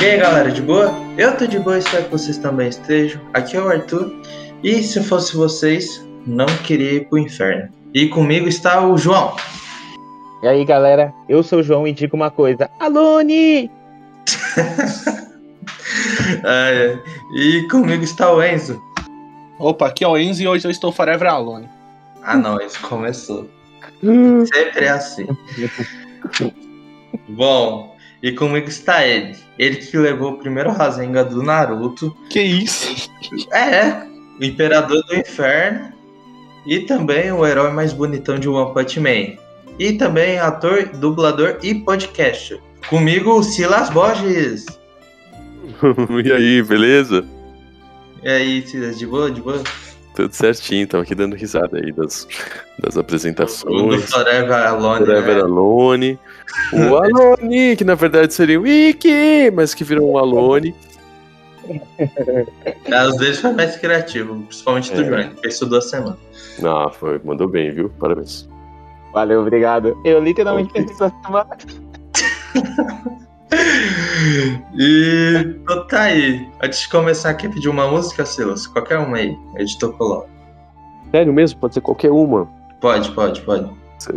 E aí galera, de boa? Eu tô de boa, espero que vocês também estejam. Aqui é o Arthur. E se fosse vocês, não queria ir pro inferno. E comigo está o João. E aí galera, eu sou o João e digo uma coisa: Alone! É, e comigo está o Enzo. Opa, aqui é o Enzo e hoje eu estou forever alone. Ah não, isso começou. Sempre é assim. Bom, e comigo está ele. Ele que levou o primeiro Rasenga do Naruto. Que isso? É, o Imperador do Inferno. E também o herói mais bonitão de One Punch Man. E também ator, dublador e podcaster. Comigo, o Silas Borges. e aí, beleza? E aí, Silas, de boa, de boa? Tudo certinho, tava aqui dando risada aí das, das O do apresentações. Forever Alone. Forever né? Alone. O Alone, que na verdade seria o Wiki, mas que virou um Alone. Às vezes foi mais criativo, principalmente do É. João, que fez duas semanas. Ah, foi, mandou bem, viu? Parabéns. Valeu, obrigado. Eu literalmente Ok. pensei essa semana. E então tá aí. Antes de começar aqui, pedir uma música, Silas. Qualquer uma aí. Editor coloca. Sério mesmo? Pode ser qualquer uma. Pode, pode, pode.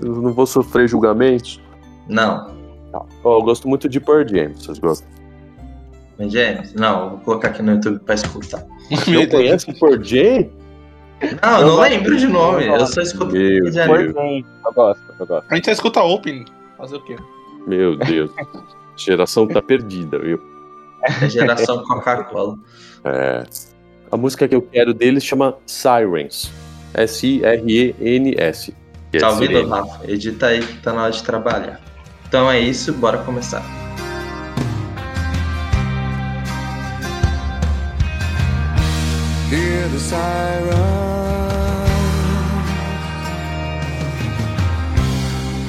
Eu não vou sofrer julgamentos. Não. Ó, eu gosto muito de Pearl Jam, vocês gostam? Mas, James, não, vou colocar aqui no YouTube pra escutar. Não conhece Pearl Jam? Não, eu não lembro de nome. eu só escuto Meu Deus. anime. Eu gosto, eu gosto. A gente só escuta Open. Fazer o quê? Meu Deus. Geração tá perdida, viu? É geração Coca-Cola. É. A música que eu quero deles chama Sirens. S-I-R-E-N-S. É Tá ouvindo. Rafa? Edita aí que tá na hora de trabalhar. Então é isso, bora começar. Hear the siren.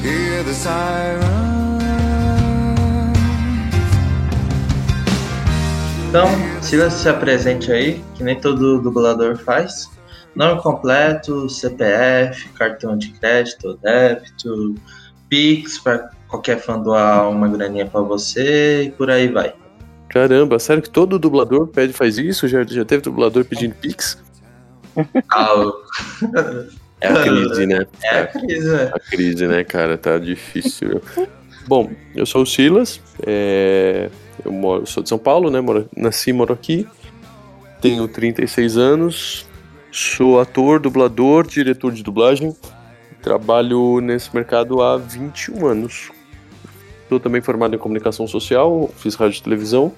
Hear the siren. Então, Silas, se apresente aí, que nem todo dublador faz. Nome completo, CPF, cartão de crédito, débito, Pix, pra qualquer fã doar uma graninha pra você e por aí vai. Caramba, sério que todo dublador pede faz isso? Já, já teve dublador pedindo Pix? Ah, É a crise, né? é a crise, né? A crise, né, cara? Tá difícil. Bom, eu sou o Silas, é, eu moro, sou de São Paulo, né? Moro, nasci e moro aqui. Tenho 36 anos, sou ator, dublador, diretor de dublagem. Trabalho nesse mercado há 21 anos. Sou também formado em comunicação social, fiz rádio e televisão.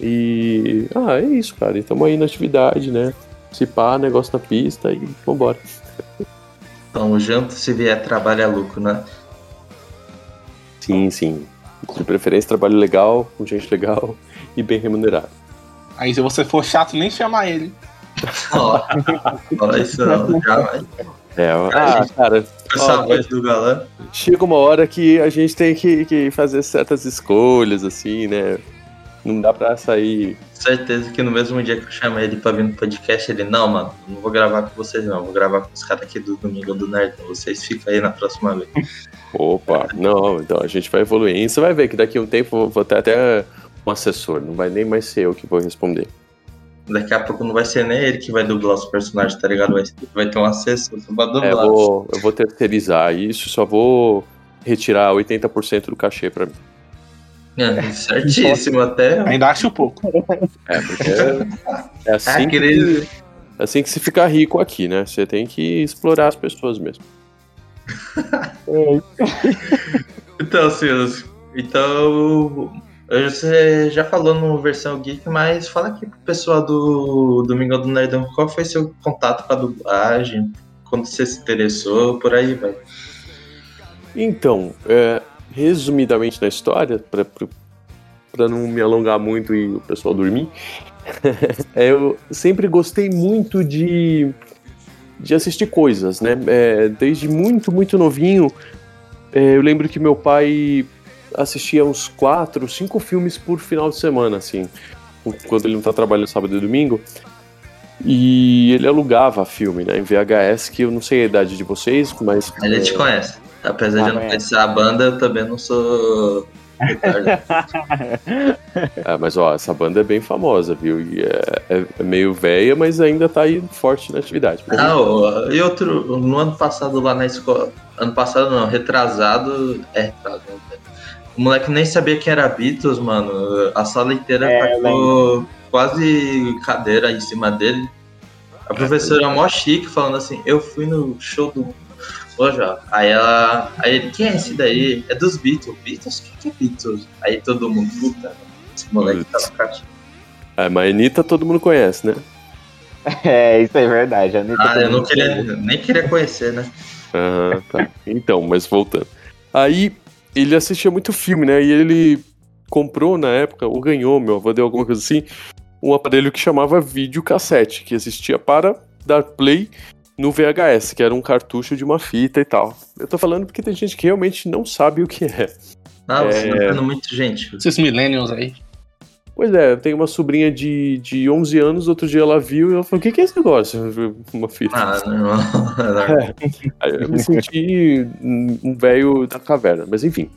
E. Ah, é isso, cara. Estamos aí na atividade, né? Se pá, negócio na pista e vambora. Então, junto, se vier trabalho é lucro, né? Sim, sim. De preferência, trabalho legal, com gente legal e bem remunerado. Aí se você for chato, nem chama ele. Fala isso não, já vai. É, ah, cara, essa Ó, voz do galã. chega uma hora que a gente tem que, que fazer certas escolhas, assim, né? Não dá pra sair. Certeza que no mesmo dia que eu chamei ele pra vir no podcast, ele, não, mano, não vou gravar com vocês não, vou gravar com os caras aqui do Domingo do Nerd. Vocês ficam aí na próxima vez. Opa, não, então a gente vai evoluindo. Você vai ver que daqui a um tempo eu vou ter até um assessor, não vai nem mais ser eu que vou responder. Daqui a pouco não vai ser nem ele que vai dublar os personagens, tá ligado? Vai, vai ter um assessor só pra É, dublar. eu, vou, eu vou terceirizar isso, só vou retirar 80% do cachê pra mim. É, certíssimo, até. Ainda acho pouco. É, porque é, é assim, Ah, que, é assim que se fica rico aqui, né? Você tem que explorar as pessoas mesmo. Então, Silas, então. Você já falou no versão geek, mas fala aqui pro pessoal do Domingo do Nerdão qual foi seu contato com a dublagem, quando você se interessou, por aí vai. Então, é, resumidamente na história, para não me alongar muito e o pessoal dormir, é, eu sempre gostei muito de, de assistir coisas, né? É, desde muito, muito novinho, é, eu lembro que meu pai assistia uns quatro, cinco filmes por final de semana, assim, quando ele não tá trabalhando sábado e domingo. E ele alugava filme, né, em VHS, que eu não sei a idade de vocês, mas... A gente é, conhece. Apesar de Ah, eu não é. conhecer a banda, eu também não sou. É, mas ó, essa banda é bem famosa, viu? E é, é- é meio velha, mas ainda tá aí forte na atividade. Ah, e outro, no ano passado lá na escola. Ano passado não, retrasado. É retrasado. né? O moleque nem sabia quem era Beatles, mano. A sala inteira É, ficou quase cadeira em cima dele. A professora mó chique falando assim, eu fui no show do. Já. Aí ela. Aí ele, quem é esse daí? É dos Beatles. Beatles? O que, é Beatles? Aí todo mundo, puta, esse moleque tá no caixa. É, mas a Anitta todo mundo conhece, né? É, isso é verdade. A Anitta Ah, eu não queria, nem queria conhecer, né? Aham, tá. Então, mas voltando. Aí ele assistia muito filme, né? E ele comprou na época, ou ganhou, meu avô deu alguma coisa assim, um aparelho que chamava videocassete, que existia para dar play no VHS, que era um cartucho de uma fita e tal. Eu tô falando porque tem gente que realmente não sabe o que é. Ah, você É. tá muito gentil. Esses millennials aí. Pois é, eu tenho uma sobrinha de, de 11 anos, outro dia ela viu e ela falou: O que, que é esse negócio? Uma fita. Ah, normal. É eu me senti um um velho da caverna, mas enfim.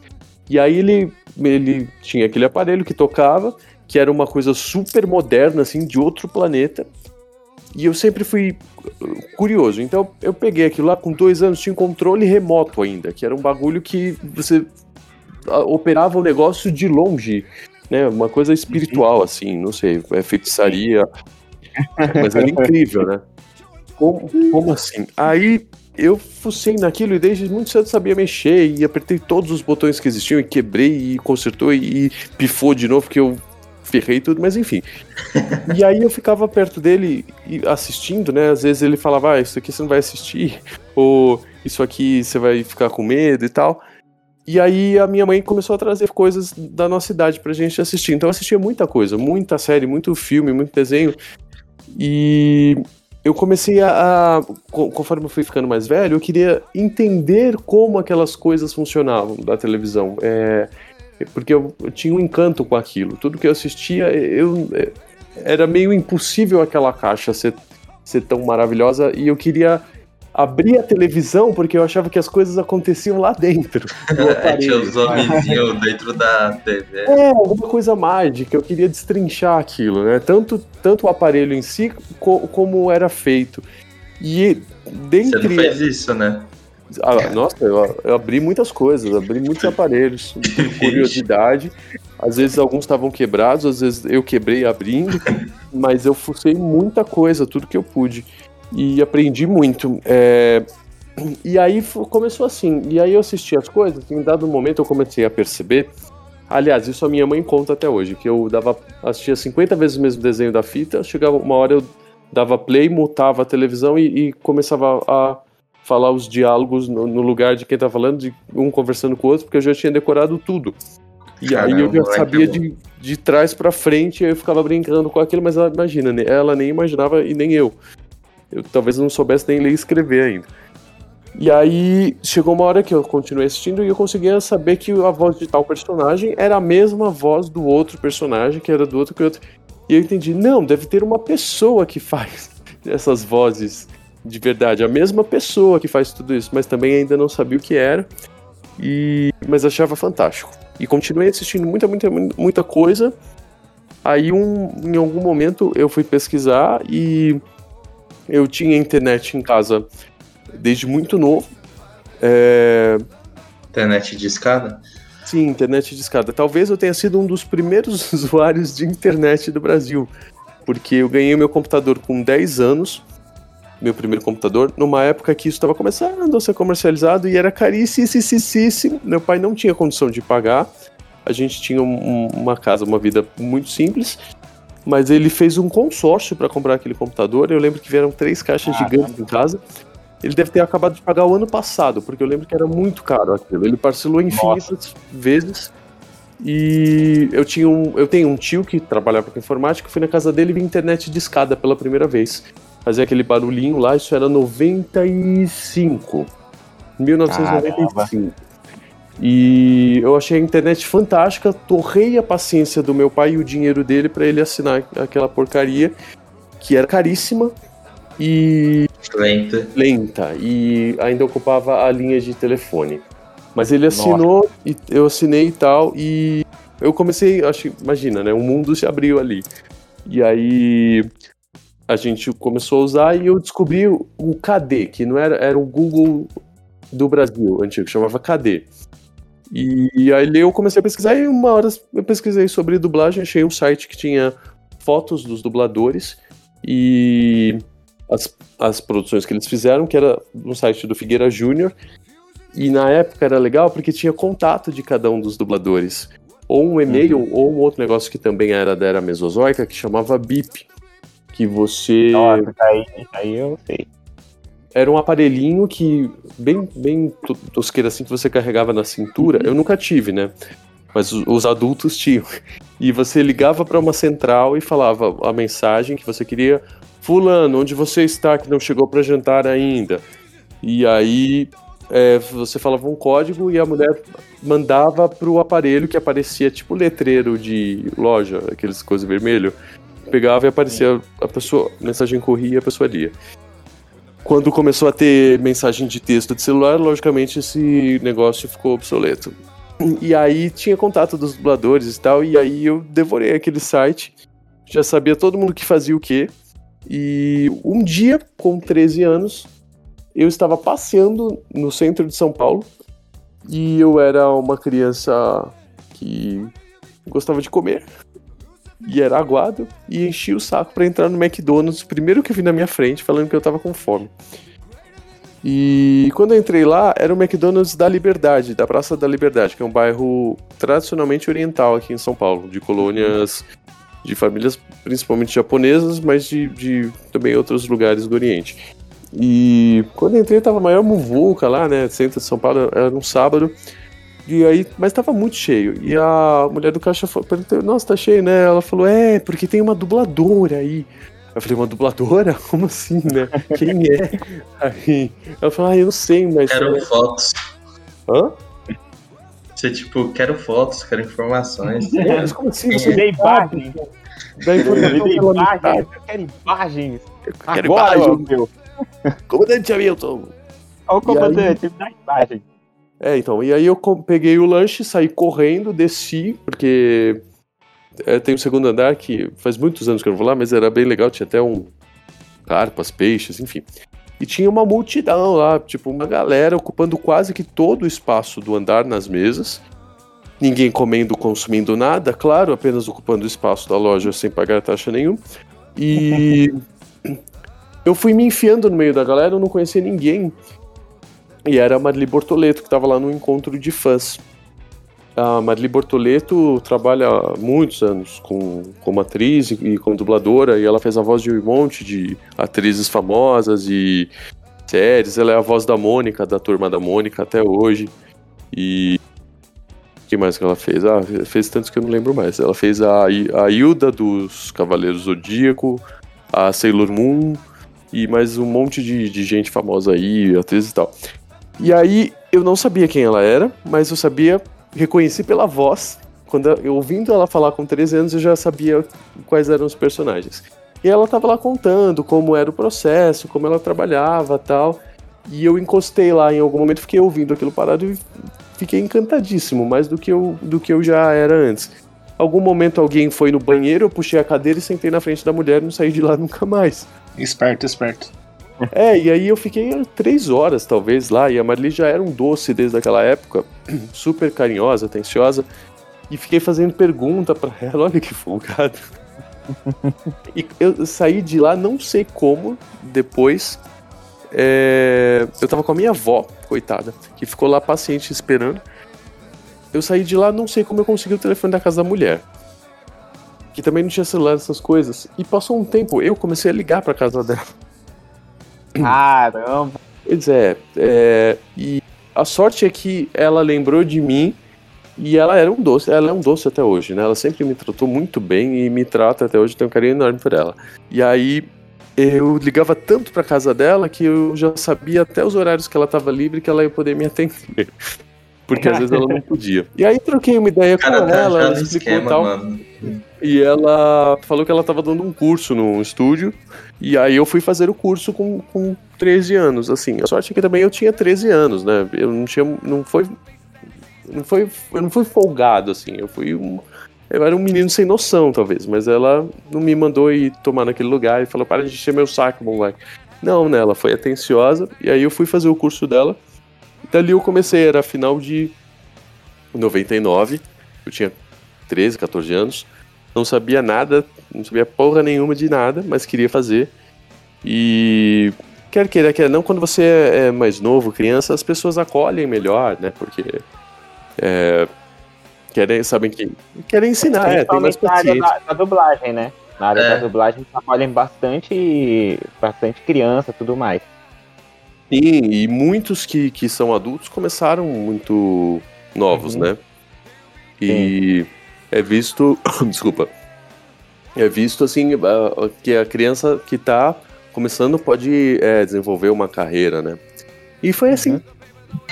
E aí ele, ele tinha aquele aparelho que tocava, que era uma coisa super moderna, assim, de outro planeta. E eu sempre fui uh, curioso. Então eu peguei aquilo lá, com dois anos tinha um controle remoto ainda, que era um bagulho que você operava o negócio de longe, né? Uma coisa espiritual, assim, não sei, é feitiçaria. Mas era incrível, né? Como, como assim? Aí eu fucei naquilo e desde muito cedo sabia mexer e apertei todos os botões que existiam e quebrei e consertou e, e pifou de novo que eu ferrei tudo, mas enfim. e aí eu ficava perto dele assistindo, né? Às vezes ele falava, ah, isso aqui você não vai assistir, ou isso aqui você vai ficar com medo e tal. E aí a minha mãe começou a trazer coisas da nossa idade pra gente assistir. Então eu assistia muita coisa, muita série, muito filme, muito desenho. E eu comecei a, a- co- conforme eu fui ficando mais velho, eu queria entender como aquelas coisas funcionavam da televisão. É, porque eu, eu tinha um encanto com aquilo. Tudo que eu assistia, eu é, era meio impossível aquela caixa ser, ser tão maravilhosa e eu queria abrir a televisão porque eu achava que as coisas aconteciam lá dentro. É, tinha os homenzinhos dentro da TV. É, alguma coisa mágica, eu queria destrinchar aquilo, né? Tanto, tanto o aparelho em si, co- como era feito. E Você não dentre. fez isso, né? Ah, nossa, eu, eu abri muitas coisas, abri muitos aparelhos, curiosidade. Às vezes alguns estavam quebrados, às vezes eu quebrei abrindo, mas eu fucei muita coisa, tudo que eu pude. E aprendi muito. É, E aí começou assim. E aí eu assisti as coisas, e em dado momento eu comecei a perceber. Aliás, isso a minha mãe conta até hoje, que eu dava, assistia 50 vezes o mesmo desenho da fita, chegava uma hora eu dava play, mutava a televisão e, e começava a falar os diálogos no, no lugar de quem tá falando, de um conversando com o outro, porque eu já tinha decorado tudo. E aí eu Caramba, já sabia de, de trás pra frente, aí eu ficava brincando com aquilo, mas ela imagina, né? ela nem imaginava e nem eu. Eu talvez não soubesse nem ler e escrever ainda. E aí chegou uma hora que eu continuei assistindo e eu conseguia saber que a voz de tal personagem era a mesma voz do outro personagem, que era do outro que outro. E eu entendi, não, deve ter uma pessoa que faz essas vozes de verdade, a mesma pessoa que faz tudo isso, mas também ainda não sabia o que era. E mas achava fantástico. E continuei assistindo muita, muita, muita coisa. Aí um, em algum momento eu fui pesquisar e eu tinha internet em casa desde muito novo. É, Internet de escada? Sim, internet de escada. Talvez eu tenha sido um dos primeiros usuários de internet do Brasil, porque eu ganhei meu computador com 10 anos, meu primeiro computador, numa época que isso estava começando a ser comercializado e era caríssimo. Meu pai não tinha condição de pagar. A gente tinha um- uma casa, uma vida muito simples, mas ele fez um consórcio para comprar aquele computador. Eu lembro que vieram três caixas gigantes em casa. Ele deve ter acabado de pagar o ano passado, porque eu lembro que era muito caro aquilo. Ele parcelou infinitas vezes. E eu tinha um, eu tenho um tio que trabalhava com informática, fui na casa dele e vi internet de escada pela primeira vez. Fazia aquele barulhinho lá, isso era 95. 1995. E eu achei a internet fantástica, torrei a paciência do meu pai e o dinheiro dele para ele assinar aquela porcaria que era caríssima e Lenta. lenta e ainda ocupava a linha de telefone. Mas ele assinou, e eu assinei e tal, e eu comecei, acho, imagina, né? O mundo se abriu ali. E aí a gente começou a usar e eu descobri o KD, que não era, era o Google do Brasil antigo, chamava KD. E, e aí eu comecei a pesquisar e uma hora eu pesquisei sobre dublagem, achei um site que tinha fotos dos dubladores e as, as produções que eles fizeram, que era no site do Figueira Júnior. E na época era legal porque tinha contato de cada um dos dubladores. Ou um e-mail, ou um outro negócio que também era da era mesozoica, que chamava BIP. Que você. Nossa, aí, aí eu sei. Era um aparelhinho que, bem, bem to- tosqueira assim, que você carregava na cintura. Eu nunca tive, né? Mas os, os adultos tinham. E você ligava para uma central e falava a mensagem que você queria. Fulano, onde você está que não chegou para jantar ainda? E aí é, você falava um código e a mulher mandava pro aparelho que aparecia tipo letreiro de loja, aqueles coisas vermelho. Pegava e aparecia a pessoa, a mensagem corria e a pessoa lia. Quando começou a ter mensagem de texto de celular, logicamente esse negócio ficou obsoleto. E aí tinha contato dos dubladores e tal, e aí eu devorei aquele site, já sabia todo mundo que fazia o quê. E um dia, com 13 anos, eu estava passeando no centro de São Paulo e eu era uma criança que gostava de comer e era aguado e enchi o saco para entrar no McDonald's, primeiro que eu vi na minha frente, falando que eu tava com fome. E quando eu entrei lá, era o McDonald's da Liberdade, da Praça da Liberdade, que é um bairro tradicionalmente oriental aqui em São Paulo, de colônias de famílias principalmente japonesas, mas de, de também outros lugares do Oriente. E quando eu entrei, tava maior muvuca lá, né? Centro de São Paulo, era um sábado. E aí, mas tava muito cheio. E a mulher do caixa falou, perguntou, nossa, tá cheio, né? Ela falou, é, porque tem uma dubladora aí. Eu falei, uma dubladora? Como assim, né? Quem é? Aí ela falou, ah, eu não sei, mas. Quero fotos. Hã? Você, tipo, quero fotos, quero informações. É, mas como assim? Você dê imagens. pela imagens. Eu quero imagens. Eu quero Agora, imagem. meu. Comandante Hamilton. Olha o comandante, me dá imagem. É, então, e aí eu peguei o lanche, saí correndo, desci, porque é, tem o segundo andar que faz muitos anos que eu não vou lá, mas era bem legal, tinha até um carpas, peixes, enfim. E tinha uma multidão lá, tipo, uma galera ocupando quase que todo o espaço do andar nas mesas. Ninguém comendo, consumindo nada, claro, apenas ocupando o espaço da loja sem pagar taxa nenhuma. E eu fui me enfiando no meio da galera, eu não conhecia ninguém. E era a Marli Bortoleto, que estava lá no encontro de fãs. A Marli Bortoleto trabalha há muitos anos com, como atriz e, como dubladora, e ela fez a voz de um monte de atrizes famosas e séries. Ela é a voz da Mônica, da turma da Mônica até hoje. E. O que mais que ela fez? Ah, fez tantos que eu não lembro mais. Ela fez a, a Hilda dos Cavaleiros Zodíaco, a Sailor Moon e mais um monte de, de gente famosa aí, atriz e tal. E aí eu não sabia quem ela era, mas eu sabia, reconheci pela voz. Quando eu ouvindo ela falar com 13 anos, eu já sabia quais eram os personagens. E ela tava lá contando como era o processo, como ela trabalhava tal. E eu encostei lá em algum momento, fiquei ouvindo aquilo parado e fiquei encantadíssimo, mais do que eu, do que eu já era antes. Algum momento alguém foi no banheiro, eu puxei a cadeira e sentei na frente da mulher e não saí de lá nunca mais. Esperto, esperto. É, e aí eu fiquei três horas, talvez, lá, e a Marli já era um doce desde aquela época, super carinhosa, atenciosa, e fiquei fazendo pergunta pra ela, olha que folgado. e eu saí de lá, não sei como, depois, é, eu tava com a minha avó, coitada, que ficou lá paciente esperando. Eu saí de lá, não sei como eu consegui o telefone da casa da mulher. Que também não tinha celular, essas coisas. E passou um tempo, eu comecei a ligar pra casa dela. Caramba. Pois é, é, e a sorte é que ela lembrou de mim e ela era um doce, ela é um doce até hoje, né? Ela sempre me tratou muito bem e me trata até hoje, tenho um carinho enorme por ela. E aí eu ligava tanto pra casa dela que eu já sabia até os horários que ela tava livre que ela ia poder me atender. Porque às vezes ela não podia. E aí troquei uma ideia com Cara, tá ela, ela explicou e esquema, tal. mano. E ela falou que ela tava dando um curso no estúdio. E aí eu fui fazer o curso com, com 13 anos, assim. A sorte é que também eu tinha 13 anos, né? Eu não tinha. Não foi não foi, eu não fui folgado, assim, eu fui um. Eu era um menino sem noção, talvez, mas ela não me mandou ir tomar naquele lugar e falou: para de encher meu saco, moleque. Não, né? Ela foi atenciosa, e aí eu fui fazer o curso dela. Dali eu comecei, era final de 99, eu tinha 13, 14 anos, não sabia nada, não sabia porra nenhuma de nada, mas queria fazer. E quer queira, quer não, quando você é mais novo, criança, as pessoas acolhem melhor, né? Porque é, querem, sabem que querem ensinar, é, tem mais Principalmente na área paciência. da, da dublagem, né? Na área É. da dublagem trabalham bastante, bastante criança e tudo mais. Sim, e muitos que, que são adultos começaram muito novos, Uhum. né? E é visto, desculpa, é visto assim a- a- que a criança que tá começando pode é, desenvolver uma carreira, né? E foi assim. Uhum.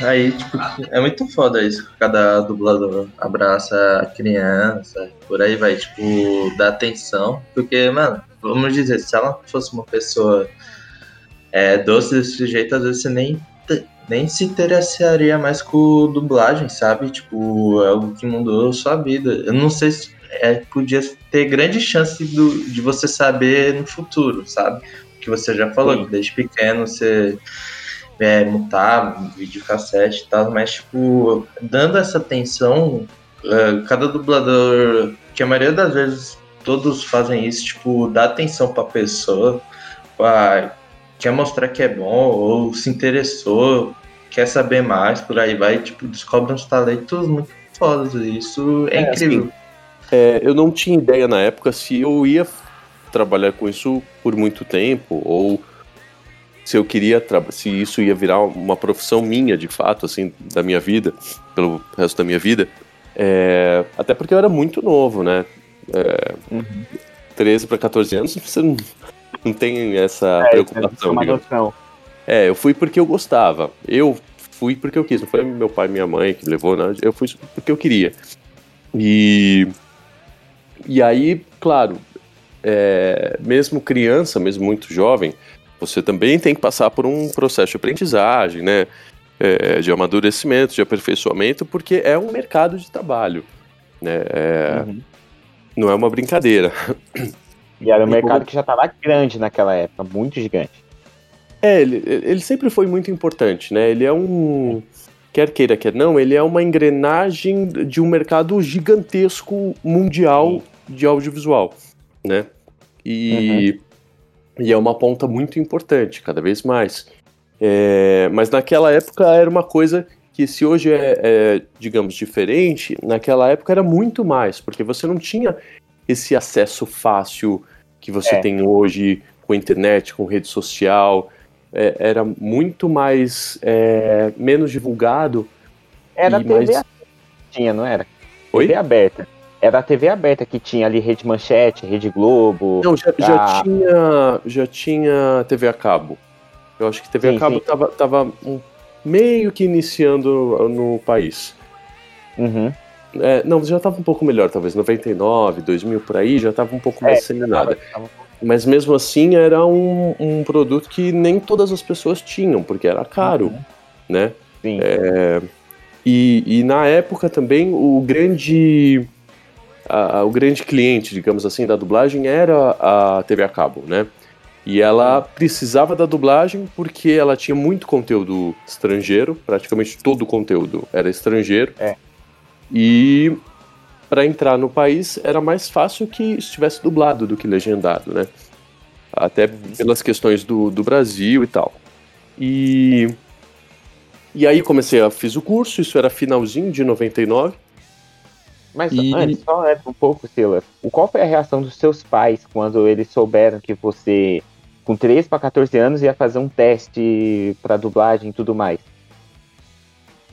Aí, tipo, é muito foda isso. Cada dublador abraça a criança, por aí vai, tipo, dá atenção. Porque, mano, vamos dizer, se ela fosse uma pessoa é, doce desse jeito, às vezes você nem, nem se interessaria mais com dublagem, sabe? Tipo, é algo que mudou a sua vida. Eu não sei se é, podia ter grande chance do, de você saber no futuro, sabe? Que você já falou, Sim. que desde pequeno você é, mutar videocassete e tal, mas, tipo, dando essa atenção, é, cada dublador, que a maioria das vezes todos fazem isso, tipo, dá atenção pra pessoa, pra- quer mostrar que é bom, ou se interessou, quer saber mais, por aí vai, tipo, descobre uns talentos muito fodas, isso é, É, incrível. É, eu não tinha ideia na época se eu ia trabalhar com isso por muito tempo ou se eu queria se isso ia virar uma profissão minha de fato assim da minha vida pelo resto da minha vida É, até porque eu era muito novo né é, Uhum. 13 para 14 anos você não, não tem essa É, preocupação digamos. noção. É, eu fui porque eu gostava. Eu fui porque eu quis. Não foi meu pai minha mãe que levou, não. Eu fui porque eu queria. E. E aí, claro, é, mesmo criança, mesmo muito jovem, você também tem que passar por um processo de aprendizagem, né? É, de amadurecimento, de aperfeiçoamento, porque é um mercado de trabalho. Né? É, Uhum. Não é uma brincadeira. E era um E mercado como- que já estava grande naquela época, muito gigante. É, ele, ele sempre foi muito importante, né? Ele é um. Quer queira, quer não, ele é uma engrenagem de um mercado gigantesco mundial de audiovisual, né? E, e é uma ponta muito importante, cada vez mais. É, mas naquela época era uma coisa que, se hoje é, é, digamos, diferente, naquela época era muito mais, porque você não tinha esse acesso fácil que você É. tem hoje com a internet, com rede social. É, era muito mais. é, menos divulgado. Era TV mais- aberta tinha, não era? Oi? TV aberta. Era a TV aberta que tinha ali Rede Manchete, Rede Globo. Não, já, já tinha, já tinha TV a cabo. Eu acho que TV Sim, a cabo sim. tava, tava um- meio que iniciando no país. Uhum. É, não, já tava um pouco melhor, talvez 99, 2000 por aí, já tava um pouco mais disseminada. Tava- Mas mesmo assim era um, um produto que nem todas as pessoas tinham, porque era caro, Uhum. né? Sim. E, e na época também o grande a- a- o grande cliente, digamos assim, da dublagem era a TV a cabo, né? E ela precisava da dublagem porque ela tinha muito conteúdo estrangeiro, praticamente todo o conteúdo era estrangeiro. É. E para entrar no país era mais fácil que estivesse dublado do que legendado, né? Até pelas questões do, do Brasil e tal. E e aí comecei a fiz o curso, isso era finalzinho de 99. Mas E- antes, só antes um pouco, Silas. O- Qual foi a reação dos seus pais quando eles souberam que você, com 13 para 14 anos, ia fazer um teste para dublagem e tudo mais?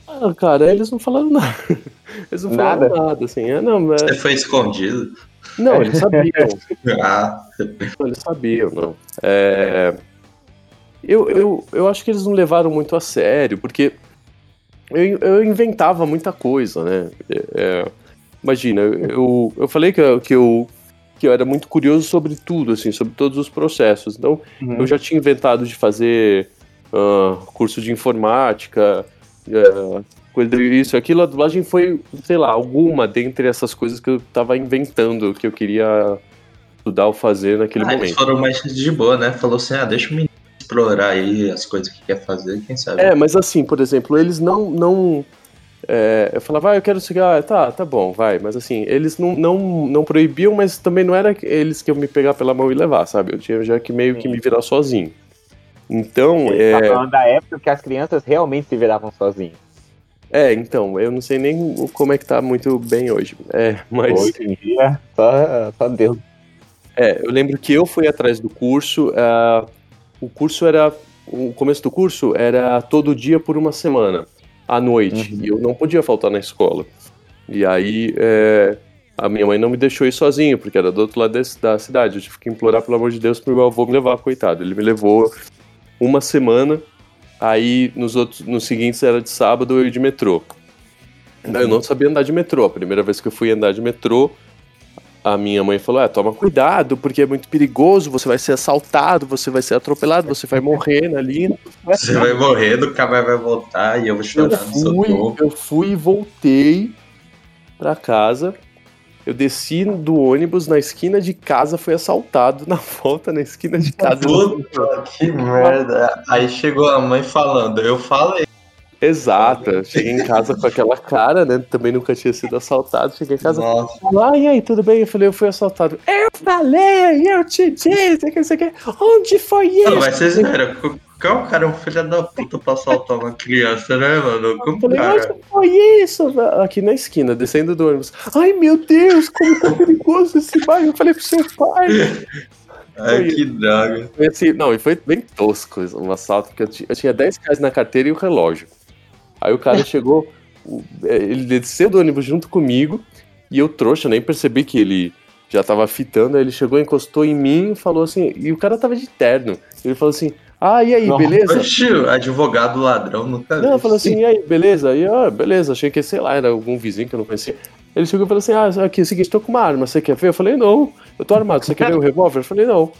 Ah, cara, eles não falaram nada. Eles não falaram Nada? nada, assim. É, não, é- Você foi escondido. não, eles sabiam. Ah, Eles sabiam, não. É, Eu, eu, eu acho que eles não levaram muito a sério, porque eu, eu inventava muita coisa, né? É, é, imagina, eu, eu falei que, eu- que, eu, que eu era muito curioso sobre tudo, assim, sobre todos os processos. Então, eu já tinha inventado de fazer ah, curso de informática, ah, coisa, isso, aquilo, a dublagem foi, sei lá, alguma dentre essas coisas que eu tava inventando, que eu queria estudar ou fazer naquele Ah, eles momento. foram mais de boa, né? Falou assim, ah, deixa o menino explorar aí as coisas que quer fazer, quem sabe. É, mas assim, por exemplo, eles não. não é, eu falava, ah, eu quero chegar, tá, tá bom, vai. Mas assim, eles não, não, não proibiam, mas também não era eles que eu me pegar pela mão e levar, sabe? Eu tinha já que meio que me virar sozinho. Então, tá é, falando da época que as crianças realmente se viravam sozinhas. é, então, eu não sei nem como é que tá muito bem hoje. É, mas. Hoje em dia, só, só Deus. É, eu lembro que eu fui atrás do curso. ah, o curso era. O começo do curso era todo dia por uma semana, à noite. Uhum. E eu não podia faltar na escola. E aí é, a minha mãe não me deixou ir sozinho, porque era do outro lado da, da cidade. Eu tive que implorar, pelo amor de Deus, pro meu avô me levar, coitado. Ele me levou uma semana. Aí nos outros, nos seguintes era de sábado eu ia de metrô. Eu não sabia andar de metrô. A primeira vez que eu fui andar de metrô, a minha mãe falou: é, toma cuidado, porque é muito perigoso, você vai ser assaltado, você vai ser atropelado, você vai morrer na linha. Você vai morrer, nunca mais vai voltar e eu vou Eu chorar no seu fui, eu fui e voltei pra casa. Eu desci do ônibus na esquina de casa, fui assaltado na volta na esquina de casa. Puta que merda. Aí chegou a mãe falando, eu falei. Exato, eu cheguei em casa com aquela cara, né? Também nunca tinha sido assaltado. Cheguei em casa, Nossa, Ah, e aí, tudo bem? Eu falei, eu fui assaltado. Eu falei, eu te disse, que não sei o que. Onde foi isso? Mano, mas vocês viram, qual cara é um filho da puta pra assaltar uma criança, né, mano? Eu Como falei, cara? onde foi isso? Aqui na esquina, descendo do ônibus. Ai, meu Deus, como tá perigoso esse bairro. Eu falei pro seu pai. Ai, que droga. Foi assim, não, e foi bem tosco um assalto, porque eu, eu tinha 10 reais na carteira e o relógio. Aí o cara chegou, é, ele desceu do ônibus junto comigo, e eu trouxa, nem percebi que ele já tava fitando, aí ele chegou, encostou em mim e falou assim, e o cara tava de terno. Ele falou assim, ah, e aí, Não. beleza? Oxi, advogado ladrão, nunca. Não, falou assim, e aí, beleza? E ah, beleza, achei que, sei lá, era algum vizinho que eu não conhecia. Ele chegou e falou assim, ah, aqui, é o seguinte, tô com uma arma, você quer ver? Eu falei, não, eu tô armado, você quer ver o revólver? Eu falei, não.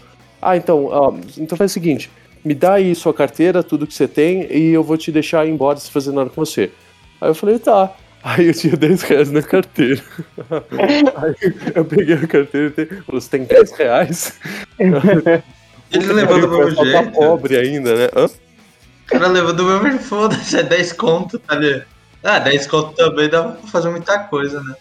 Ah, então, ó, então faz o seguinte, me dá aí sua carteira, tudo que você tem, e eu vou te deixar ir embora se fazer nada com você. Aí eu falei, tá. Aí eu tinha 10 reais na carteira. Aí eu peguei a carteira e falei, você tem 10 reais? Ele levou do mesmo Só tá jeito. pobre ainda, né? Hã? O cara levou do mesmo jeito, foda-se, é 10 conto, tá ligado? Ah, 10 conto também dá pra fazer muita coisa, né?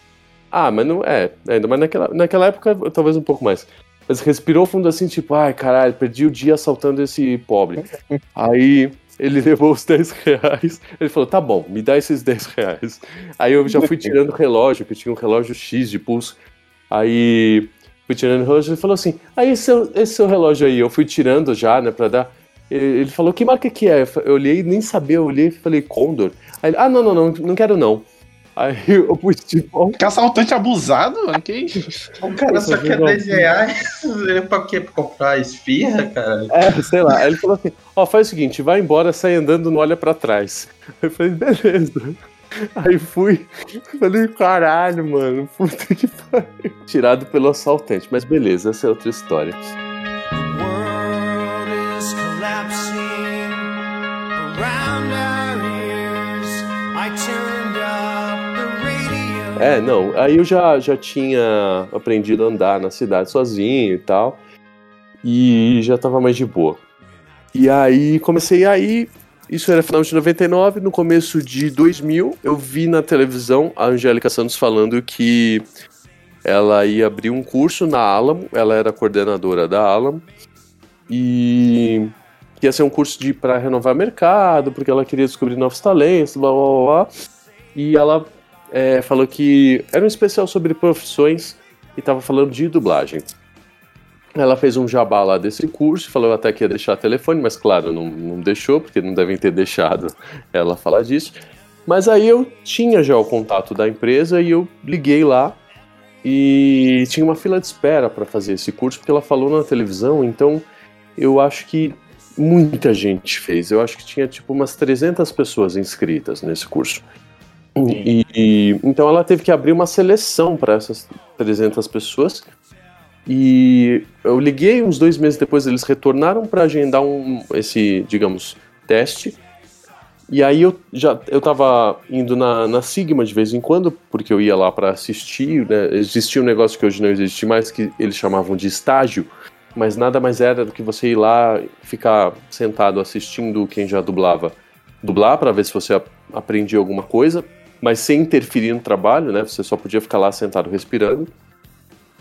Ah, mas não é. Ainda mais naquela, naquela época, talvez um pouco mais. Mas respirou fundo assim, tipo, ai caralho, perdi o dia assaltando esse pobre. Aí ele levou os 10 reais. Ele falou, tá bom, me dá esses 10 reais. Aí eu já fui tirando o relógio, que tinha um relógio X de pulso. Aí fui tirando o relógio e falou assim: aí esse seu, esse seu relógio aí, eu fui tirando já, né, pra dar. Ele ele falou, que marca que é? Eu olhei, nem sabia, eu olhei e falei, Condor. Aí ele, ah, não, não, não, não quero não. Aí eu pus tipo, Que assaltante abusado, mano. Que isso? O cara só quer legal. 10 reais é pra quê? Pra comprar esfirra, cara? É, sei lá. Aí ele falou assim: Ó, faz o seguinte, vai embora, sai andando, não olha pra trás. Eu falei, beleza. Aí fui, falei, caralho, mano, puta que pariu. Tirado pelo assaltante, mas beleza, essa é outra história. world is collapsing around our É, não, aí eu já, já tinha aprendido a andar na cidade sozinho e tal, e já tava mais de boa. E aí comecei aí, isso era final de 99, no começo de 2000, eu vi na televisão a Angélica Santos falando que ela ia abrir um curso na Alamo, ela era coordenadora da Alamo, e ia ser um curso de para renovar mercado, porque ela queria descobrir novos talentos, blá blá blá. E ela é, falou que era um especial sobre profissões e tava falando de dublagem. Ela fez um jabá lá desse curso, falou até que ia deixar telefone, mas claro, não, não deixou, porque não devem ter deixado ela falar disso. Mas aí eu tinha já o contato da empresa e eu liguei lá e tinha uma fila de espera para fazer esse curso, porque ela falou na televisão, então eu acho que muita gente fez. Eu acho que tinha tipo umas 300 pessoas inscritas nesse curso. E, e- então ela teve que abrir uma seleção para essas 300 pessoas. E eu liguei uns dois meses depois, eles retornaram para agendar um, esse, digamos, teste. E aí eu já eu tava indo na, na Sigma de vez em quando, porque eu ia lá para assistir, né? Existia um negócio que hoje não existe mais, que eles chamavam de estágio, mas nada mais era do que você ir lá ficar sentado assistindo quem já dublava. Dublar para ver se você aprendia alguma coisa, mas sem interferir no trabalho, né? Você só podia ficar lá sentado respirando.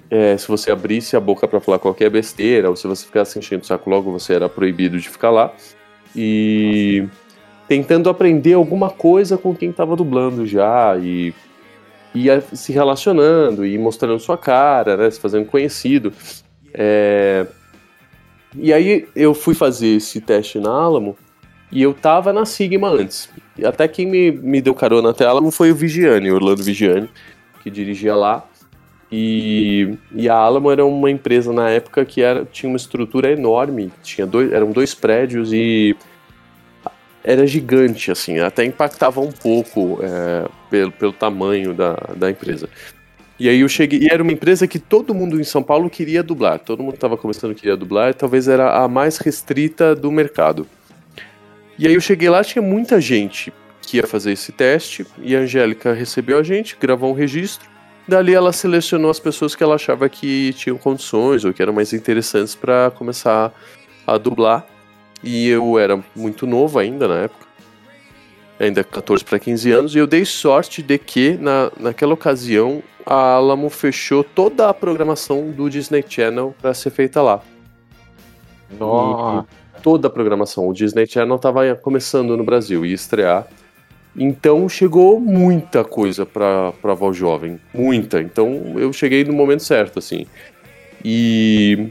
É, se você abrisse a boca para falar qualquer besteira, ou se você ficasse enchendo o saco logo, você era proibido de ficar lá. E tentando aprender alguma coisa com quem estava dublando já e ia se relacionando e mostrando sua cara, né, se fazendo conhecido. É, E aí eu fui fazer esse teste na Alamo e eu tava na Sigma antes. E até quem me, me deu carona até a Alamo foi o Vigiane, Orlando Vigiane, que dirigia lá. E, e a Alamo era uma empresa na época que era, tinha uma estrutura enorme, tinha dois, eram dois prédios e era gigante, assim, até impactava um pouco é, pelo, pelo tamanho da, da empresa. E aí eu cheguei, e era uma empresa que todo mundo em São Paulo queria dublar, todo mundo estava começando a querer dublar, e talvez era a mais restrita do mercado. E aí eu cheguei lá, tinha muita gente que ia fazer esse teste, e a Angélica recebeu a gente, gravou um registro, dali ela selecionou as pessoas que ela achava que tinham condições ou que eram mais interessantes para começar a dublar. E eu era muito novo ainda na época, ainda 14 para 15 anos, e eu dei sorte de que na, naquela ocasião a Alamo fechou toda a programação do Disney Channel para ser feita lá. Nossa. Toda a programação. O Disney Channel estava começando no Brasil e estrear. Então chegou muita coisa para a voz jovem, muita. Então eu cheguei no momento certo, assim. E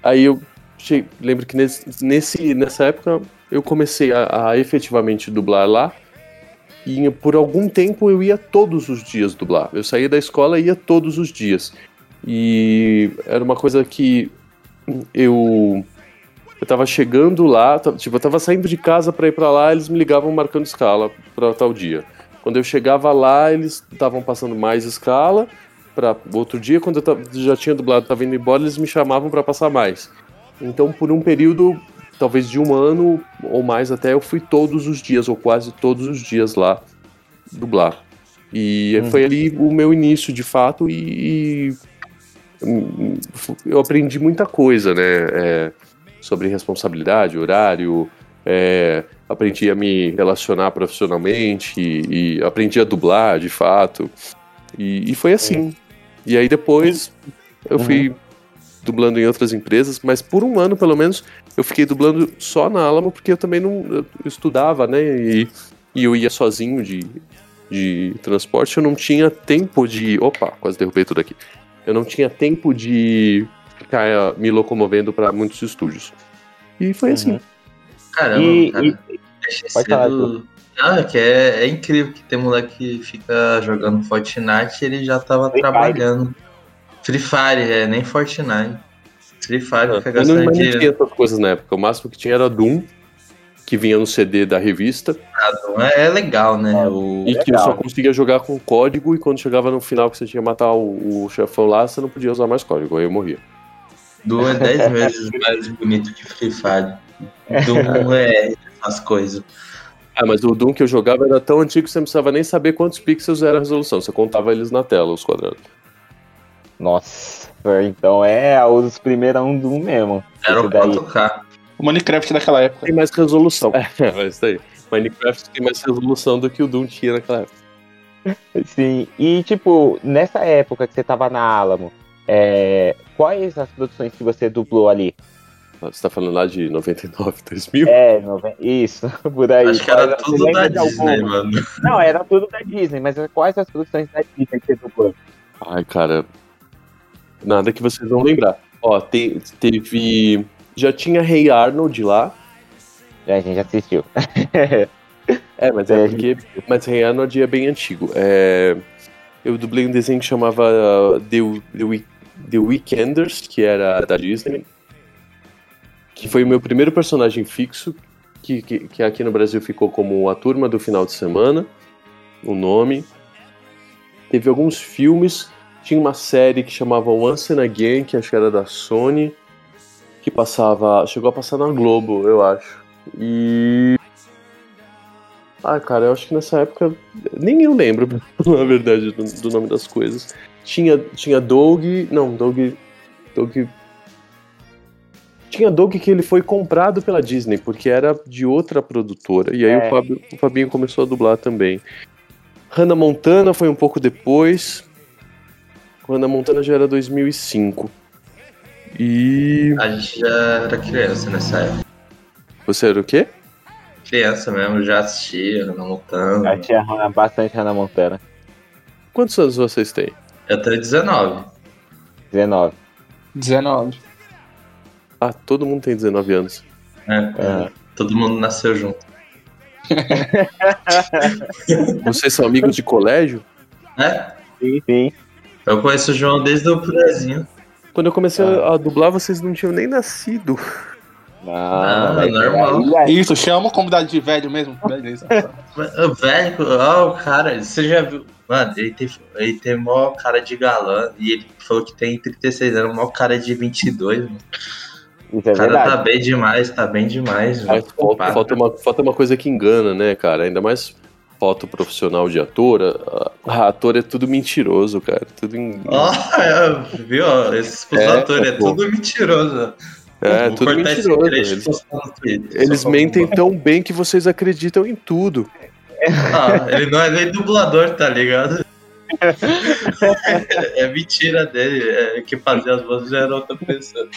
aí eu che- lembro que nesse, nesse- nessa época eu comecei a, a efetivamente dublar lá. E por algum tempo eu ia todos os dias dublar. Eu saía da escola e ia todos os dias. E era uma coisa que eu eu tava chegando lá, ta- tipo, eu tava saindo de casa pra ir pra lá, eles me ligavam marcando escala pra tal dia. Quando eu chegava lá, eles estavam passando mais escala para outro dia, quando eu já tinha dublado, tava indo embora, eles me chamavam pra passar mais. Então, por um período, talvez de um ano ou mais até, eu fui todos os dias, ou quase todos os dias lá dublar. E foi ali o meu início, de fato, e, e hum, eu aprendi muita coisa, né? É, sobre responsabilidade, horário, é, aprendi a me relacionar profissionalmente e, e aprendi a dublar, de fato. E, e foi assim. E aí depois eu fui dublando em outras empresas, mas por um ano, pelo menos, eu fiquei dublando só na Alamo, porque eu também não eu estudava, né? E, e eu ia sozinho de, de transporte, eu não tinha tempo de. Opa, quase derrubei tudo aqui. Eu não tinha tempo de ficar eh, me locomovendo para muitos estúdios. E foi assim. Caramba, E- cara. e- pode falar. Ah, que é, é incrível que tem moleque que fica jogando Fortnite e ele já tava Free Fire. trabalhando. Free Fire, é, nem Fortnite. Free Fire fica Eu não, gastando mas não dinheiro. tinha essas coisas na época. O máximo que tinha era Doom, que vinha no CD da revista, É, é legal, né? O... e que eu Legal. só conseguia jogar com código, e quando chegava no final que você tinha que matar o, o chefão lá, você não podia usar mais código, aí eu morria. Doom é 10 vezes mais bonito que Free Fire. Doom é as coisas. Ah, mas o Doom que eu jogava era tão antigo que você não precisava nem saber quantos pixels era a resolução, você contava eles na tela, os quadrados. Nossa, então é os primeirão do mesmo. Era o Esse daí. 4K. O Minecraft daquela época. Tem mais resolução. É, mas isso aí. Minecraft tem mais resolução do que o Doom tinha naquela época. Sim, e tipo, nessa época que você tava na Alamo, é, quais as produções que você dublou ali? Você tá falando lá de 99, 2000? É, noven- isso, por aí. Acho que era Quais- tudo da? Disney, mano. Não, era tudo da Disney, mas quais as produções da Disney que você dublou? Ai, cara. Nada que vocês vão lembrar. Ó, te- teve. Já tinha Rei Arnold lá. É, a gente assistiu. É, mas É, é porque. Mas Rei Arnold é bem antigo. É, eu dublei um desenho que chamava uh, The, The, Week- The Weekenders, que era da Disney. Que foi o meu primeiro personagem fixo. Que, que, que aqui no Brasil ficou como A Turma do Final de Semana. O nome. Teve alguns filmes. Tinha uma série que chamava Once and Again, que acho que era da Sony. Que passava. Chegou a passar na Globo, eu acho. E Ah, cara, eu acho que nessa época. Nem eu lembro, na verdade, do, do nome das coisas. Tinha, tinha Doug. Não, Doug. Doug. Tinha Doug que ele foi comprado pela Disney, porque era de outra produtora. E aí É. o, Fábio, o Fabinho começou a dublar também. Hannah Montana foi um pouco depois. Hannah Montana já era 2005. E. A gente já era criança nessa época. Você era o quê? Criança mesmo, já assistia, Hannah Montana. Já tinha bastante Hannah Montana. Quantos anos vocês têm? Eu tenho 19. 19. 19. Ah, todo mundo tem 19 anos. né? É. Todo mundo nasceu junto. Vocês são amigos de colégio? É? Sim, sim. Eu conheço o João desde o prezinho. Quando eu comecei a- a dublar, vocês não tinham nem nascido. Não, Não, é normal. aí- aí- Isso, chama a comunidade de velho mesmo. Beleza. Velho, ó, o cara, você já viu? Mano, ele tem, ele tem mó cara de galã e ele falou que tem 36 anos, mó cara de 22, mano. Isso é O cara verdade. tá bem demais, tá bem demais, Mas mano. falta, falta uma, falta uma coisa que engana, né, cara? Ainda mais foto profissional de ator. A, a ator é tudo mentiroso, cara. Tudo em, Ó, é, viu? Esses É, atores é pô. tudo mentiroso. é, tudo mentiroso. Eles, eles mentem tão bem que vocês acreditam em tudo. Ah, ele não é nem dublador, tá ligado? é mentira dele, é que fazia as vozes já era outra pessoa.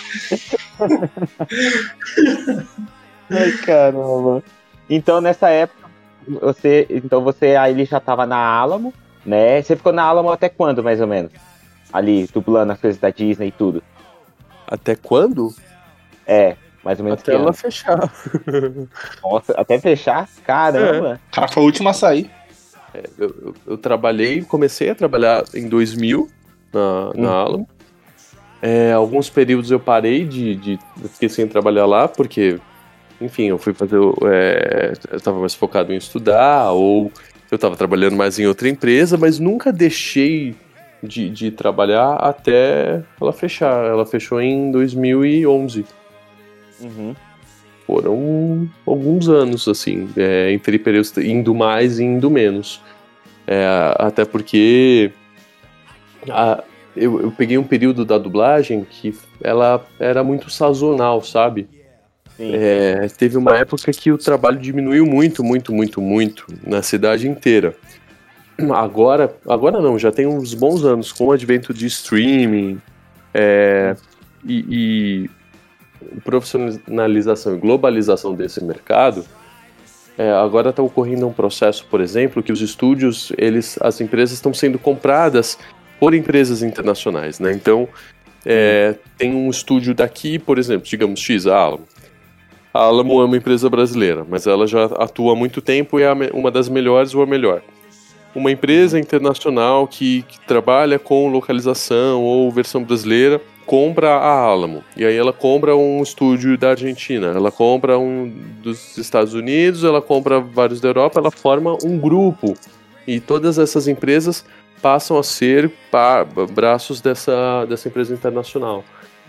Ai, caramba. Então, nessa época, você, então você aí ele já tava na Alamo, né? Você ficou na Alamo até quando, mais ou menos? Ali, dublando as coisas da Disney e tudo. Até quando? É, mais ou menos Até que ela ano? fechar. Nossa, até fechar? Caramba. O cara foi o último a sair. Eu, eu- eu trabalhei, comecei a trabalhar em 2000 na, na Alamo. É, alguns períodos eu parei de, de. Fiquei sem trabalhar lá, porque, enfim, eu fui fazer. É, eu estava mais focado em estudar, ou eu estava trabalhando mais em outra empresa, mas nunca deixei de, de trabalhar até ela fechar. Ela fechou em 2011. Uhum. Foram alguns anos, assim, é, entre períodos indo mais e indo menos. É, até porque a- eu, eu peguei um período da dublagem que ela era muito sazonal, sabe? É, teve uma época que o trabalho diminuiu muito, muito, muito, muito na cidade inteira. Agora, agora não, já tem uns bons anos com o advento de streaming é, e, e profissionalização e globalização desse mercado. é, agora está ocorrendo um processo, por exemplo, que os estúdios, eles, as empresas estão sendo compradas por empresas internacionais, né? Então, é, tem um estúdio daqui, por exemplo, digamos X, a Alamo. A Alamo é uma empresa brasileira, mas ela já atua há muito tempo e é uma das melhores ou a melhor. Uma empresa internacional que, que trabalha com localização ou versão brasileira compra a Alamo. E aí ela compra um estúdio da Argentina, ela compra um dos Estados Unidos, ela compra vários da Europa, ela forma um grupo. E todas essas empresas passam a ser braços dessa, dessa empresa internacional.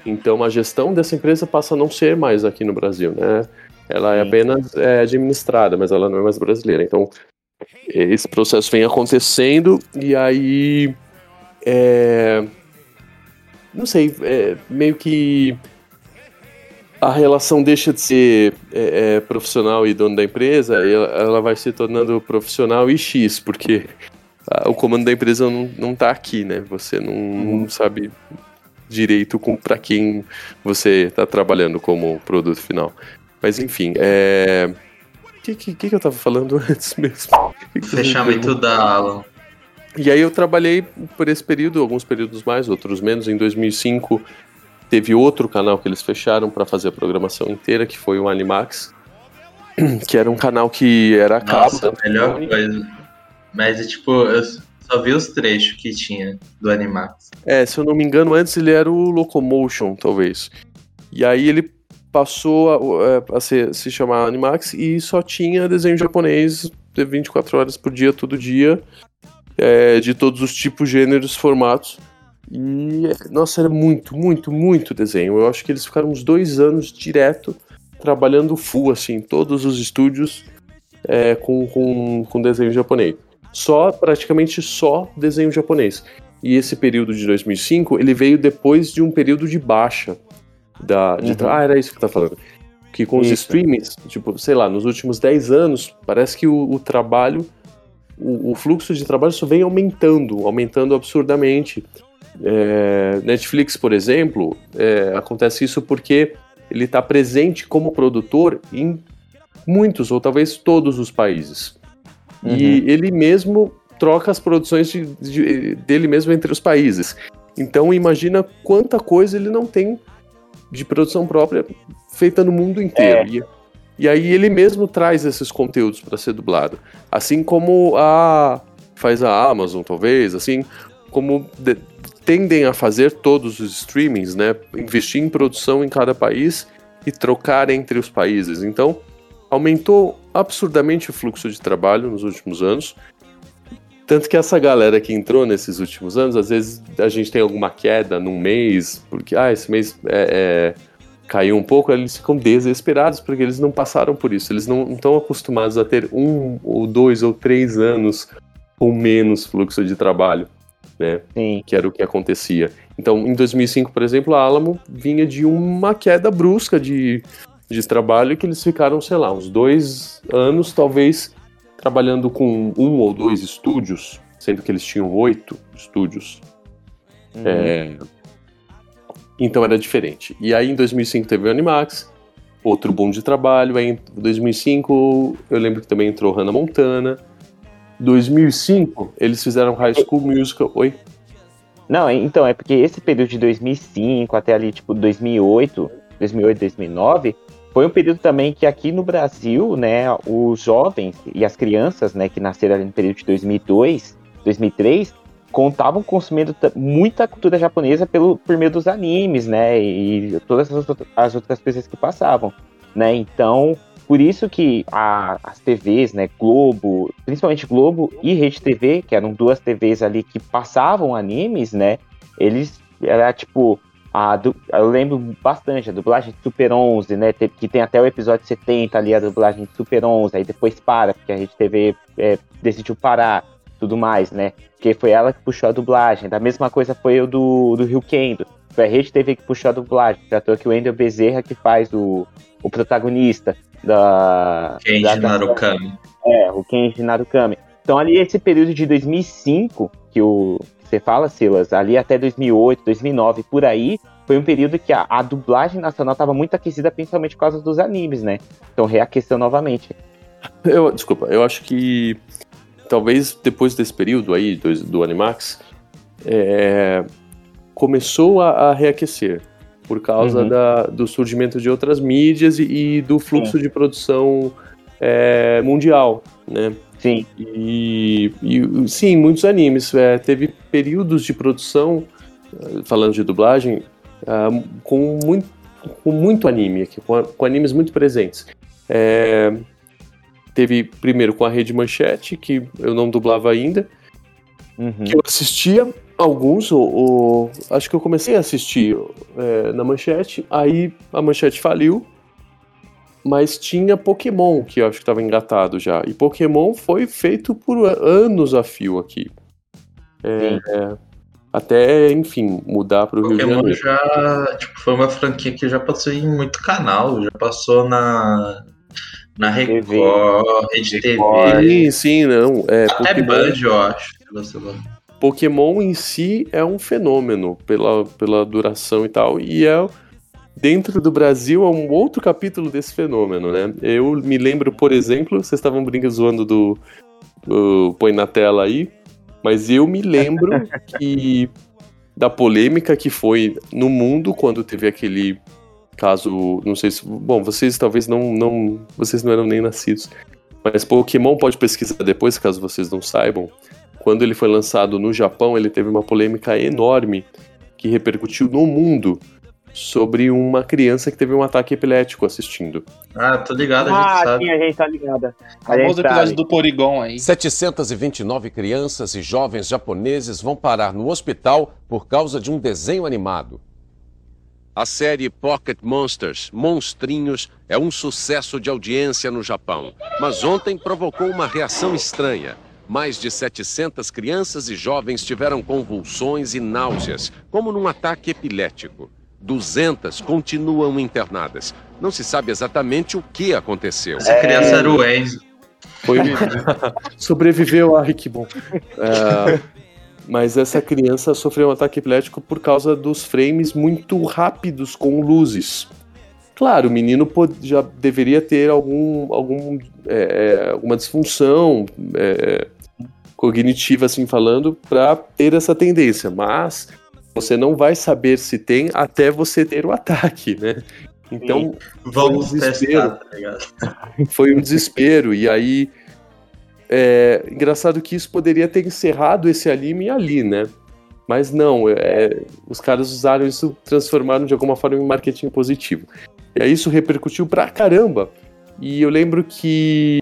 Então a gestão dessa empresa passa a não ser mais aqui no Brasil, né? Ela é apenas é, administrada, mas ela não é mais brasileira. Então esse processo vem acontecendo e aí é, não sei, é, meio que a relação deixa de ser é, é, profissional e dono da empresa, ela, ela vai se tornando profissional e X, porque ah, o comando da empresa não, não tá aqui, né? Você não, não sabe direito para quem você está trabalhando como produto final. Mas enfim, é. O que, que, que eu tava falando antes mesmo? Fechamento da Alan. E aí eu trabalhei por esse período, alguns períodos mais, outros menos. Em 2005 teve outro canal que eles fecharam para fazer a programação inteira, que foi o Animax, que era um canal que era a cabo. Nossa, a melhor coisa. Mas, tipo, eu só vi os trechos que tinha do Animax. É, se eu não me engano, antes ele era o Locomotion, talvez. E aí ele passou a, é, a ser- se chamar Animax e só tinha desenho japonês de 24 horas por dia, todo dia, é, de todos os tipos, gêneros, formatos. E, nossa, era muito, muito, muito desenho. Eu acho que eles ficaram uns dois anos direto trabalhando full, assim, todos os estúdios é, com, com, com desenho japonês. Só, praticamente só desenho japonês. E esse período de 2005, ele veio depois de um período de baixa. Da, de Uhum. Ah, era isso que eu tava falando. Que com os Isso. streamings, tipo, sei lá, nos últimos 10 anos, parece que o, o trabalho, o, o fluxo de trabalho só vem aumentando, aumentando absurdamente. É, Netflix, por exemplo, é, acontece isso porque ele está presente como produtor em muitos ou talvez todos os países. E ele mesmo troca as produções de- de- dele mesmo entre os países. Então imagina quanta coisa ele não tem de produção própria feita no mundo inteiro. E, e aí ele mesmo traz esses conteúdos para ser dublado. Assim como a faz a Amazon, talvez, assim como de- tendem a fazer todos os streamings, né? Investir em produção em cada país e trocar entre os países. Então, aumentou absurdamente o fluxo de trabalho nos últimos anos. Tanto que essa galera que entrou nesses últimos anos, às vezes a gente tem alguma queda num mês, porque ah, esse mês é, é, caiu um pouco, eles ficam desesperados porque eles não passaram por isso. Eles não estão acostumados a ter um ou dois ou três anos com menos fluxo de trabalho, né? Sim. que era o que acontecia. Então, em 2005, por exemplo, a Alamo vinha de uma queda brusca de, de trabalho que eles ficaram, sei lá, uns dois anos, talvez, trabalhando com um ou dois estúdios, sendo que eles tinham oito estúdios. Uhum. É, Então era diferente. E aí, em 2005, teve o Animax, outro boom de trabalho. Aí, em 2005, eu lembro que também entrou Hannah Montana. 2005, eles fizeram High School Musical. Oi? Não, é- então, é porque esse período de 2005 até ali, tipo, 2008, 2008, 2009, foi um período também que aqui no Brasil, né, os jovens e as crianças, né, que nasceram ali no período de 2002, 2003, contavam consumindo ta- muita cultura japonesa pelo, por meio dos animes, né, e todas as, as outras coisas que passavam, né, então, por isso que a- as TVs, né, Globo, principalmente Globo e Rede TV, que eram duas TVs ali que passavam animes, né, eles, era tipo, a du- eu lembro bastante a dublagem de Super 11, né, que tem até o episódio 70 ali, a dublagem de Super 11, aí depois para, porque a Rede TV é, decidiu parar, tudo mais, né, porque foi ela que puxou a dublagem, da mesma coisa foi o do, do Rio Kendo, foi a Rede TV que puxou a dublagem, tratou que o Wendel Bezerra que faz o, o protagonista da... Kenji da- da- Narukami. é, o Kenji Narukami. Então ali esse período de 2005 que o que você fala, Silas, ali até 2008, 2009, por aí, foi um período que a, a dublagem nacional estava muito aquecida, principalmente por causa dos animes, né? Então reaqueceu novamente. Eu, desculpa, eu acho que talvez depois desse período aí do, do Animax, é, começou a, a reaquecer por causa Uhum. da- do surgimento de outras mídias e, e do fluxo de produção é, mundial, né? Sim, E, e, sim, muitos animes. é, teve períodos de produção, eh, falando de dublagem, ah, com, muito, com muito anime, aqui, com, com animes muito presentes. É, teve primeiro com a Rede Manchete, que eu não dublava ainda, uhum. que eu assistia alguns, ou, ou- acho que eu comecei a assistir é, na Manchete, aí a Manchete faliu, mas tinha Pokémon, que eu acho que estava engatado já, e Pokémon foi feito por anos a fio aqui. É, até, enfim, mudar para o Rio de Pokémon Janeiro. já tipo, foi uma franquia que já passou em muito canal, já passou na, na TV. Record, Rede TV, Sim, sim, não. É, até Pokémon, Band, eu acho. Pokémon em si é um fenômeno pela, pela duração e tal, e é dentro do Brasil é um outro capítulo desse fenômeno, né? Eu me lembro, por exemplo, vocês estavam brincando zoando do, do põe na tela aí, mas eu me lembro que da polêmica que foi no mundo quando teve aquele caso, não sei se, bom, vocês talvez não não, vocês não eram nem nascidos, mas Pokémon pode pesquisar depois, caso vocês não saibam. Quando ele foi lançado no Japão, ele teve uma polêmica enorme que repercutiu no mundo sobre uma criança que teve um ataque epilético assistindo. Ah, tô ligado, a gente Ah, sabe. sim, a gente tá ligada. A Famoso episódio sabe. do Porygon aí. 729 crianças e jovens japoneses vão parar no hospital por causa de um desenho animado. A série Pocket Monsters, Monstrinhos, é um sucesso de audiência no Japão. Mas ontem provocou uma reação estranha. Mais de 700 crianças e jovens tiveram convulsões e náuseas, como num ataque epilético. 200 continuam internadas. Não se sabe exatamente o que aconteceu. Essa criança era o Enzo. Foi... Sobreviveu, ai que bom. É, mas essa criança sofreu um ataque epilético por causa dos frames muito rápidos com luzes. Claro, o menino já deveria ter algum, algum, é, é, alguma disfunção é, cognitiva, assim falando, para ter essa tendência, mas você não vai saber se tem até você ter o ataque, né? Então, Vamos Foi um desespero. testar, tá ligado? foi um desespero. E aí, é engraçado que isso poderia ter encerrado esse anime ali, né? Mas não, é, os caras usaram isso, transformaram de alguma forma em marketing positivo. E aí isso repercutiu pra caramba. E eu lembro que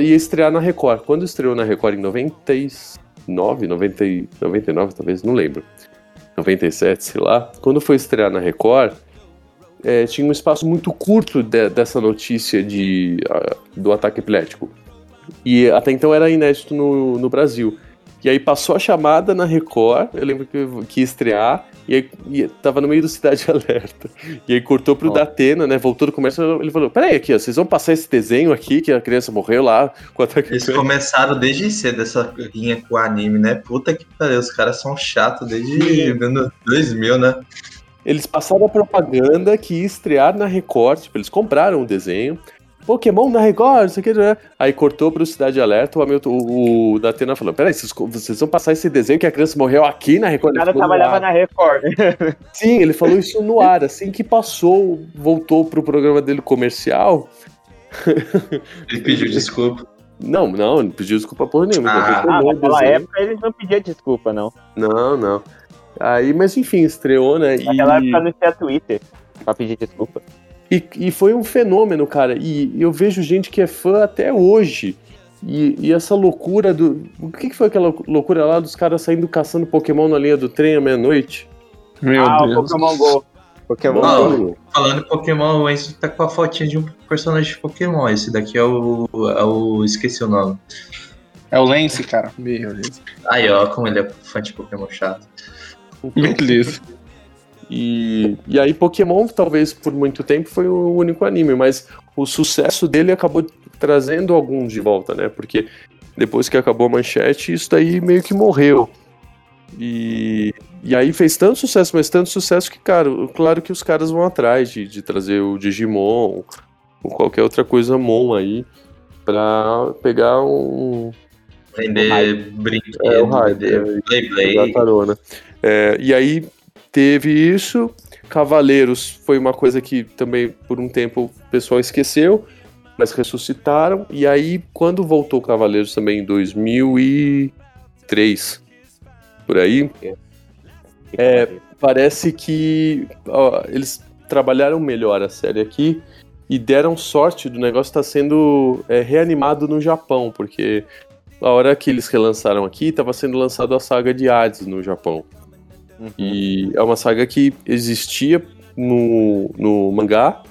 ia estrear na Record. Quando estreou na Record em 99, 90, e- 99 talvez, não lembro. 97, sei lá. Quando foi estrear na Record, é, tinha um espaço muito curto de- dessa notícia de, do ataque epilético. E até então era inédito no, no Brasil. E aí passou a chamada na Record, eu lembro que, que ia estrear, e aí e tava no meio do Cidade Alerta. E aí cortou pro Ó. Datena, né? Voltou do comércio, ele falou: Peraí, aqui, ó, vocês vão passar esse desenho aqui que a criança morreu lá com ataque Eles começaram desde cedo essa linha com o anime, né? Puta que pariu, os caras são chatos desde anos 2000, né? Eles passaram a propaganda que ia estrear na Record, tipo, eles compraram o desenho. Pokémon na Record, isso aqui, né? Aí cortou pro Cidade Alerta, o Hamilton, o, o Datena falou: Peraí, vocês, vocês vão passar esse desenho que a criança morreu aqui na Record? O cara Ele trabalhava na Record. Sim, ele falou isso no ar, assim que passou, voltou pro programa dele comercial. Ele pediu desculpa. Não, não, não pediu desculpa porra nenhuma. Ah, ele Ah, naquela época eles não pediam desculpa, não. Não, não. Aí, mas enfim, estreou, né? E... Naquela época não tinha Twitter pra pedir desculpa. E, e foi um fenômeno, cara. E eu vejo gente que é fã até hoje. E, e essa loucura do. O que, que foi aquela loucura lá dos caras saindo caçando Pokémon na linha do trem à meia-noite? Meu ah, o Deus. Pokémon GO. Pokémon Não. GO. Falando em Pokémon, o Enzo tá com a fotinha de um personagem de Pokémon. Esse daqui é o. É o esqueci o nome. É o Lance, cara. Meu Deus. Aí, ó, como ele é fã de Pokémon chato. Beleza. E, e aí, Pokémon, talvez por muito tempo, foi o único anime, mas o sucesso dele acabou trazendo alguns de volta, né? Porque depois que acabou a manchete, isso daí meio que morreu. E, e aí fez tanto sucesso, mas tanto sucesso que, cara, claro que os caras vão atrás de, de trazer o Digimon ou qualquer outra coisa Mon aí pra pegar um, Vender brinquedo, É, é, vender Play carona. É, e aí teve isso. Cavaleiros foi uma coisa que também por um tempo o pessoal esqueceu, mas ressuscitaram. E aí, quando voltou Cavaleiros também em 2003, por aí, É, parece que ó, eles trabalharam melhor a série aqui e deram sorte do negócio estar sendo é, reanimado no Japão, porque a hora que eles relançaram aqui, estava sendo lançado a saga de Hades no Japão. E é uma saga que existia no, no mangá,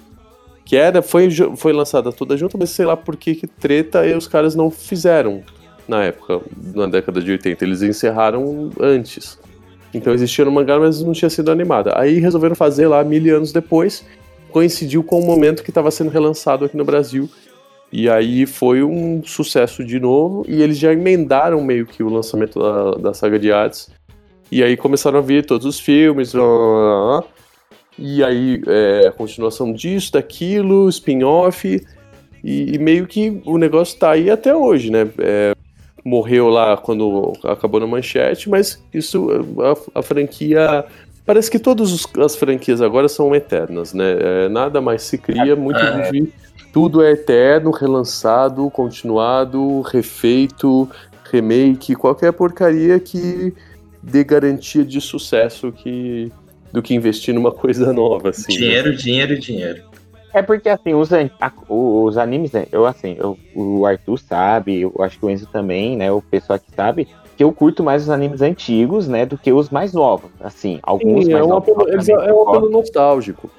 que era, foi, foi lançada toda junto, mas sei lá por que, que treta e os caras não fizeram na época, na década de 80. Eles encerraram antes. Então existia no mangá, mas não tinha sido animada. Aí resolveram fazer lá mil anos depois, coincidiu com o momento que estava sendo relançado aqui no Brasil. E aí foi um sucesso de novo, e eles já emendaram meio que o lançamento da, da saga de Hades. E aí começaram a vir todos os filmes, blá, blá, blá, e aí é, a continuação disso, daquilo, spin-off, e, e meio que o negócio tá aí até hoje, né? É, morreu lá quando acabou na manchete, mas isso, a, a franquia. Parece que todas as franquias agora são eternas, né? É, nada mais se cria, muito É. de- tudo é eterno, relançado, continuado, refeito, remake, qualquer porcaria que dê garantia de sucesso que do que investir numa coisa nova, assim. né? Dinheiro, dinheiro, dinheiro. É porque, assim, os, a- os animes, né, eu, assim, eu- o Arthur sabe, eu acho que o Enzo também, né, o pessoal que sabe, porque eu curto mais os animes antigos, né, do que os mais novos. Assim, alguns Sim, mais é um novos. apelo, eles- obviamente, é um apelo nostálgico.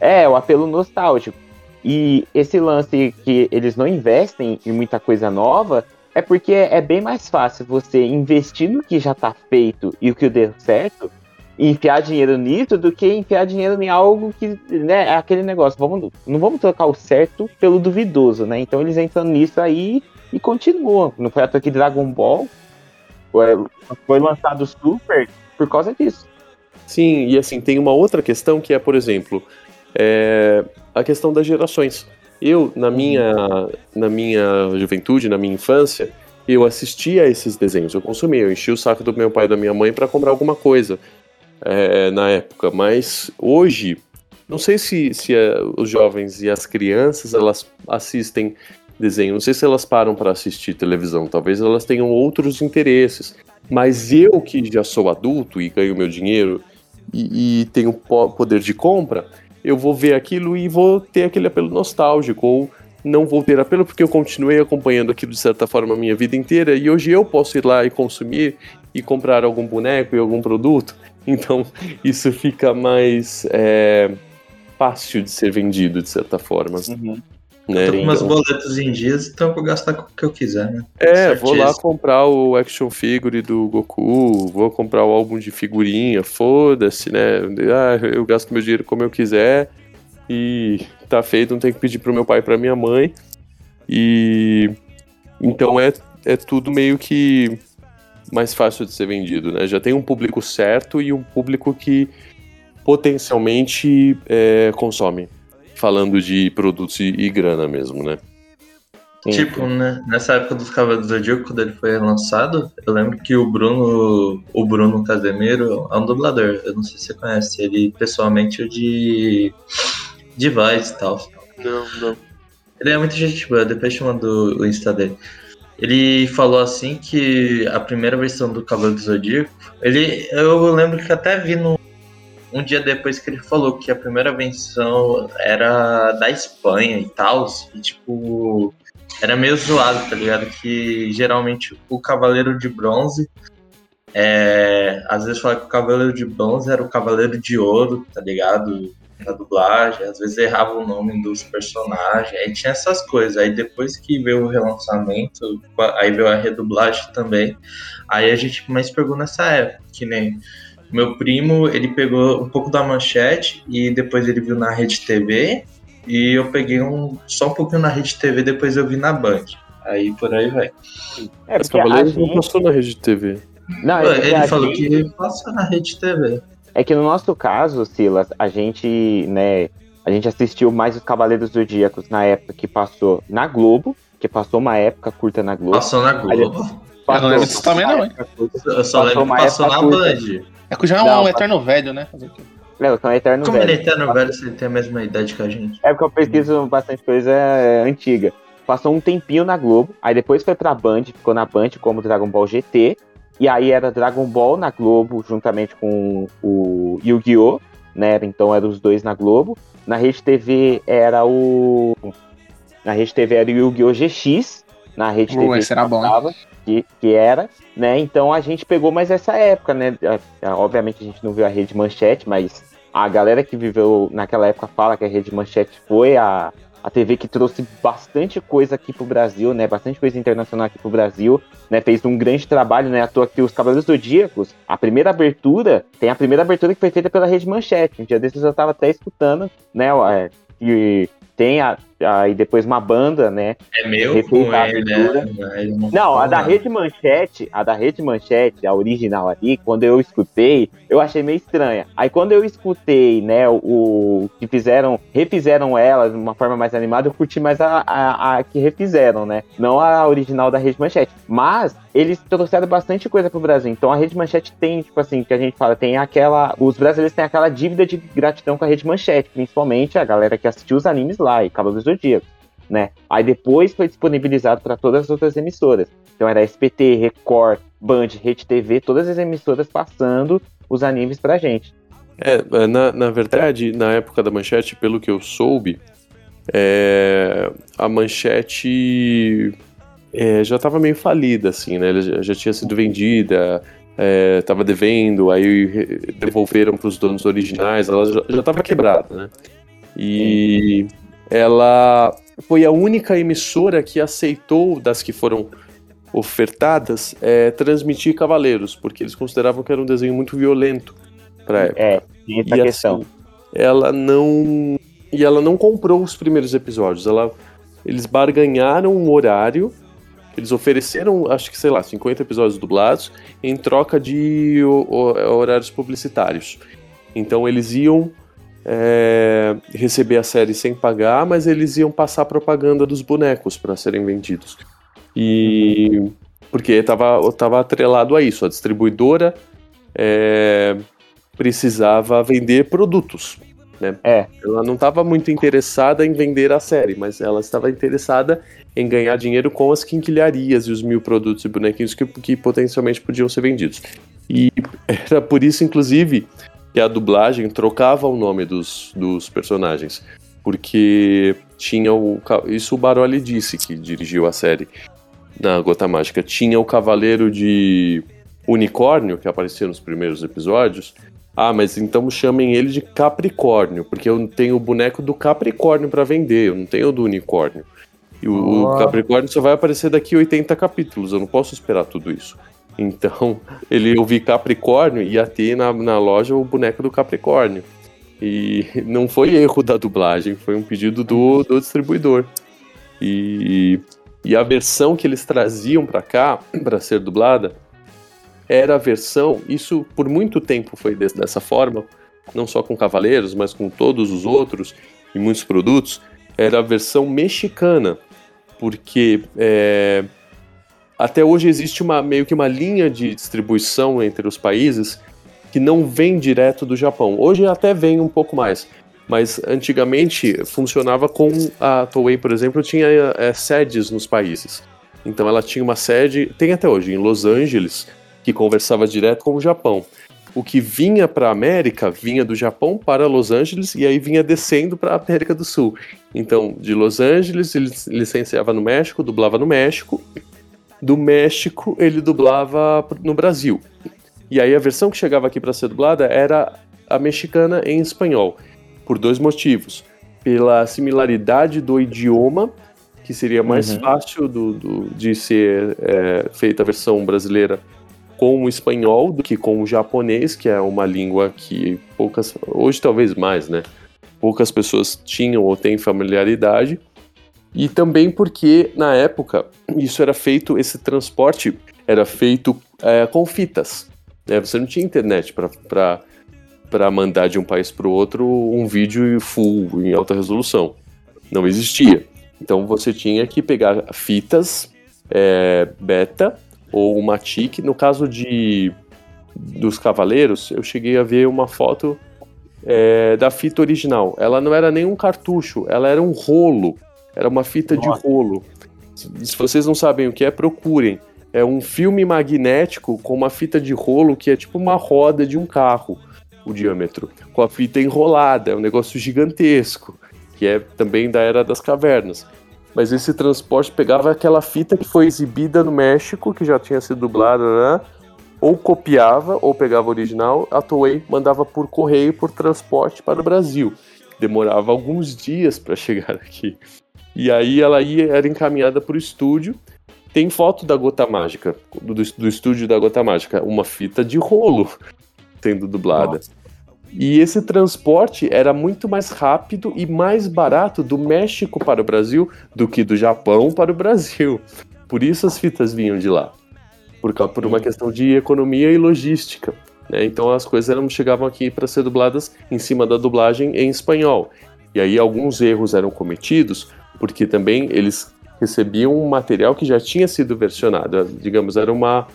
É, o apelo nostálgico. E esse lance que eles não investem em muita coisa nova é porque é bem mais fácil você investir no que já tá feito e o que deu certo e enfiar dinheiro nisso do que enfiar dinheiro em algo que, né, é aquele negócio, vamos, não vamos trocar o certo pelo duvidoso, né? Então eles entram nisso aí e continuam. Não foi à que Dragon Ball foi, foi lançado Super por causa disso. Sim, e assim, tem uma outra questão que é, por exemplo, é, a questão das gerações. Eu, na minha, na minha juventude, na minha infância, eu assistia a esses desenhos, eu consumia, eu enchia o saco do meu pai e da minha mãe para comprar alguma coisa é, na época, mas hoje, não sei se, se é, os jovens e as crianças, elas assistem desenho, não sei se elas param para assistir televisão, talvez elas tenham outros interesses, mas eu que já sou adulto e ganho meu dinheiro e, e tenho po- poder de compra, eu vou ver aquilo e vou ter aquele apelo nostálgico, ou não vou ter apelo porque eu continuei acompanhando aquilo de certa forma a minha vida inteira e hoje eu posso ir lá e consumir e comprar algum boneco e algum produto. Então isso fica mais é, fácil de ser vendido de certa forma. Né? Tô com meus Então- boletos em dias, então eu vou gastar com o que eu quiser, né? É, vou lá comprar o action figure do Goku, vou comprar o álbum de figurinha, foda-se, né? Ah, eu gasto meu dinheiro como eu quiser e tá feito, não tenho que pedir pro meu pai e pra minha mãe. E então é, é tudo meio que mais fácil de ser vendido, né? Já tem um público certo e um público que potencialmente é, consome. Falando de produtos e, e grana mesmo, né? Sim, Tipo, né, nessa época dos Cavaleiros do Zodíaco, quando ele foi lançado, eu lembro que o Bruno, o Bruno Casemiro é um dublador. Eu não sei se você conhece ele pessoalmente, o de, de voz e tal. Não, não. Ele é muito gente boa, depois te mando o Insta dele. Ele falou assim que a primeira versão do Cavaleiro do Zodíaco, ele, eu lembro que até vi no, um dia depois que ele falou que a primeira versão era da Espanha e tal, e tipo, era meio zoado, tá ligado? Que geralmente o Cavaleiro de Bronze, é, às vezes fala que o Cavaleiro de Bronze era o Cavaleiro de Ouro, tá ligado? Na dublagem, às vezes errava o nome dos personagens, aí tinha essas coisas. Aí depois que veio o relançamento, aí veio a redublagem também. Aí a gente mais pegou nessa época, que nem meu primo, ele pegou um pouco da manchete e depois ele viu na Rede TV. E eu peguei um, só um pouquinho na Rede TV, depois eu vi na Band. Aí por aí vai. É, Os porque a Cavaleiros não gente... passou na rede de TV. Não, é porque Ele a falou gente- que passa na Rede TV. É que no nosso caso, Silas, a gente, né, a gente assistiu mais os Cavaleiros Zodíacos na época que passou na Globo, que passou uma época curta na Globo. Passou na Globo. Eu não lembro disso também, não, hein? Eu só Passou lembro que passou na. Band. É que já é um Não, eterno velho, né? Fazer o quê? Não, são eterno Como ele é velho. eterno velho, se ele tem a mesma idade que a gente. É porque eu pesquiso bastante coisa é, antiga. Passou um tempinho na Globo, aí depois foi pra Band, ficou na Band como Dragon Ball GT, e aí era Dragon Ball na Globo, juntamente com o Yu-Gi-Oh! Né? Então eram os dois na Globo. Na Rede TV era o. Na Rede TV era o Yu-Gi-Oh! GX. Na Rede Uh, TV esse era bom, que, que era, né? Então a gente pegou mais essa época, né? Obviamente a gente não viu a Rede Manchete, mas a galera que viveu naquela época fala que a Rede Manchete foi a, a TV que trouxe bastante coisa aqui pro Brasil, né? Bastante coisa internacional aqui pro Brasil, né? Fez um grande trabalho, né? À toa que os Cavaleiros Zodíacos, a primeira abertura, tem a primeira abertura que foi feita pela Rede Manchete. Um dia desses eu tava até escutando, né? é, E tem a, aí depois uma banda, né? É meu abertura. né? Não, a da. Rede Manchete, a da Rede Manchete, a original ali, quando eu escutei, eu achei meio estranha. Aí quando eu escutei, né, o, o que fizeram, refizeram ela de uma forma mais animada, eu curti mais a, a, a que refizeram, né? Não a original da Rede Manchete. Mas eles trouxeram bastante coisa pro Brasil. Então a Rede Manchete tem, tipo assim, que a gente fala, tem aquela. Os brasileiros têm aquela dívida de gratidão com a Rede Manchete, principalmente a galera que assistiu os animes lá e Cavaleiros Zodíaco. Né? Aí depois foi disponibilizado para todas as outras emissoras. Então era SPT, Record, Band, Rede TV, todas as emissoras passando os animes pra gente. É, na, na verdade, na época da manchete, pelo que eu soube, é, a manchete é, já estava meio falida, assim, né? Ela já, já tinha sido vendida, estava devendo, aí devolveram para os donos originais, ela já estava quebrada, né? E ela foi a única emissora que aceitou, das que foram ofertadas, é, transmitir Cavaleiros, porque eles consideravam que era um desenho muito violento para época. É, tem essa E questão. assim, ela não e ela não comprou os primeiros episódios. Ela eles barganharam um horário. Eles ofereceram, acho que sei lá, 50 episódios dublados em troca de o- o- horários publicitários. Então eles iam é, receber a série sem pagar, mas eles iam passar propaganda dos bonecos para serem vendidos. E porque estava tava atrelado a isso, a distribuidora é, precisava vender produtos. Né? É. Ela não estava muito interessada em vender a série, mas ela estava interessada em ganhar dinheiro com as quinquilharias e os mil produtos e bonequinhos que, que potencialmente podiam ser vendidos. E era por isso, inclusive, que a dublagem trocava o nome dos, dos personagens. Porque tinha o. Isso o Baroli disse que dirigiu a série na Gota Mágica. Tinha o Cavaleiro de Unicórnio, que aparecia nos primeiros episódios. Ah, mas então chamem ele de Capricórnio, porque eu tenho o boneco do Capricórnio para vender, eu não tenho o do Unicórnio. E o, o Ah. Capricórnio só vai aparecer daqui a 80 capítulos, eu não posso esperar tudo isso. Então, ele ouvir Capricórnio e ia ter na, na loja o boneco do Capricórnio. E não foi erro da dublagem, foi um pedido do, do distribuidor. E, e a versão que eles traziam para cá, para ser dublada, era a versão. Isso por muito tempo foi des- dessa forma, não só com Cavaleiros, mas com todos os outros e muitos produtos. Era a versão mexicana, porque é, até hoje existe uma, meio que uma linha de distribuição entre os países que não vem direto do Japão. Hoje até vem um pouco mais, mas antigamente funcionava com a Toei, por exemplo, tinha é, sedes nos países. Então ela tinha uma sede, tem até hoje, em Los Angeles, que conversava direto com o Japão. O que vinha para a América vinha do Japão para Los Angeles e aí vinha descendo para a América do Sul. Então, de Los Angeles, ele licenciava no México, dublava no México. Do México, ele dublava no Brasil. E aí a versão que chegava aqui para ser dublada era a mexicana em espanhol, por dois motivos. Pela similaridade do idioma, que seria mais Uhum. fácil do, do- de ser é, feita a versão brasileira com o espanhol do que com o japonês, que é uma língua que poucas, hoje talvez mais, né? Poucas pessoas tinham ou têm familiaridade. E também porque, na época, isso era feito, esse transporte era feito é, com fitas. né? Você não tinha internet para mandar de um país para o outro um vídeo full, em alta resolução. Não existia. Então você tinha que pegar fitas é, beta ou uma TIC. No caso de dos Cavaleiros, eu cheguei a ver uma foto é, da fita original. Ela não era nem um cartucho, ela era um rolo. Era uma fita de rolo. Se se vocês não sabem o que é, procurem. É um filme magnético com uma fita de rolo que é tipo uma roda de um carro, o diâmetro, com a fita enrolada. É um negócio gigantesco, que é também da Era das Cavernas. Mas esse transporte pegava aquela fita que foi exibida no México, que já tinha sido dublada, né? ou copiava, ou pegava o original, a Toei mandava por correio, por transporte para o Brasil. Demorava alguns dias para chegar aqui. E aí ela ia, era encaminhada para o estúdio. Tem foto da Gota Mágica, do, do estúdio da Gota Mágica, uma fita de rolo sendo dublada. E esse transporte era muito mais rápido e mais barato do México para o Brasil do que do Japão para o Brasil. Por isso as fitas vinham de lá. Por, por uma questão de economia e logística. né? Então as coisas eram, chegavam aqui para ser dubladas em cima da dublagem em espanhol. E aí alguns erros eram cometidos porque também eles recebiam um material que já tinha sido versionado. Digamos, era uma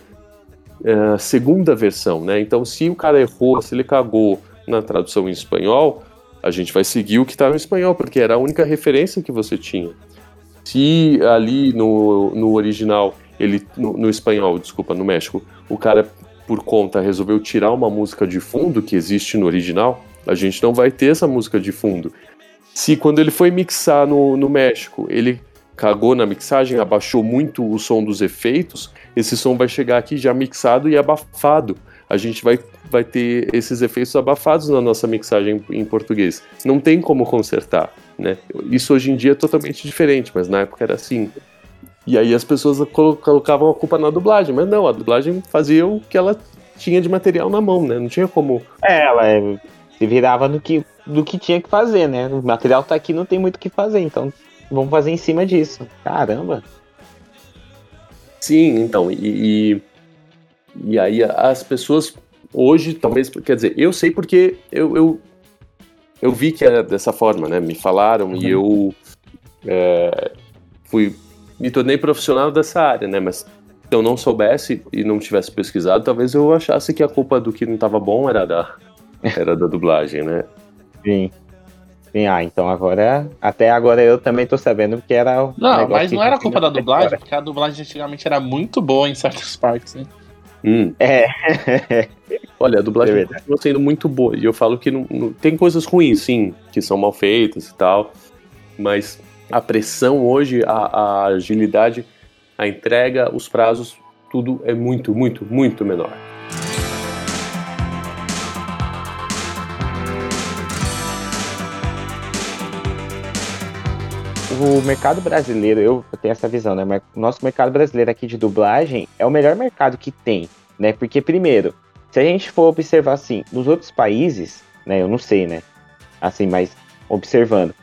eh, segunda versão, né? Então se o cara errou, se ele cagou na tradução em espanhol, a gente vai seguir o que estava em espanhol, porque era a única referência que você tinha. Se ali no, no original, ele no, no espanhol, desculpa, no México, o cara por conta resolveu tirar uma música de fundo que existe no original, a gente não vai ter essa música de fundo. Se quando ele foi mixar no, no México, ele cagou na mixagem, abaixou muito o som dos efeitos, esse som vai chegar aqui já mixado e abafado. A gente vai, vai ter esses efeitos abafados na nossa mixagem em português. Não tem como consertar, né? Isso hoje em dia é totalmente diferente, mas na época era assim. E aí as pessoas colo- colocavam a culpa na dublagem, mas não, a dublagem fazia o que ela tinha de material na mão, né? Não tinha como. É, ela é, se virava no que, do que tinha que fazer, né? O material tá aqui, não tem muito o que fazer, então vamos fazer em cima disso. Caramba. Sim, então, e, e, e aí as pessoas hoje, talvez, quer dizer, eu sei porque eu, eu, eu vi que era dessa forma, né? Me falaram e eu é, fui, me tornei profissional dessa área, né? Mas se eu não soubesse e não tivesse pesquisado, talvez eu achasse que a culpa do que não estava bom era da, era da dublagem, né? Sim. Sim, ah, então agora. Até agora eu também tô sabendo que era. o Não, negócio mas não era culpa da dublagem, fora. porque a dublagem antigamente era muito boa em certas partes, né? Hum. É. Olha, a dublagem É continua sendo muito boa. E eu falo que não, não- tem coisas ruins, sim, que são mal feitas e tal. Mas a pressão hoje, a, a agilidade, a entrega, os prazos, tudo é muito, muito, muito menor. O mercado brasileiro, eu tenho essa visão, né? Mas o nosso mercado brasileiro aqui de dublagem é o melhor mercado que tem, né? Porque, primeiro, se a gente for observar assim, nos outros países, né? Eu não sei, né? Assim, mas observando.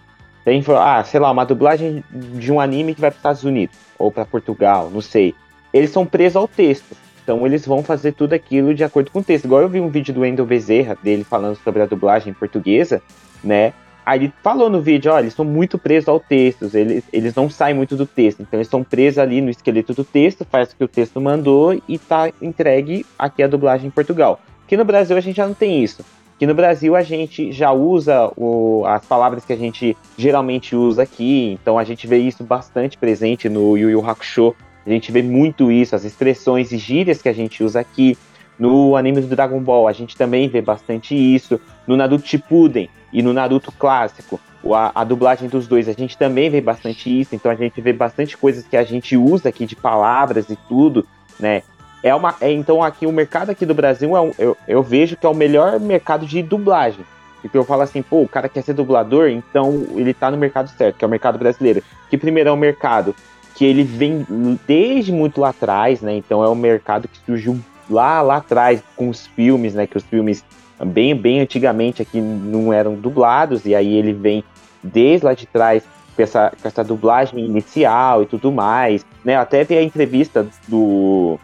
Se a gente for, ah, sei lá, uma dublagem de um anime que vai para os Estados Unidos ou para Portugal, não sei. Eles são presos ao texto. Então eles vão fazer tudo aquilo de acordo com o texto. Igual eu vi um vídeo do Wendel Bezerra, dele falando sobre a dublagem portuguesa, né? Aí ele falou no vídeo, ó, eles são muito presos ao texto, eles, eles não saem muito do texto, então eles estão presos ali no esqueleto do texto, faz o que o texto mandou e tá entregue aqui a dublagem em Portugal. Aqui no Brasil a gente já não tem isso. Aqui no Brasil a gente já usa o- as palavras que a gente geralmente usa aqui, então a gente vê isso bastante presente no Yu Yu Hakusho, a gente vê muito isso, as expressões e gírias que a gente usa aqui. No anime do Dragon Ball a gente também vê bastante isso. No Naruto Shippuden e no Naruto clássico, a, a dublagem dos dois, a gente também vê bastante isso, então a gente vê bastante coisas que a gente usa aqui de palavras e tudo, né? É uma, é, então aqui o mercado aqui do Brasil é um- eu, eu vejo que é o melhor mercado de dublagem. Porque eu falo assim, pô, o cara quer ser dublador, então ele tá no mercado certo, que é o mercado brasileiro. Que primeiro é um mercado que ele vem desde muito lá atrás, né? Então é um mercado que surgiu lá lá atrás com os filmes, né? Que os filmes bem bem antigamente aqui não eram dublados e aí ele vem desde lá de trás com essa, com essa dublagem inicial e tudo mais, né? Eu até vi a entrevista do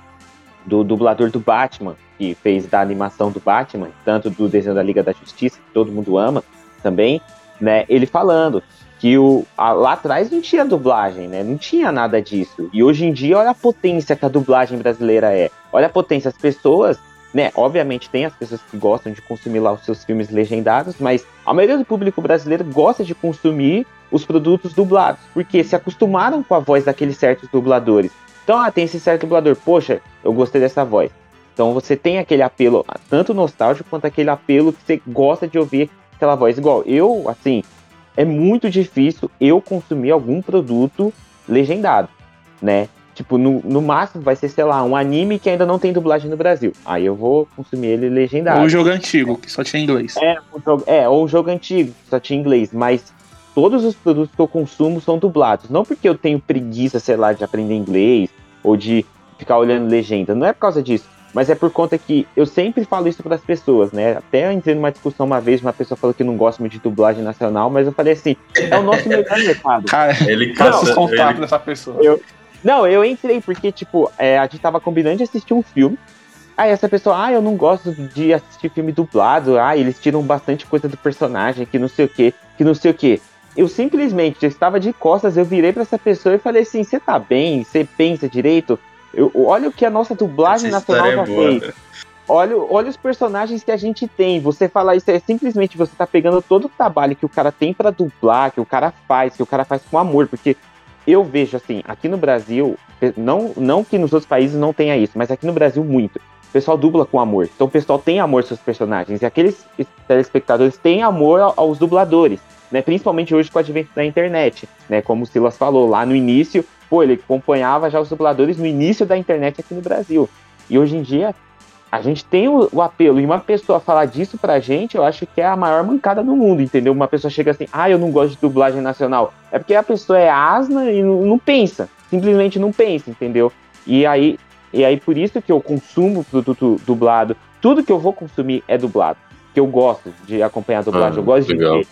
do dublador do Batman que fez da animação do Batman, tanto do desenho da Liga da Justiça que todo mundo ama também, né? Ele falando que o, a- lá atrás não tinha dublagem, né? Não tinha nada disso. E hoje em dia, olha a potência que a dublagem brasileira é. Olha a potência. As pessoas, né? Obviamente tem as pessoas que gostam de consumir lá os seus filmes legendados, mas a maioria do público brasileiro gosta de consumir os produtos dublados, porque se acostumaram com a voz daqueles certos dubladores. Então, ah, tem esse certo dublador, poxa, eu gostei dessa voz. Então você tem aquele apelo, tanto nostálgico quanto aquele apelo que você gosta de ouvir aquela voz. Igual, eu, assim, é muito difícil eu consumir algum produto legendado, né? Tipo, no, no máximo vai ser, sei lá, um anime que ainda não tem dublagem no Brasil. Aí eu vou consumir ele legendado. Ou o jogo antigo, que só tinha inglês. É, um jogo, é, ou um jogo antigo, que só tinha inglês, mas todos os produtos que eu consumo são dublados. Não porque eu tenho preguiça, sei lá, de aprender inglês ou de ficar olhando legenda. Não é por causa disso. Mas é por conta que eu sempre falo isso para as pessoas, né? Até eu entrei numa discussão uma vez, uma pessoa falou que não gosta muito de dublagem nacional, mas eu falei assim: é o nosso melhor mercado. Cara, Ele caça. os contatos ele- dessa pessoa. Eu- Não, eu entrei porque, tipo, é, a gente tava combinando de assistir um filme. Aí essa pessoa, ah, eu não gosto de assistir filme dublado. Ah, eles tiram bastante coisa do personagem, que não sei o que, que não sei o que. Eu simplesmente eu estava de costas, eu virei pra essa pessoa e falei assim: você tá bem? Você pensa direito? Eu, olha o que a nossa dublagem Essa nacional já é boa. fez. Olha, olha os personagens que a gente tem. Você falar isso é simplesmente você tá pegando todo o trabalho que o cara tem pra dublar, que o cara faz, que o cara faz com amor, porque eu vejo assim, aqui no Brasil, não, não que nos outros países não tenha isso, mas aqui no Brasil muito. O pessoal dubla com amor. Então o pessoal tem amor aos seus personagens. E aqueles telespectadores têm amor ao- aos dubladores. né? Principalmente hoje com o advento da internet, né? Como o Silas falou, lá no início, pô, ele acompanhava já os dubladores no início da internet aqui no Brasil. E hoje em dia, a gente tem o, o apelo, e uma pessoa falar disso pra gente, eu acho que é a maior mancada do mundo, entendeu? Uma pessoa chega assim, ah, eu não gosto de dublagem nacional. É porque a pessoa é asna e não, não pensa, simplesmente não pensa, entendeu? E aí, e aí por isso que eu consumo produto dublado. Tudo que eu vou consumir é dublado. Que eu gosto de acompanhar a dublagem, Ah, eu gosto legal. de ver.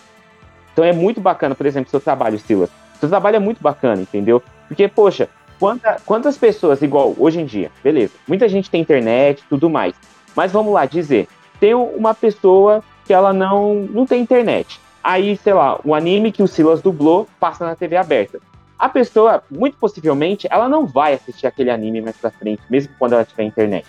Então é muito bacana, por exemplo, seu trabalho, Silas. Seu trabalho é muito bacana, entendeu? Porque, poxa, quanta- quantas pessoas, igual hoje em dia, beleza, muita gente tem internet tudo mais. Mas vamos lá dizer, tem uma pessoa que ela não, não tem internet. Aí, sei lá, o anime que o Silas dublou passa na TV aberta. A pessoa, muito possivelmente, ela não vai assistir aquele anime mais pra frente, mesmo quando ela tiver internet.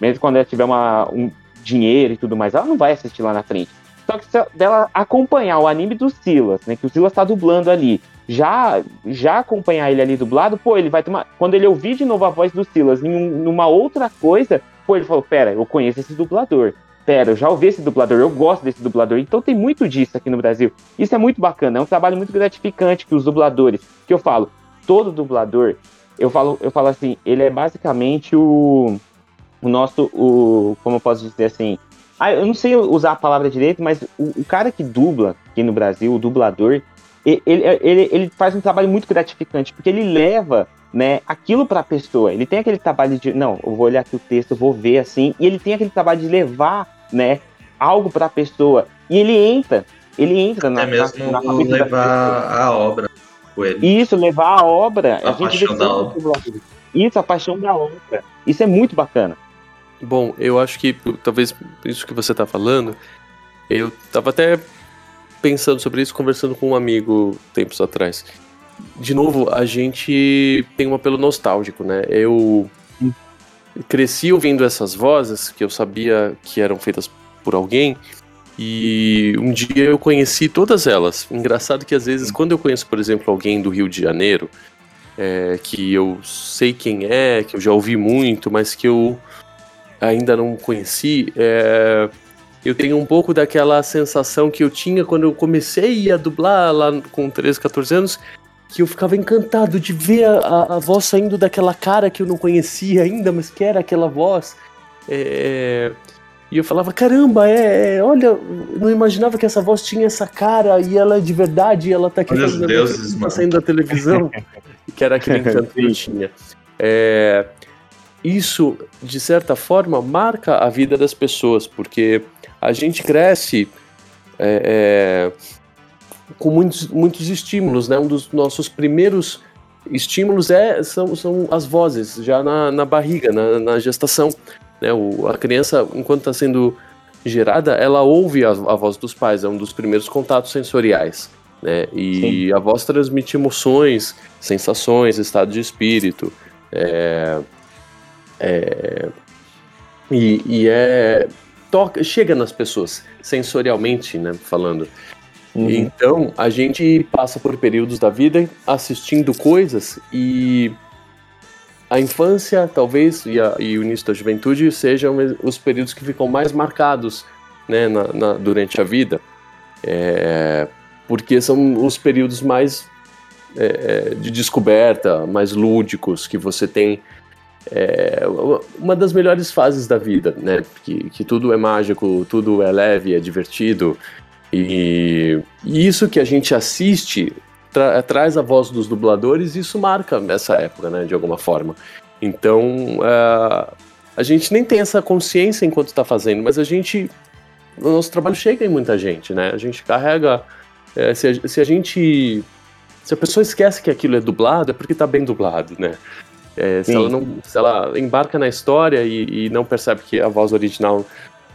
Mesmo quando ela tiver uma, um dinheiro e tudo mais, ela não vai assistir lá na frente. Só que se dela acompanhar o anime do Silas, né, que o Silas tá dublando ali, já já acompanhar ele ali dublado, pô, ele vai uma. Quando ele ouvir de novo a voz do Silas em um- numa outra coisa, pô, ele falou: Pera, eu conheço esse dublador. Pera, eu já ouvi esse dublador, eu gosto desse dublador. Então tem muito disso aqui no Brasil. Isso é muito bacana, é um trabalho muito gratificante que os dubladores, que eu falo, todo dublador, eu falo, eu falo assim, ele é basicamente o, o nosso, o, como eu posso dizer assim, ah, eu não sei usar a palavra direito, mas o, o cara que dubla aqui no Brasil, o dublador, ele, ele, ele faz um trabalho muito gratificante, porque ele leva né, aquilo para a pessoa. Ele tem aquele trabalho de, não, eu vou olhar aqui o texto, eu vou ver assim, e ele tem aquele trabalho de levar, né, algo para a pessoa. E ele entra, ele entra na, É mesmo na, na levar a obra com ele. Isso, levar a obra. A a gente vê paixão da sempre obra. Isso, a paixão da obra. Isso é muito bacana. Bom, eu acho que talvez isso que você tá falando, eu tava até pensando sobre isso, conversando com um amigo tempos atrás. De novo, a gente tem um apelo nostálgico, né? Eu cresci ouvindo essas vozes que eu sabia que eram feitas por alguém e um dia eu conheci todas elas. Engraçado que às vezes quando eu conheço, por exemplo, alguém do Rio de Janeiro, é, que eu sei quem é, que eu já ouvi muito, mas que eu ainda não conheci, é, eu tenho um pouco daquela sensação que eu tinha quando eu comecei a dublar lá com 13, 14 anos, que eu ficava encantado de ver a, a- a voz saindo daquela cara que eu não conhecia ainda, mas que era aquela voz. É, e eu falava, caramba, é, é, olha, não imaginava que essa voz tinha essa cara e ela é de verdade, e ela tá aqui os fazendo- tá mano. saindo da televisão, que era aquele encanto que eu tinha. É, isso, de certa forma, marca a vida das pessoas, porque a gente cresce é, é, com muitos, muitos estímulos, né? Um dos nossos primeiros estímulos é, são, são as vozes, já na, na barriga, na, na gestação. Né? O, a criança, enquanto está sendo gerada, ela ouve a, a voz dos pais, é um dos primeiros contatos sensoriais. Né? E a voz transmite emoções, sensações, estado de espírito. É, é, e, e é toca, chega nas pessoas sensorialmente, né, falando. Uhum. Então a gente passa por períodos da vida assistindo coisas e a infância, talvez, e, a- e o início da juventude sejam os períodos que ficam mais marcados né, na- na- durante a vida, É, porque são os períodos mais é, é, de descoberta, mais lúdicos, que você tem é, uma das melhores fases da vida, né? Que, que tudo é mágico, tudo é leve, é divertido. E, e isso que a gente assiste tra- traz a voz dos dubladores e isso marca essa época, né? De alguma forma. Então, é, a gente nem tem essa consciência enquanto está fazendo, mas a gente. O nosso trabalho chega em muita gente, né? A gente carrega. é, se, a, se a gente. Se a pessoa esquece que aquilo é dublado, é porque está bem dublado, né? É, se, ela não, se ela embarca na história e, e não percebe que a voz original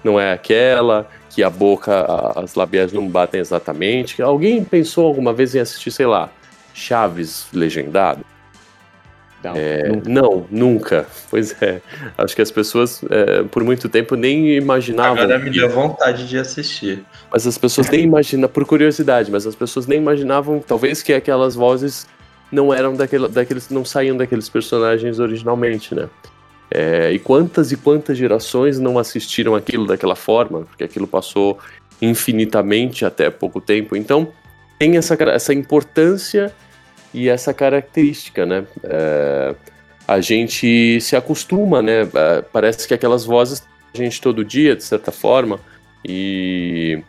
não é aquela, que a boca, a- as labiais não batem exatamente. Alguém pensou alguma vez em assistir, sei lá, Chaves legendado? Não, É, nunca. não, nunca. Pois é. Acho que as pessoas, é, por muito tempo, nem imaginavam. Agora me deu vontade de assistir. mas as pessoas nem imaginam, por curiosidade, mas as pessoas nem imaginavam, talvez, que aquelas vozes não eram daquela, daqueles, não saíam daqueles personagens originalmente, né? É, e quantas e quantas gerações não assistiram aquilo daquela forma, porque aquilo passou infinitamente até pouco tempo. Então, tem essa, essa importância e essa característica, né? É, a gente se acostuma, né? É, parece que aquelas vozes a gente todo dia, de certa forma, e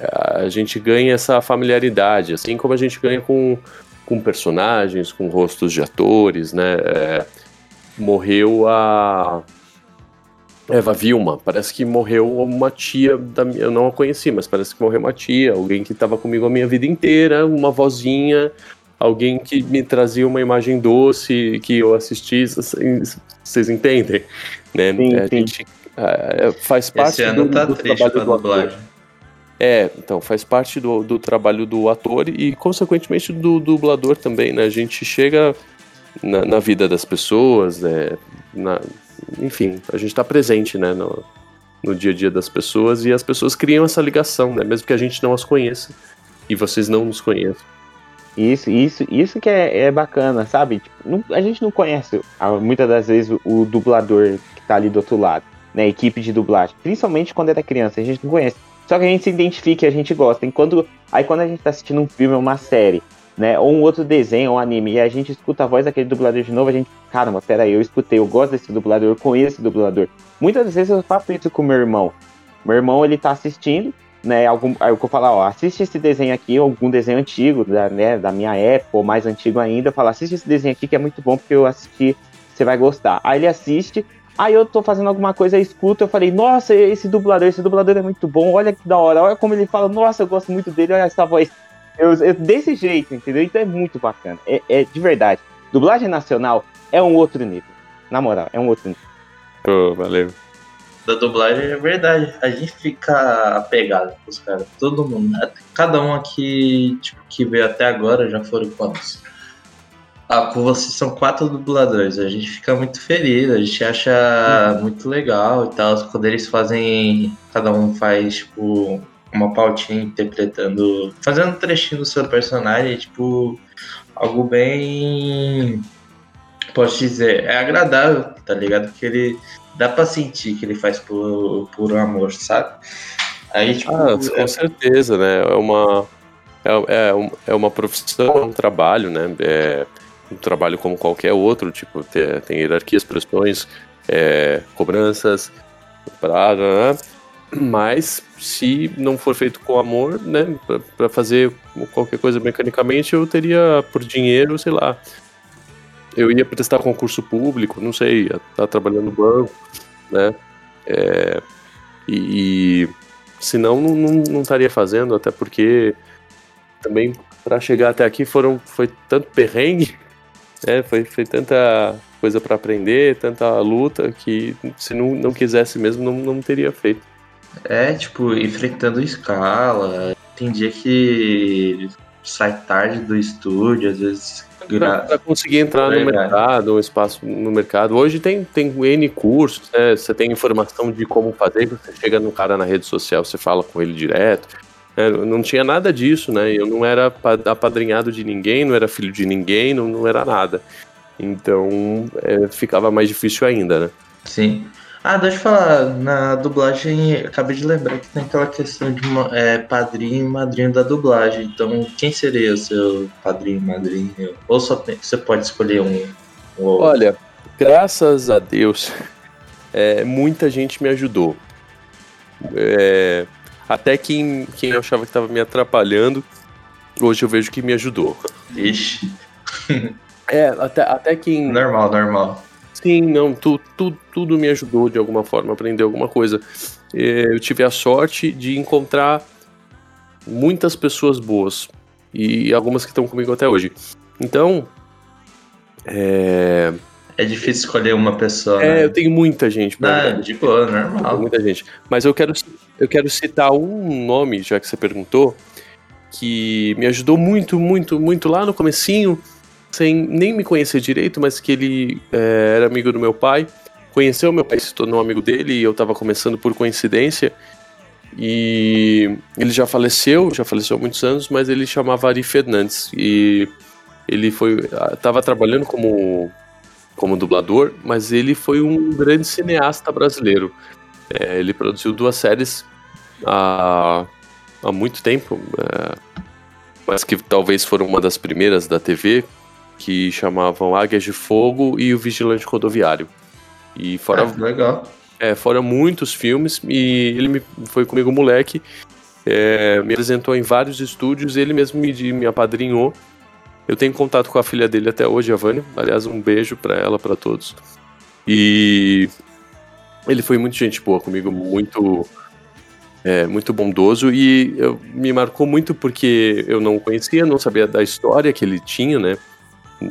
a gente ganha essa familiaridade, assim como a gente ganha com, com personagens, com rostos de atores, né? É, morreu a Eva Vilma, parece que morreu uma tia da minha, eu não a conheci, mas parece que morreu uma tia, alguém que estava comigo a minha vida inteira, uma vozinha, alguém que me trazia uma imagem doce que eu assisti, vocês entendem, né? Sim, a sim. gente é, faz parte Esse ano do, tá do triste trabalho do dublagem. É, então, faz parte do, do trabalho do ator e, consequentemente, do dublador também, né? A gente chega na, na vida das pessoas, né? Na- enfim, a gente tá presente, né? No, no dia a dia das pessoas e as pessoas criam essa ligação, né? Mesmo que a gente não as conheça e vocês não nos conheçam. Isso, isso, isso que é, é bacana, sabe? Tipo, não- a gente não conhece muitas das vezes o, o dublador que tá ali do outro lado, né? A equipe de dublagem. Principalmente quando era criança, a gente não conhece. Só que a gente se identifica e a gente gosta. Enquanto, aí quando a gente tá assistindo um filme ou uma série, né? Ou um outro desenho, um anime, e a gente escuta a voz daquele dublador de novo, a gente, caramba, peraí, eu escutei, eu gosto desse dublador, eu conheço esse dublador. Muitas vezes eu faço isso com meu irmão. Meu irmão, ele tá assistindo, né? Algum, aí eu vou falar, ó, assiste esse desenho aqui, algum desenho antigo, da, né, da minha época, ou mais antigo ainda. Eu falo, assiste esse desenho aqui que é muito bom, porque eu assisti, você vai gostar. Aí ele assiste, aí eu tô fazendo alguma coisa, eu escuto, eu falei, nossa, esse dublador, esse dublador é muito bom, olha que da hora, olha como ele fala, nossa, eu gosto muito dele, olha essa voz. Eu, eu- desse jeito, entendeu? Então é muito bacana. É, é de verdade. Dublagem nacional é um outro nível. Na moral, é um outro nível. Pô, valeu. Da dublagem é verdade. A gente fica apegado com os caras. Todo mundo. né? Cada um aqui tipo, que veio até agora já foram quantos? Ah, com vocês são quatro dubladores. A gente fica muito feliz, a gente acha muito legal e tal. Quando eles fazem. Cada um faz, tipo, uma pautinha interpretando. Fazendo um trechinho do seu personagem, tipo. Algo bem. Posso dizer, é agradável, tá ligado? Porque ele dá pra sentir que ele faz por, por amor, sabe? Aí, tipo, Ah, é- com certeza, né? É uma, é, é, é uma profissão, é um trabalho, né? É um trabalho como qualquer outro, tipo, tem, tem hierarquias, pressões, é, cobranças, parada, né? Mas se não for feito com amor, né? Pra fazer qualquer coisa mecanicamente, eu teria por dinheiro, sei lá. Eu ia prestar concurso público, não sei, ia estar trabalhando no banco, né? É, e, e senão não, não, não estaria fazendo, até porque também para chegar até aqui foram foi tanto perrengue, né? Foi, foi tanta coisa para aprender, tanta luta que se não, não quisesse mesmo não, não teria feito. É, tipo, enfrentando escala. Tem dia que sai tarde do estúdio, às vezes. gra- Para conseguir entrar no Verdade. mercado, um espaço no mercado. Hoje tem, tem N cursos, né? Você tem informação de como fazer, você chega no cara na rede social, você fala com ele direto. Né? Não tinha nada disso, né? Eu não era pa- apadrinhado de ninguém, não era filho de ninguém, não, não era nada. Então é, ficava mais difícil ainda, né? Sim. Ah, deixa eu falar, na dublagem, acabei de lembrar que tem aquela questão de é, padrinho e madrinho da dublagem. Então, quem seria o seu padrinho e madrinho? Ou só tem- você pode escolher um? um? Olha, graças a Deus, é, muita gente me ajudou. É, até quem, quem eu achava que estava me atrapalhando, hoje eu vejo que me ajudou. Ixi, É, até, até quem. normal, normal. Sim, não, tu, tu, tudo me ajudou de alguma forma aprender alguma coisa. É, eu tive a sorte de encontrar muitas pessoas boas e algumas que estão comigo até hoje. Então, é, É difícil escolher uma pessoa, é, né? eu tenho muita gente. verdade. de boa, normal. muita gente. Mas eu quero, eu quero citar um nome, já que você perguntou, que me ajudou muito, muito, muito lá no comecinho, sem nem me conhecer direito, mas que ele é, era amigo do meu pai. Conheceu meu pai, se tornou amigo dele, e eu estava começando por coincidência. E ele já faleceu, já faleceu há muitos anos, mas ele chamava Ari Fernandes. E ele foi. estava trabalhando como, como dublador, mas ele foi um grande cineasta brasileiro. É, ele produziu duas séries há, há muito tempo. é, mas que talvez foram uma das primeiras da TV, que chamavam Águias de Fogo e o Vigilante Rodoviário. E fora, Ah, legal. é, fora muitos filmes, e ele me, foi comigo moleque, é, me apresentou em vários estúdios, ele mesmo me, me apadrinhou. Eu tenho contato com a filha dele até hoje, a Vânia. Aliás, um beijo pra ela, pra todos. E ele foi muito gente boa comigo, muito é, muito bondoso e eu, me marcou muito porque eu não conhecia, não sabia da história que ele tinha, né,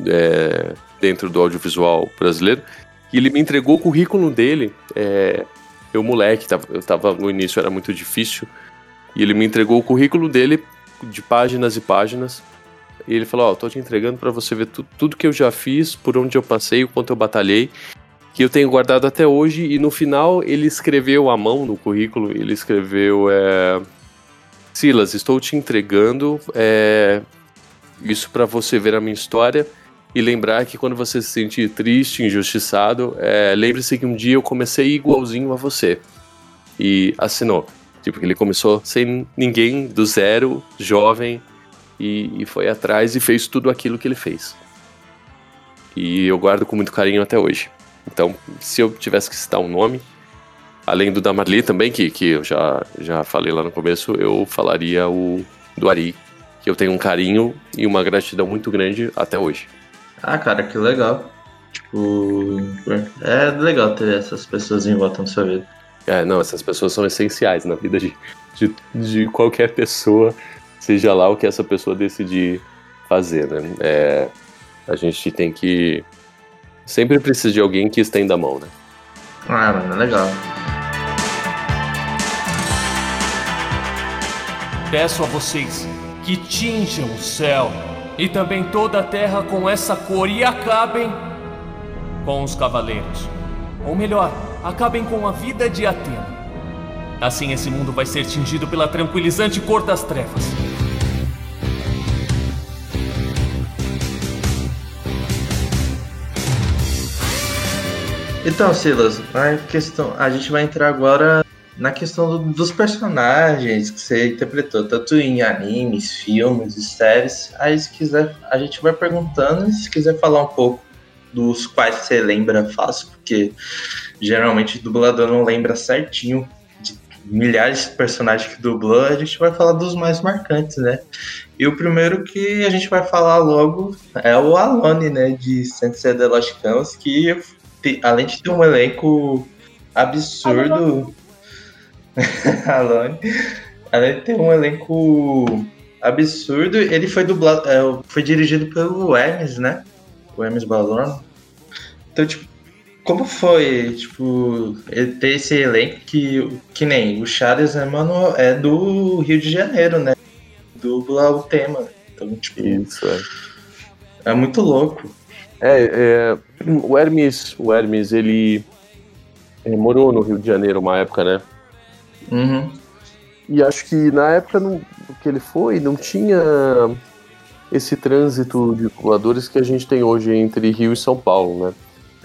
é, dentro do audiovisual brasileiro. E ele me entregou o currículo dele. É, eu moleque, tava, eu tava no início era muito difícil e ele me entregou o currículo dele de páginas e páginas. E ele falou: Ó, tô te entregando para você ver tu, tudo que eu já fiz, por onde eu passei, o quanto eu batalhei, que eu tenho guardado até hoje. E no final ele escreveu à mão no currículo: ele escreveu: é, Silas, estou te entregando é, isso para você ver a minha história e lembrar que quando você se sentir triste, injustiçado, é, lembre-se que um dia eu comecei igualzinho a você. E assinou. Tipo, ele começou sem ninguém, do zero, jovem, e, e foi atrás e fez tudo aquilo que ele fez. E eu guardo com muito carinho até hoje. Então, se eu tivesse que citar um nome, além do da Marli também, que, que eu já, já falei lá no começo, eu falaria o do Ari, que eu tenho um carinho e uma gratidão muito grande até hoje. Ah, cara, que legal. Tipo, é legal ter essas pessoas em volta na sua vida. É, não, essas pessoas são essenciais na vida de, de, de qualquer pessoa, seja lá o que essa pessoa decidir fazer, né? É, a gente tem que. Sempre precisa de alguém que estenda a mão, né? Ah, mano, é legal. Peço a vocês que tinjam o céu e também toda a terra com essa cor e acabem com os cavaleiros. Ou melhor, acabem com a vida de Atena. Assim esse mundo vai ser tingido pela tranquilizante cor das trevas. Então, Silas, a questão, a gente vai entrar agora na questão do- dos personagens que você interpretou, tanto em animes, filmes e séries. Aí, se quiser, a gente vai perguntando, e se quiser falar um pouco dos quais você lembra fácil, porque geralmente o dublador não lembra certinho de milhares de personagens que dublou, a gente vai falar dos mais marcantes, né? E o primeiro que a gente vai falar logo é o Alone, né, de Sensei The Lost Canvas, que além de ter um elenco absurdo. Alone. Além de ter um elenco absurdo, ele foi dublado. é, foi dirigido pelo Hermes, né? O Hermes Balorno. Então, tipo, como foi, tipo, ele ter esse elenco que, que nem o Charles Emmanuel é do Rio de Janeiro, né? Dubla o tema. Então, tipo, Isso, é. é muito louco. É, é, o Hermes, o Hermes, ele, ele morou no Rio de Janeiro uma época, né? Uhum. E acho que na época no, que ele foi, não tinha esse trânsito de dubladores que a gente tem hoje entre Rio e São Paulo, né?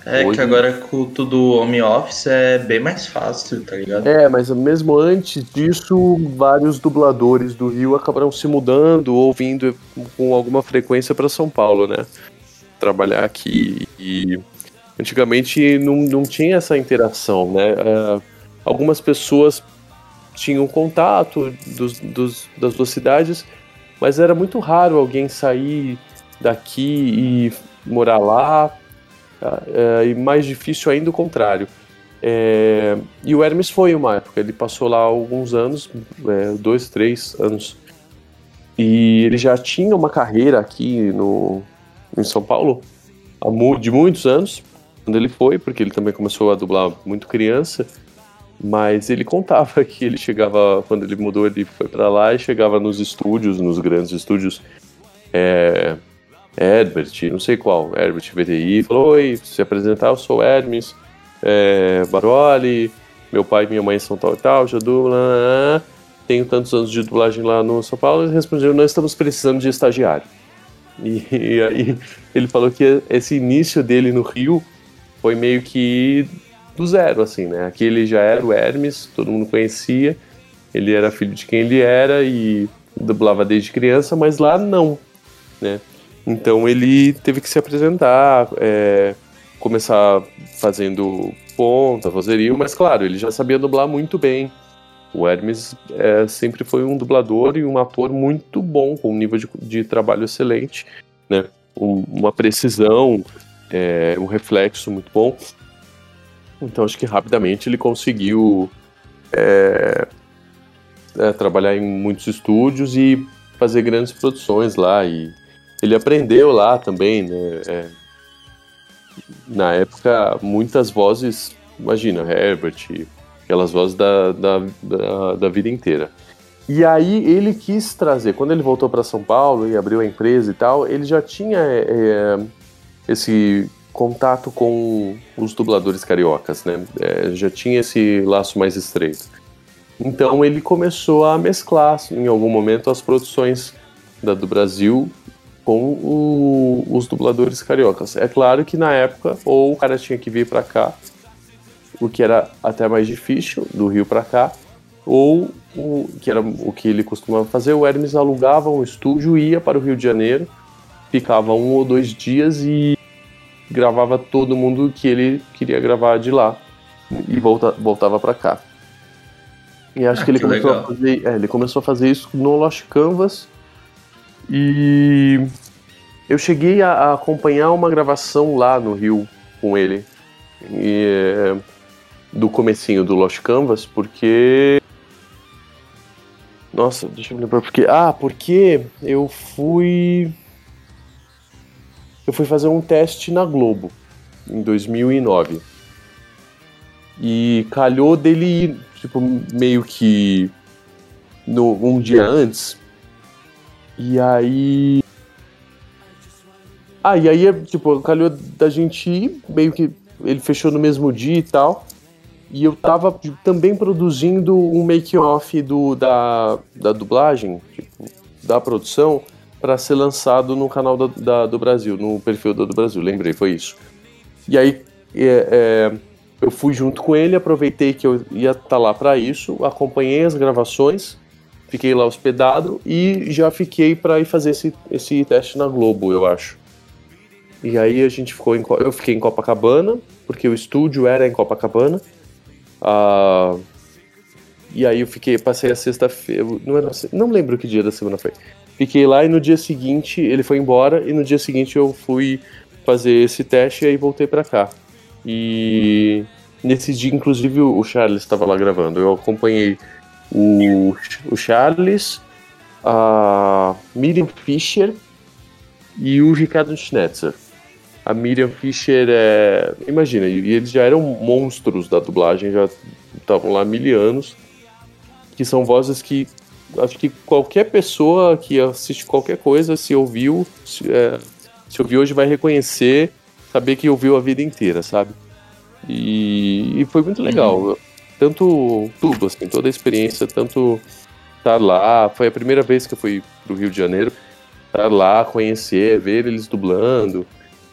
É Hoje- que agora com tudo home office é bem mais fácil, tá ligado? É, mas mesmo antes disso, vários dubladores do Rio acabaram se mudando ou vindo com alguma frequência para São Paulo, né? Trabalhar aqui. E antigamente não, não tinha essa interação, né? É, algumas pessoas tinham contato dos, dos- das duas cidades, mas era muito raro alguém sair daqui e morar lá. É, e mais difícil ainda o contrário. É, e o Hermes foi uma época, ele passou lá alguns anos, é, dois, três anos. E ele já tinha uma carreira aqui no, em São Paulo de muitos anos, quando ele foi, porque ele também começou a dublar muito criança. Mas ele contava que ele chegava, quando ele mudou, ele foi pra lá e chegava nos estúdios, nos grandes estúdios, é, Herbert, não sei qual, Herbert VTI, falou: Oi, se apresentar, eu sou Hermes é, Baroli, meu pai e minha mãe são tal e tal, já dubla, tenho tantos anos de dublagem lá no São Paulo, eles responderam, nós estamos precisando de estagiário. E, e aí ele falou que esse início dele no Rio foi meio que do zero, assim, né? Aqui ele já era o Hermes, todo mundo conhecia, ele era filho de quem ele era e dublava desde criança, mas lá não, né? Então ele teve que se apresentar, é, começar fazendo ponta, vozerio, mas claro, ele já sabia dublar muito bem. O Hermes é, sempre foi um dublador e um ator muito bom, com um nível de, de trabalho excelente, né? Um- uma precisão, é, um reflexo muito bom. Então acho que rapidamente ele conseguiu é, é, trabalhar em muitos estúdios e fazer grandes produções lá. E ele aprendeu lá também, né? é, na época, muitas vozes, imagina, Herbert, aquelas vozes da, da, da, da vida inteira. E aí ele quis trazer, quando ele voltou para São Paulo e abriu a empresa e tal, ele já tinha é, esse contato com os dubladores cariocas, né? É, já tinha esse laço mais estreito. Então ele começou a mesclar, em algum momento, as produções da, do Brasil com o- os dubladores cariocas. É claro que na época, ou o cara tinha que vir para cá, o que era até mais difícil, do Rio para cá, ou o que era o que ele costumava fazer, o Hermes alugava um estúdio, ia para o Rio de Janeiro, ficava um ou dois dias e gravava todo mundo que ele queria gravar de lá e volta, voltava para cá. E acho Ah, que ele que começou a fazer, é, ele começou a fazer isso no Lost Canvas e eu cheguei a, a acompanhar uma gravação lá no Rio com ele e, é, do comecinho do Lost Canvas porque nossa, deixa eu me lembrar porque ah, porque eu fui eu fui fazer um teste na Globo em 2009 e calhou dele ir tipo meio que no um dia antes e aí. Ah, e aí, tipo, calhou da gente ir, meio que ele fechou no mesmo dia e tal. E eu tava também produzindo um make-off da, da dublagem, tipo, da produção, para ser lançado no canal da, da- do Brasil, no perfil do Brasil, lembrei, foi isso. E aí é, é, eu fui junto com ele, aproveitei que eu ia estar lá para isso, acompanhei as gravações, fiquei lá hospedado e já fiquei para ir fazer esse, esse teste na Globo, eu acho. E aí a gente ficou em, eu fiquei em Copacabana, porque o estúdio era em Copacabana. Ah, e aí eu fiquei, passei a sexta-feira, não não lembro que dia da semana foi. Fiquei lá e no dia seguinte ele foi embora e no dia seguinte eu fui fazer esse teste e aí voltei para cá. E nesse dia inclusive o Charles estava lá gravando. Eu acompanhei o, o Charles, a Miriam Fischer e o Ricardo Schnetzer. A Miriam Fischer é. Imagina, e eles já eram monstros da dublagem, já estavam lá há mil anos. Que são vozes que acho que qualquer pessoa que assiste qualquer coisa, se ouviu, se, é, se ouviu hoje, vai reconhecer, saber que ouviu a vida inteira, sabe? E, e foi muito legal. Tanto tudo, assim, toda a experiência, tanto estar lá. Foi a primeira vez que eu fui pro Rio de Janeiro. Estar lá, conhecer, ver eles dublando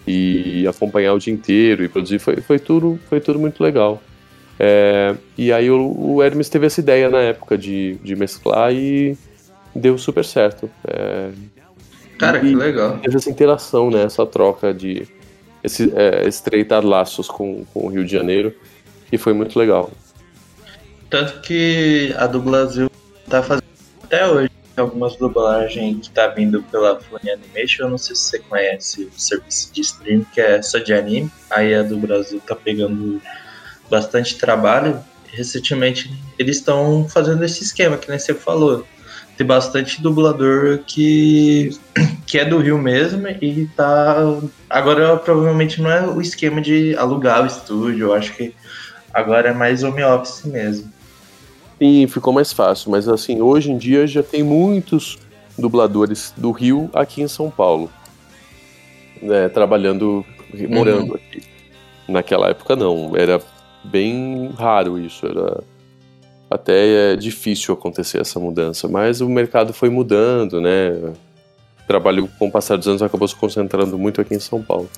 e acompanhar o dia inteiro e produzir. Foi, foi, tudo, foi tudo muito legal. É, e aí o, o Hermes teve essa ideia na época de, de mesclar e deu super certo. É, Cara, que E- legal. teve essa interação, né? Essa troca de esse, é, estreitar laços com, com o Rio de Janeiro, que foi muito legal. Tanto que a do Brasil tá fazendo até hoje algumas dublagens que tá vindo pela Funny Animation. Eu não sei se você conhece o serviço de streaming que é só de anime. Aí a do Brasil tá pegando bastante trabalho. Recentemente eles estão fazendo esse esquema que nem você falou. Tem bastante dublador que, que é do Rio mesmo e tá. Agora provavelmente não é o esquema de alugar o estúdio, eu acho que agora é mais home office mesmo. Sim, ficou mais fácil, mas assim, hoje em dia já tem muitos dubladores do Rio aqui em São Paulo, né, trabalhando, morando aqui. Naquela época não, era bem raro isso, era até é difícil acontecer essa mudança, mas o mercado foi mudando, né? Trabalho com o passar dos anos acabou se concentrando muito aqui em São Paulo.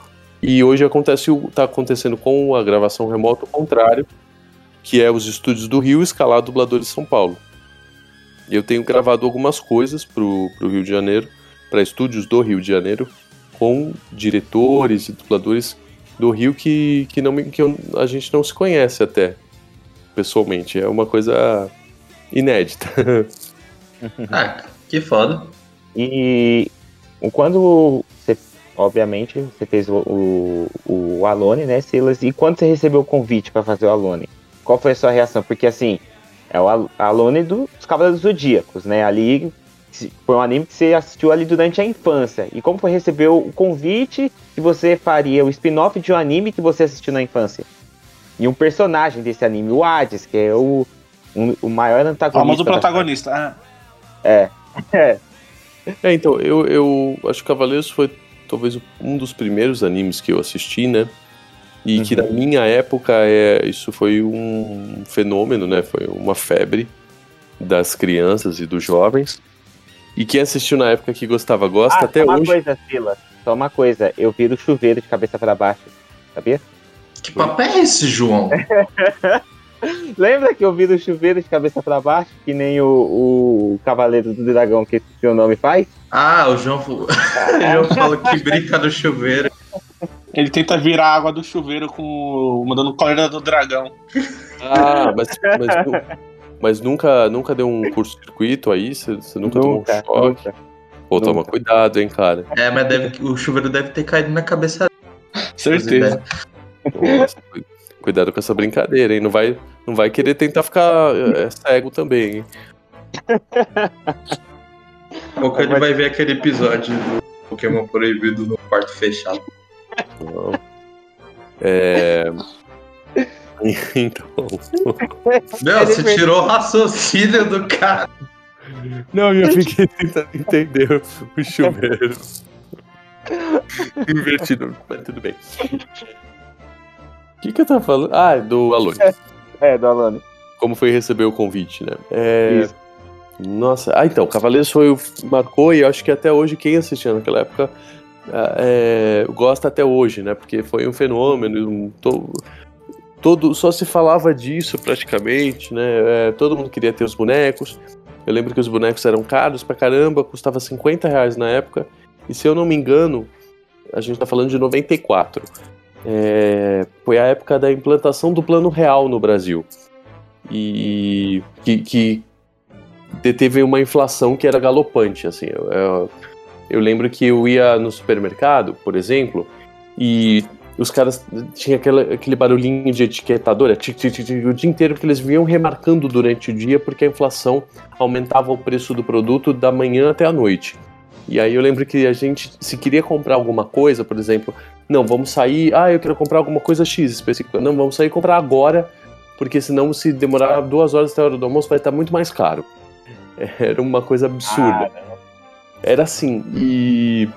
E hoje acontece, o- tá acontecendo com a gravação remota o contrário, que é os estúdios do Rio escalar dubladores de São Paulo. eu tenho gravado algumas coisas pro, pro Rio de Janeiro, para estúdios do Rio de Janeiro, com diretores e dubladores do Rio que, que, não, que eu- a gente não se conhece até, pessoalmente. É uma coisa inédita. Ah, que foda. E quando você, obviamente, você fez o, o, o Alone, né, Silas? E quando você recebeu o convite pra fazer o Alone, qual foi a sua reação? Porque assim, é o Al- Alone dos Cavaleiros Zodíacos, né? Ali foi um anime que você assistiu ali durante a infância. E como foi receber o convite que você faria o spin-off de um anime que você assistiu na infância? E um personagem desse anime, o Hades, que é o, um- o maior O antagonista. famoso protagonista. Ah, É. É. É, então, eu, eu acho que Cavaleiros foi talvez um dos primeiros animes que eu assisti, né? E que na minha época é, isso foi um fenômeno, né? Foi uma febre das crianças e dos jovens. E quem assistiu na época que gostava, gosta Ah, até só uma hoje. coisa, Silas. Só uma coisa. Eu vi o chuveiro de cabeça pra baixo. Sabia? Que papo é esse, João? Lembra que eu vi do chuveiro de cabeça pra baixo? Que nem o, o Cavaleiro do Dragão, que esse seu nome faz? Ah, o João, o João falou que brinca no chuveiro. Ele tenta virar a água do chuveiro com mandando coleira do dragão. Ah, mas, mas, nu- mas nunca, nunca deu um curto-circuito aí? Você você nunca, tomou um choque? nunca. Pô, toma cuidado, hein, cara. É, mas deve, o chuveiro deve ter caído na cabeça Certeza. Nossa, cu- cuidado com essa brincadeira, hein? Não vai, não vai querer tentar ficar é, cego também, hein? Ou que ele vai ver aquele episódio do Pokémon Proibido no quarto fechado. Não. É. Então. Meu, você tirou o raciocínio do cara. Não, eu fiquei tentando entender o chuveiro. Invertido, mas tudo bem. O que, que eu tava falando? Ah, do Alone. É, do Alone. Como foi receber o convite, né? É, Isso. Nossa, ah, então, Cavaleiros foi o- marcou e eu acho que até hoje quem assistia naquela época é, gosta até hoje, né? Porque foi um fenômeno, um, to- todo só se falava disso praticamente, né? É, todo mundo queria ter os bonecos. Eu lembro que os bonecos eram caros pra caramba, custava 50 reais na época. E se eu não me engano, a gente tá falando de 94. É, foi a época da implantação do plano real no Brasil. E que, que teve uma inflação que era galopante, assim. Eu, eu- lembro que eu ia no supermercado, por exemplo, e os caras tinham aquele barulhinho de etiquetadora tic, tic, tic, tic, o dia inteiro que eles vinham remarcando durante o dia porque a inflação aumentava o preço do produto da manhã até a noite. E aí eu lembro que a gente, se queria comprar alguma coisa, por exemplo, não, vamos sair, ah, eu quero comprar alguma coisa X específica, não, vamos sair comprar agora, porque senão se demorar duas horas até a hora do almoço vai estar muito mais caro. Era uma coisa absurda. Era assim, e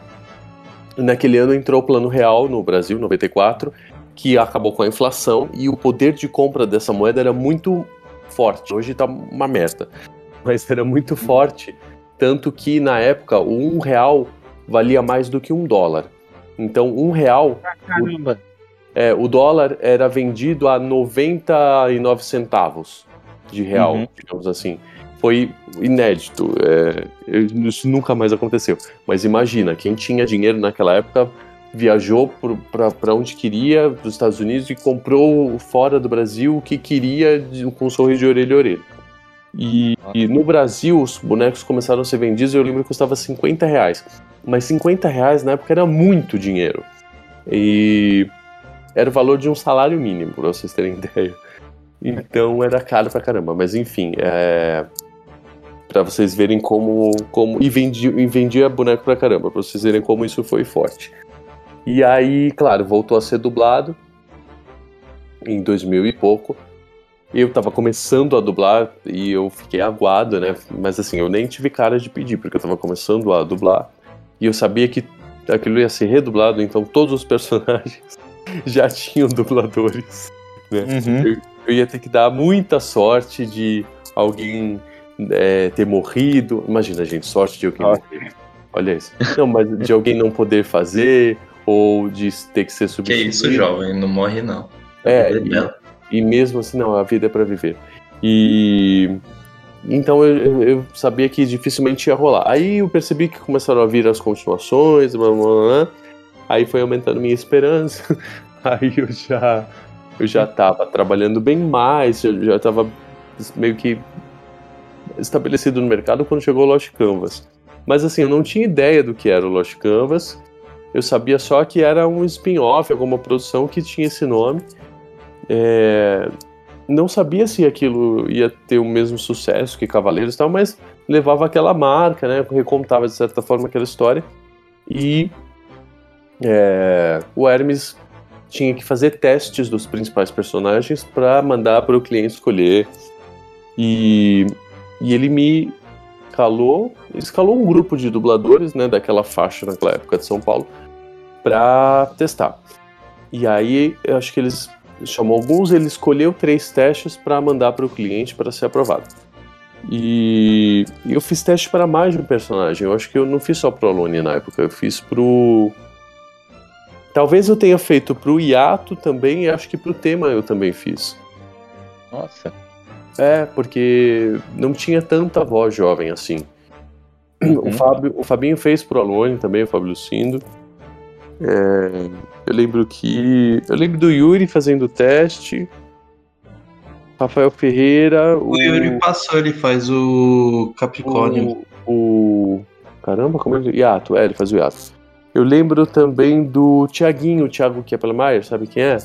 naquele ano entrou o Plano Real no Brasil, 94, que acabou com a inflação e o poder de compra dessa moeda era muito forte. Hoje tá uma merda, mas era muito forte, tanto que na época o um real valia mais do que um dólar. Então um real, Caramba. é, o dólar era vendido a 99 centavos de real, Uhum. digamos assim. Foi inédito, é, isso nunca mais aconteceu. Mas imagina, quem tinha dinheiro naquela época viajou para onde queria, para os Estados Unidos, e comprou fora do Brasil o que queria com um sorriso de orelha a orelha. E, e no Brasil, os bonecos começaram a ser vendidos, eu lembro que custava 50 reais. Mas 50 reais na época era muito dinheiro. E era o valor de um salário mínimo, pra vocês terem ideia. Então era caro pra caramba. Mas enfim, é. Pra vocês verem como. como e, vendia, e vendia boneco pra caramba, pra vocês verem como isso foi forte. E aí, claro, voltou a ser dublado em 2000 e pouco. Eu tava começando a dublar e eu fiquei aguado, né? Mas assim, eu nem tive cara de pedir, porque eu tava começando a dublar. E eu sabia que aquilo ia ser redublado, então todos os personagens já tinham dubladores. Né? Uhum. Eu, eu ia ter que dar muita sorte de alguém é, ter morrido. Imagina, gente, sorte de alguém morrer. Olha isso. Não, mas de alguém não poder fazer, ou de ter que ser Que substituído. isso, jovem, não morre não. É, É e- e mesmo assim, não, a vida é pra viver. E, então eu, eu- sabia que dificilmente ia rolar. Aí eu percebi que começaram a vir as continuações, blá, blá, blá, blá. aí foi aumentando minha esperança. Aí eu já eu já estava trabalhando bem mais, eu já estava meio que estabelecido no mercado quando chegou o Lost Canvas. Mas assim, eu não tinha ideia do que era o Lost Canvas. Eu sabia só que era um spin-off, alguma produção que tinha esse nome. É, Não sabia se aquilo ia ter o mesmo sucesso que Cavaleiros e tal, mas levava aquela marca, né? Recontava de certa forma aquela história. E é, o Hermes tinha que fazer testes dos principais personagens para mandar para o cliente escolher. E, e ele me escalou, escalou um grupo de dubladores, né, daquela faixa naquela época de São Paulo, para testar. E aí, eu acho que eles chamou alguns, ele escolheu três testes para mandar para o cliente para ser aprovado. E, eu fiz teste para mais de um personagem. Eu acho que eu não fiz só pro Alone na época, eu fiz pro Talvez eu tenha feito pro Yato também, e acho que pro tema eu também fiz. Nossa. É, porque não tinha tanta voz jovem assim. O, Uhum. Fábio, o Fabinho fez pro Alone também, o Fábio Lucindo. É, eu lembro que. Eu lembro do Yuri fazendo o teste. Rafael Ferreira. O Yuri passou, ele faz o Capricórnio. O, o- Caramba, como é que. Yato, é, ele faz o Yato. Eu lembro também do Tiaguinho, o Thiago Keppelmeier, sabe quem é?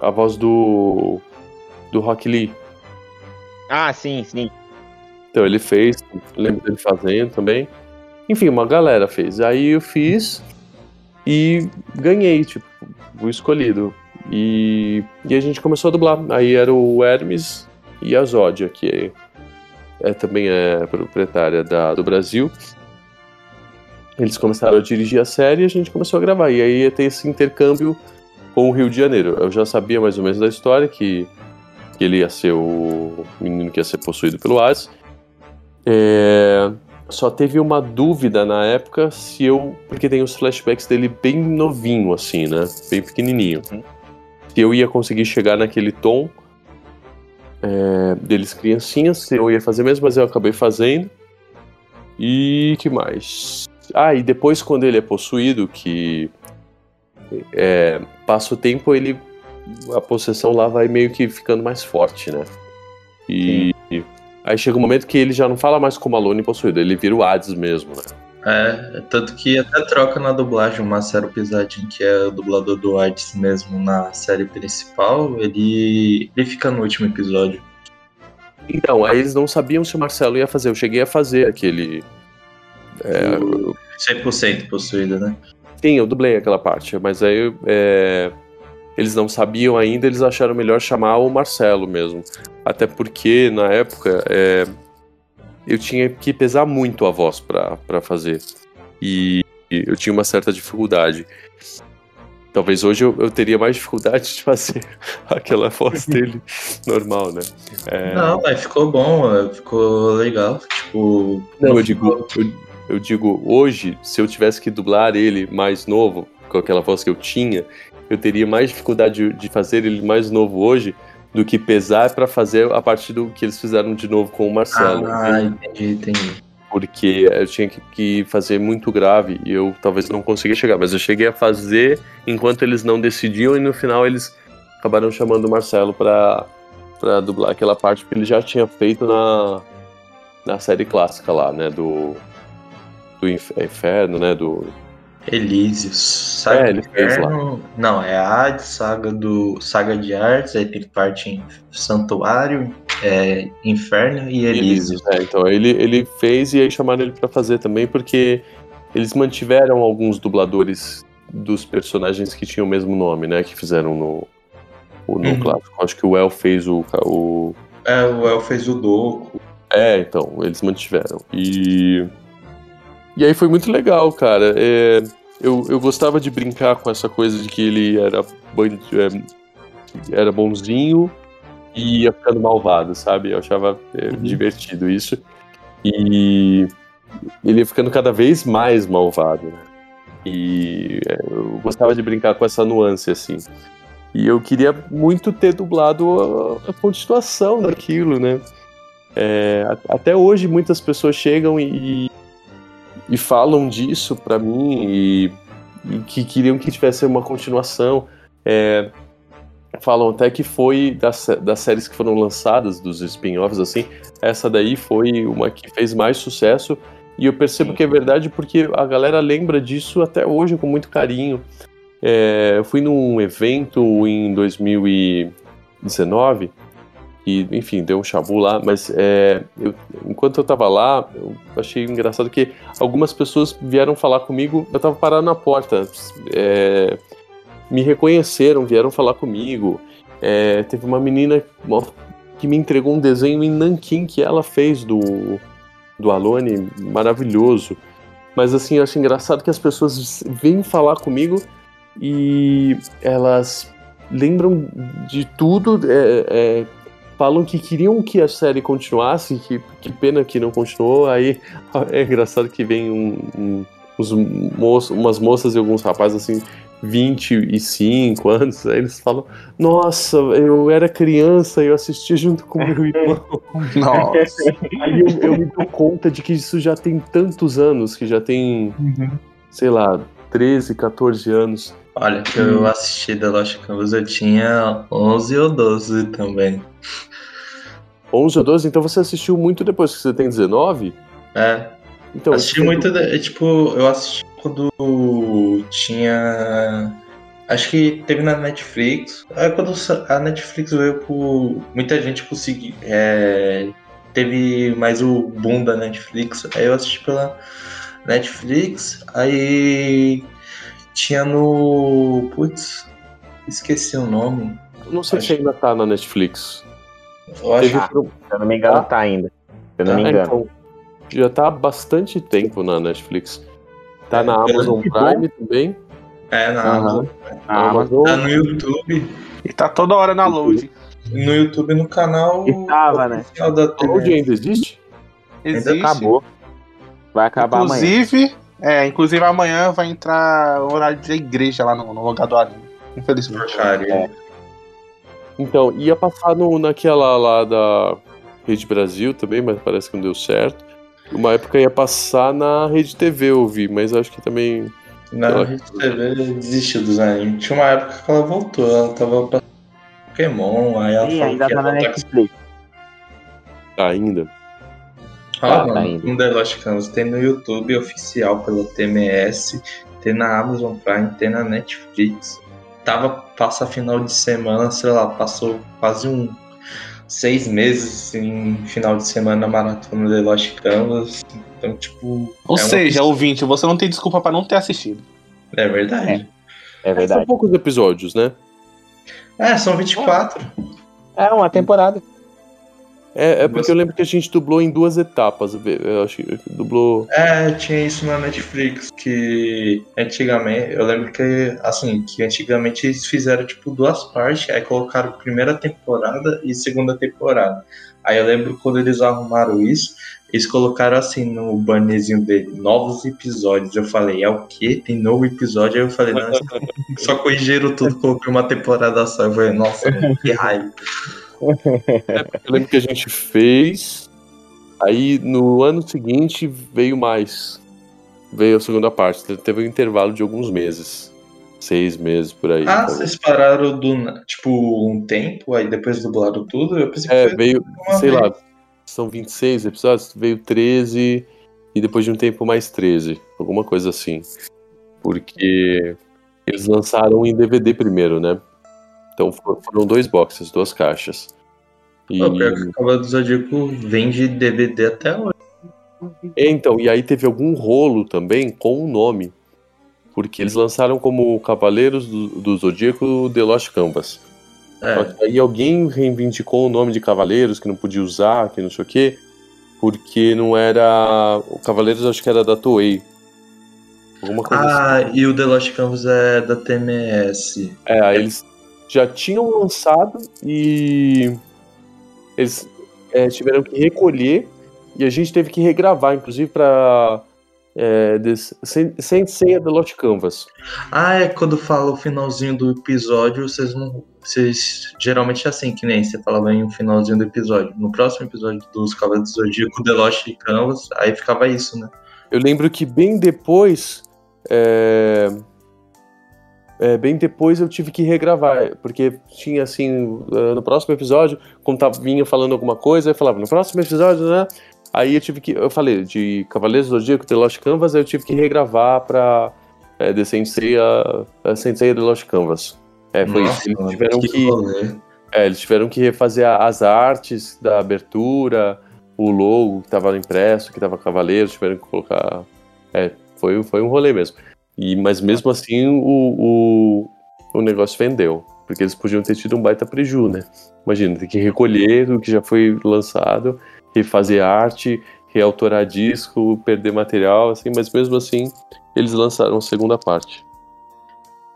A voz do. Do Rock Lee. Ah, sim, sim. Então ele fez, lembro dele fazendo também. Enfim, uma galera fez. Aí eu fiz e ganhei, tipo, fui escolhido. E, e a gente começou a dublar. Aí era o Hermes e a Zódia, que é, é- também é proprietária da, do Brasil. Eles começaram a dirigir a série e a gente começou a gravar. E aí ia ter esse intercâmbio com o Rio de Janeiro. Eu já sabia mais ou menos da história que, que ele ia ser o menino que ia ser possuído pelo Hades. É, só teve uma dúvida na época se eu. Porque tem os flashbacks dele bem novinho, assim, né? Bem pequenininho. Uhum. Se eu ia conseguir chegar naquele tom é, deles criancinhas, se eu ia fazer mesmo, mas eu acabei fazendo. E que mais? Ah, e depois quando ele é possuído, que é, passa o tempo, ele. A possessão lá vai meio que ficando mais forte, né? E. Aí chega um momento que ele já não fala mais como Alone possuído, ele vira o Hades mesmo, né? É, tanto que até troca na dublagem o Marcelo Pisadin, que é o dublador do Hades mesmo na série principal, ele, ele fica no último episódio. Então, aí eles não sabiam se o Marcelo ia fazer. Eu cheguei a fazer aquele. É, 100% possuído, né? Sim, eu dublei aquela parte, mas aí é, eles não sabiam ainda, eles acharam melhor chamar o Marcelo mesmo. Até porque, na época, é, eu tinha que pesar muito a voz pra fazer. E eu tinha uma certa dificuldade. Talvez hoje eu, eu teria mais dificuldade de fazer aquela voz dele normal, né? É, Não, mas ficou bom, é, ficou legal. Tipo. Não, eu digo, eu, eu digo, hoje, se eu tivesse que dublar ele mais novo, com aquela voz que eu tinha, eu teria mais dificuldade de, de fazer ele mais novo hoje do que pesar pra fazer a partir do que eles fizeram de novo com o Marcelo. Ah, entendi, entendi. Porque eu tinha que, que fazer muito grave e eu talvez não conseguia chegar, mas eu cheguei a fazer enquanto eles não decidiam e no final eles acabaram chamando o Marcelo pra, pra dublar aquela parte que ele já tinha feito na, na série clássica lá, né? Do, do Inf- Inferno, né? Do, Elísios. Saga É, fez lá. Inferno. Não, é a Hades, saga, do, saga de Artes, aí tem parte em Santuário, é, Inferno e Elísios. É, então ele, ele fez e aí chamaram ele pra fazer também, porque eles mantiveram alguns dubladores dos personagens que tinham o mesmo nome, né? Que fizeram no, o- no Uhum. clássico. Acho que o El fez o, o. É, o El fez o Doco. É, então, eles mantiveram. E. E aí foi muito legal, cara. É, eu, eu gostava de brincar com essa coisa de que ele era, é, era bonzinho e ia ficando malvado, sabe? Eu achava é, divertido isso. E ele ia ficando cada vez mais malvado, né? E é, eu gostava de brincar com essa nuance, assim. E eu queria muito ter dublado a, a continuação daquilo, né? É, até hoje muitas pessoas chegam e, e falam disso pra mim e, e que queriam que tivesse uma continuação. É, falam até que foi das, das séries que foram lançadas, dos spin-offs, assim, essa daí foi uma que fez mais sucesso. E eu percebo que é verdade porque a galera lembra disso até hoje com muito carinho. É, eu fui num evento em 2019 e, enfim, deu um chabu lá, mas é, eu- enquanto eu tava lá, eu achei engraçado que algumas pessoas vieram falar comigo, eu tava parado na porta, é, me reconheceram, vieram falar comigo. É, teve uma menina que me entregou um desenho em nanquim que ela fez do, do Alone, maravilhoso. Mas assim, eu acho engraçado que as pessoas vêm falar comigo e elas lembram de tudo, é, é, falam que queriam que a série continuasse, que, que pena que não continuou. Aí é engraçado que vem um, um- uns moços, umas moças e alguns rapazes assim, 25 anos, aí eles falam: Nossa, eu era criança e eu assistia junto com meu irmão. Nossa. Aí eu, eu me dou conta de que isso já tem tantos anos, que já tem, sei lá, 13, 14 anos. Olha, que eu assisti The Lost Canvas, eu tinha 11 ou 12 também. 11 ou 12, então você assistiu muito depois que você tem 19? É, Então, assisti você- muito, de- tipo, eu assisti quando tinha... Acho que teve na Netflix. Aí quando sa- a Netflix veio por... Muita gente conseguiu... é, Teve mais o boom da Netflix. Aí eu assisti pela Netflix. Aí tinha no... Putz, esqueci o nome. Não sei se ainda tá na Netflix. Eu acho Ah, Se eu não me engano, Ah. tá ainda. Se eu não Tá, me É, engano. então, já tá há bastante tempo na Netflix. Tá É, na Amazon que Prime também. É, na Aham. Amazon. A Amazon Tá no YouTube. E tá toda hora na load. No YouTube, no canal. Estava, né? oficial da A Load ainda existe? Existe. acabou. Vai acabar amanhã. inclusive, é, inclusive amanhã vai entrar o horário da igreja lá no, no lugar do anime. Infelizmente. Porcaria. É. Então, ia passar no, naquela lá da Rede Brasil também, mas parece que não deu certo. Uma época ia passar na Rede TV, eu vi, mas acho que também. Na Ela- Rede TV desistiu dos animes. Tinha uma época que ela voltou, ela tava pra Pokémon, aí ela Ih, falou ainda que tá na Netflix. Ainda. Ah, Tá, tá indo. no The Lost Canvas tem no YouTube oficial pela TMS, tem na Amazon Prime, tem na Netflix. Tava, passa final de semana, sei lá, passou quase um seis meses em final de semana na maratona The Lost Canvas. Então, tipo. Ou é uma- seja, ouvinte, você não tem desculpa pra não ter assistido. É verdade. É São verdade. poucos episódios, né? É, são 24. É uma temporada. É, é porque eu lembro que a gente dublou em duas etapas. Eu acho que dublou. É, tinha isso na Netflix, que antigamente, eu lembro que, assim, que antigamente eles fizeram, tipo, duas partes, aí colocaram primeira temporada e segunda temporada. Aí eu lembro quando eles arrumaram isso, eles colocaram, assim, no bannerzinho dele, novos episódios. Eu falei, é o quê? Tem novo episódio? Aí eu falei, não, só corrigiram tudo, coloquei uma temporada só. Eu falei, nossa, que raiva. Eu lembro que a gente fez. Aí no ano seguinte veio mais. Veio a segunda parte. Te- Teve um intervalo de alguns meses. Seis meses por aí. Ah, talvez. vocês pararam do, tipo, um tempo, aí depois dublaram tudo? Eu pensei que É, veio, sei vez. lá, são 26 episódios, veio 13 e depois de um tempo mais 13, alguma coisa assim. Porque eles lançaram em DVD primeiro, né? Então for- foram dois boxes, duas caixas. E, Pô, pior que o Cavaleiro do Zodíaco vende DVD até hoje. É, então, e aí teve algum rolo também com o nome. Porque eles lançaram como Cavaleiros do, do Zodíaco The Lost Canvas. Só É, que aí alguém reivindicou o nome de Cavaleiros, que não podia usar, que não sei o quê, porque não era. O Cavaleiros acho que era da Toei. Alguma coisa assim. Ah, e o The Lost Canvas é da TMS. É, aí eles já tinham lançado e eles é, tiveram que recolher e a gente teve que regravar, inclusive para é, des- Sen- Sensei The Lost Canvas. Ah, é quando fala o finalzinho do episódio, vocês não. Vocês geralmente é assim, que nem você falava em um finalzinho do episódio. No próximo episódio dos Cavaleiros do Zodíaco, The Lost Canvas, aí ficava isso, né? Eu lembro que bem depois. é, é, bem depois eu tive que regravar, porque tinha assim, eh, no próximo episódio, como tava, vinha falando alguma coisa, eu falava, no próximo episódio, né? Aí eu tive que, eu falei, de Cavaleiros do Zodíaco, The Lost Canvas, eu tive que regravar pra é, The Sensei, a, a Sensei The Lost Canvas. É, foi isso. Eles tiveram que, rolê. é, eles tiveram que refazer as artes da abertura, o logo que tava impresso, que tava Cavaleiros, tiveram que colocar. É, foi, foi um rolê mesmo. E, mas mesmo assim o, o, o negócio vendeu. Porque eles podiam ter tido um baita preju, né? Imagina, ter que recolher o que já foi lançado, refazer arte, reautorar disco, perder material, assim, mas mesmo assim eles lançaram a segunda parte.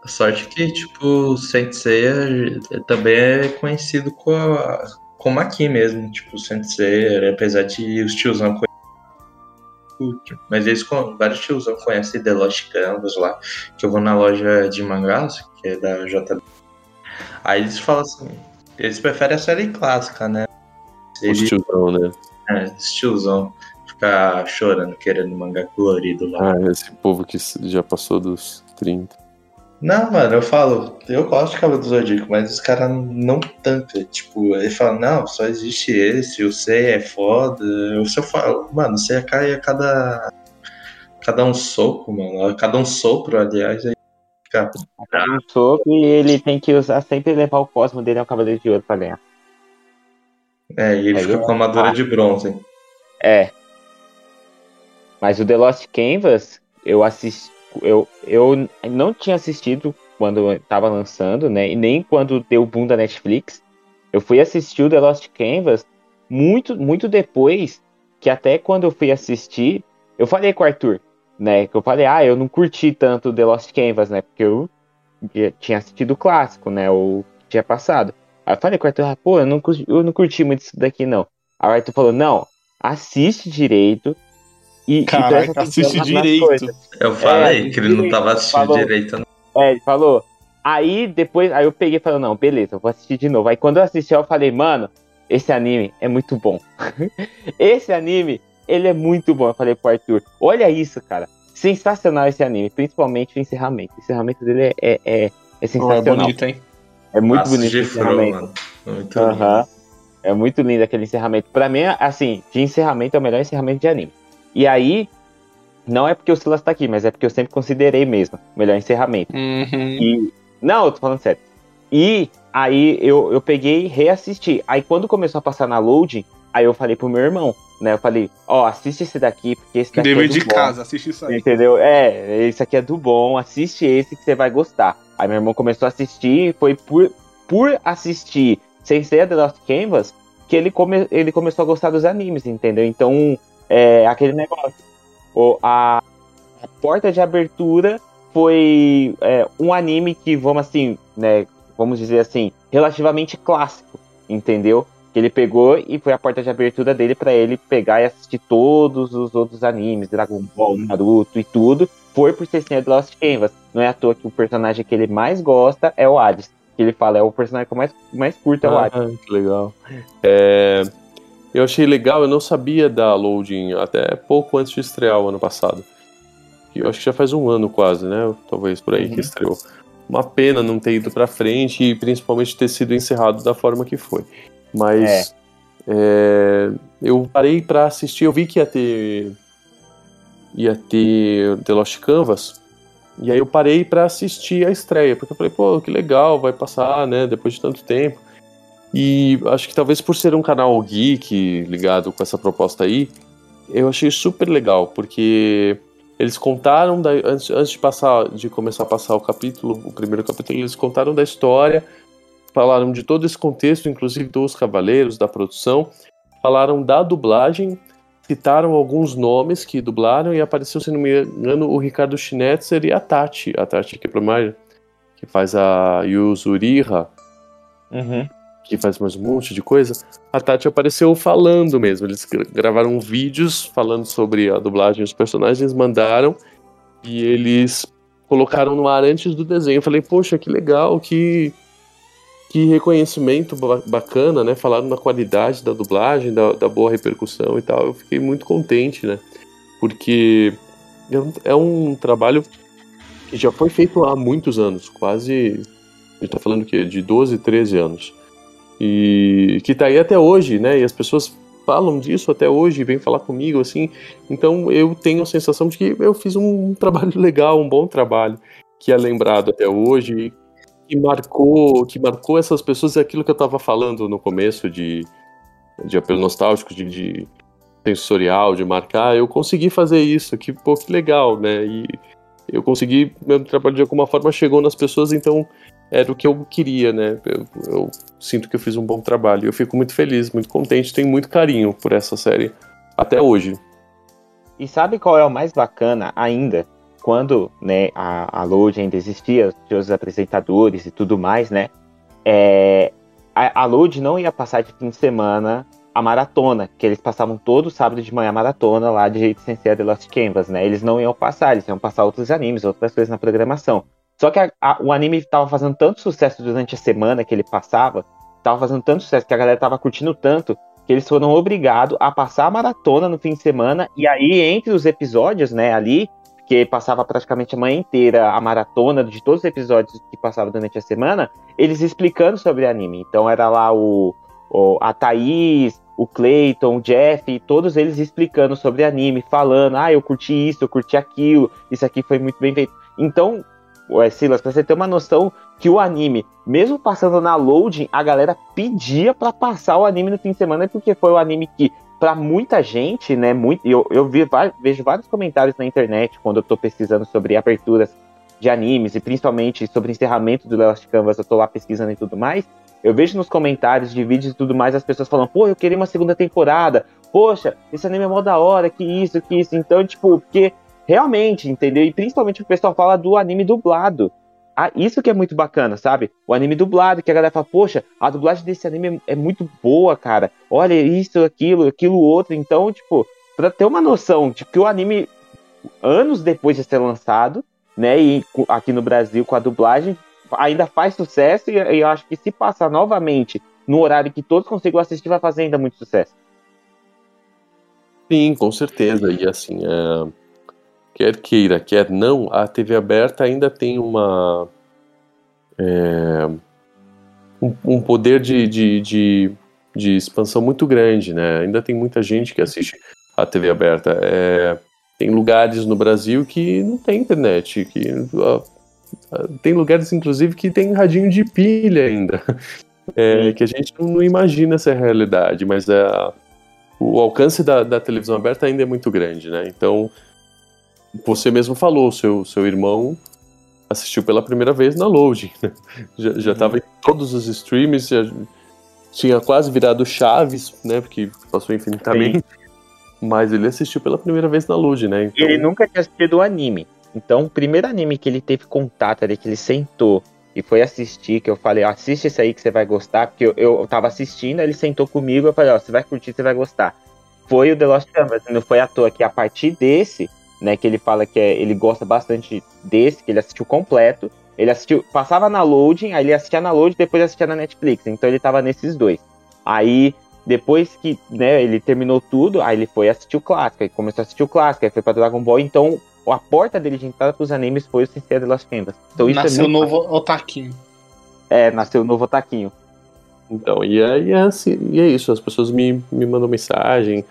A sorte que, tipo, Saint Seiya também é conhecido com a- como aqui mesmo. Tipo, Saint Seiya, apesar de os tiozão Mas eles, vários tiozão conhecem The Lost Canvas lá, que eu vou na loja de mangás, que é da JB. Aí eles falam assim, eles preferem a série clássica, né? Os Eles, tiozão, né? é, esse tiozão ficar chorando, querendo mangá colorido lá. Ah, esse povo que já passou dos 30. Não, mano, eu falo, eu gosto de Cavaleiro do Zodíaco, mas os caras não tancam. Tipo, ele fala, não, só existe esse, o C é foda. Eu só falo, mano, o C cai a cada. Cada um soco, mano. A cada um sopro, aliás, aí fica. Um soco e ele tem que usar sempre levar o cosmo dele ao Cavaleiro de Ouro pra ganhar. É, e ele Aí fica eu- com a armadura ah. de bronze. É. Mas o The Lost Canvas, eu assisti. Eu, eu não tinha assistido quando tava lançando, né? E nem quando deu o boom da Netflix. Eu fui assistir o The Lost Canvas muito, muito depois. Que até quando eu fui assistir, eu falei com o Arthur, né? Que eu falei, ah, eu não curti tanto The Lost Canvas, né? Porque eu tinha assistido o clássico, né? O que tinha passado. Aí eu falei com o Arthur, ah, pô, eu não, curti- eu não curti muito isso daqui, não. Aí o Arthur falou, não, assiste direito e, e Caraca, atenção assiste direito. Eu falei É, que ele não tava assistindo falou. direito. não. É, ele falou. Aí depois, aí eu peguei e falei, não, beleza, eu vou assistir de novo. Aí quando eu assisti, eu falei, mano, esse anime é muito bom. esse anime, ele é muito bom. Eu falei pro Arthur, olha isso, cara. Sensacional esse anime, principalmente o encerramento. O encerramento dele é, é, é, é é sensacional. bonito, hein? É muito Nossa, bonito mano. Muito Aham. lindo. É muito lindo aquele encerramento. Pra mim, assim, de encerramento é o melhor encerramento de anime. E aí, não é porque o Silas tá aqui, mas é porque eu sempre considerei mesmo o melhor encerramento. Uhum. E. Não, eu tô falando sério. E aí eu, eu peguei e reassisti. Aí quando começou a passar na loading, aí eu falei pro meu irmão, né? Eu falei, ó, assiste esse daqui, porque esse daqui é do de bom. casa, assiste isso aí. Entendeu? É, esse aqui é do bom, assiste esse que você vai gostar. Aí meu irmão começou a assistir, foi por, por assistir sem ser The Lost Canvas que ele, come, ele começou a gostar dos animes, entendeu? Então, é aquele negócio. O, a, a porta de abertura foi é, um anime que, vamos assim, né? Vamos dizer assim, relativamente clássico, entendeu? Que ele pegou e foi a porta de abertura dele pra ele pegar e assistir todos os outros animes, Dragon Ball, Naruto e tudo, foi por ser Senhor de Lost Canvas. Não é à toa que o personagem que ele mais gosta é o Hades. Que ele fala, é o personagem que eu mais, mais curto é o Hades. Ah, que legal. É, eu achei legal, eu não sabia da loading até pouco antes de estrear o ano passado. Eu acho que já faz um ano quase, né? Talvez por aí que estreou. Uma pena não ter ido pra frente e principalmente ter sido encerrado da forma que foi. Mas é, eu parei pra assistir, eu vi que ia ter ia ter The Lost Canvas. E aí eu parei pra assistir a estreia, porque eu falei, pô, que legal, vai passar, né, depois de tanto tempo. E acho que talvez por ser um canal geek ligado com essa proposta aí, eu achei super legal, porque eles contaram da, antes, antes de passar, de começar a passar o capítulo, o primeiro capítulo, eles contaram da história, falaram de todo esse contexto, inclusive dos cavaleiros, da produção, falaram da dublagem, citaram alguns nomes que dublaram e apareceu, se não me engano, o Ricardo Schnetzer e a Tati, a Tati Keplermeier, que faz a Yuzuriha, Uhum. Que faz mais um monte de coisa, a Tati apareceu falando mesmo. Eles gra- gravaram vídeos falando sobre a dublagem dos personagens, mandaram e eles colocaram no ar antes do desenho. Eu falei, poxa, que legal, que, que reconhecimento ba- bacana, né? Falaram da qualidade da dublagem, da, da boa repercussão e tal. Eu fiquei muito contente, né? Porque é um, é trabalho que já foi feito há muitos anos, quase. A gente tá falando que de 12, 13 anos. E que tá aí até hoje, né? E as pessoas falam disso até hoje, vêm falar comigo, assim. Então eu tenho a sensação de que eu fiz um trabalho legal, um bom trabalho, que é lembrado até hoje, que marcou, que marcou essas pessoas, é aquilo que eu tava falando no começo de, de apelo nostálgico, de, de sensorial, de marcar, eu consegui fazer isso, que, pô, que legal, né? E eu consegui, meu trabalho de alguma forma chegou nas pessoas, então era o que eu queria, né? Eu, eu sinto que eu fiz um bom trabalho. Eu fico muito feliz, muito contente, tenho muito carinho por essa série até hoje. E sabe qual é o mais bacana ainda? Quando né, a, a Load ainda existia, os apresentadores e tudo mais, né? É, a, a Load não ia passar de fim de semana a maratona, que eles passavam todo sábado de manhã a maratona lá de Sensei The Lost Canvas, né? Eles não iam passar, eles iam passar outros animes, outras coisas na programação. Só que a- a- o anime tava fazendo tanto sucesso durante a semana que ele passava, tava fazendo tanto sucesso que a galera tava curtindo tanto, que eles foram obrigados a passar a maratona no fim de semana, e aí entre os episódios, né, ali, que passava praticamente a manhã inteira a maratona de todos os episódios que passavam durante a semana, eles explicando sobre anime. Então era lá o, o- a Thaís, o Clayton, o Jeff, todos eles explicando sobre anime, falando, ah, eu curti isso, eu curti aquilo, isso aqui foi muito bem feito. Então, Ué, Silas, pra você ter uma noção que o anime, mesmo passando na loading, a galera pedia pra passar o anime no fim de semana, porque foi o anime que, pra muita gente, né, muito, eu, eu vi, vejo vários comentários na internet quando eu tô pesquisando sobre aberturas de animes, e principalmente sobre encerramento do Last Canvas, eu tô lá pesquisando e tudo mais, eu vejo nos comentários de vídeos e tudo mais as pessoas falando, pô, eu queria uma segunda temporada, poxa, esse anime é mó da hora, que isso, que isso, então, tipo, porque realmente, entendeu? E principalmente o pessoal fala do anime dublado. Ah, isso que é muito bacana, sabe? O anime dublado, que a galera fala, poxa, a dublagem desse anime é muito boa, cara. Olha isso, aquilo, aquilo outro. Então, tipo, pra ter uma noção de que o anime, anos depois de ser lançado, né, e aqui no Brasil com a dublagem, ainda faz sucesso e, e eu acho que se passar novamente no horário que todos consigam assistir, vai fazer ainda muito sucesso. Sim, com certeza. E assim, é, quer queira, quer não, a TV aberta ainda tem uma. é, um, um poder de, de, de, de expansão muito grande, né? Ainda tem muita gente que assiste a TV aberta. É, tem lugares no Brasil que não tem internet, que tem lugares, inclusive, que tem radinho de pilha ainda. É, que a gente não imagina essa realidade, mas é, o alcance da, da televisão aberta ainda é muito grande, né? Então, você mesmo falou, seu, seu irmão assistiu pela primeira vez na Loading. né? Já, já tava em todos os streams, já tinha quase virado Chaves, né? Porque passou infinitamente. Mas ele assistiu pela primeira vez na Loading, né? Então, ele nunca tinha assistido o anime. Então, o primeiro anime que ele teve contato ali, que ele sentou e foi assistir, que eu falei, ó, assiste esse aí que você vai gostar, porque eu, eu tava assistindo, ele sentou comigo, eu falei, ó, você vai curtir, você vai gostar. Foi o The Lost Canvas, não foi à toa que a partir desse, né, que ele fala que é, ele gosta bastante desse, que ele assistiu completo, ele assistiu, passava na loading, aí ele assistia na loading, depois assistia na Netflix, então ele tava nesses dois. Aí, depois que, né, ele terminou tudo, aí ele foi assistir o clássico, aí começou a assistir o clássico, aí foi pra Dragon Ball, então a porta dele de entrada pros animes foi o Sincero The Lost Canvas. Então isso Nasceu é muito novo Otaquinho. É, nasceu o novo Otaquinho. então e, é, e é assim, e é isso, as pessoas me, me mandam mensagem,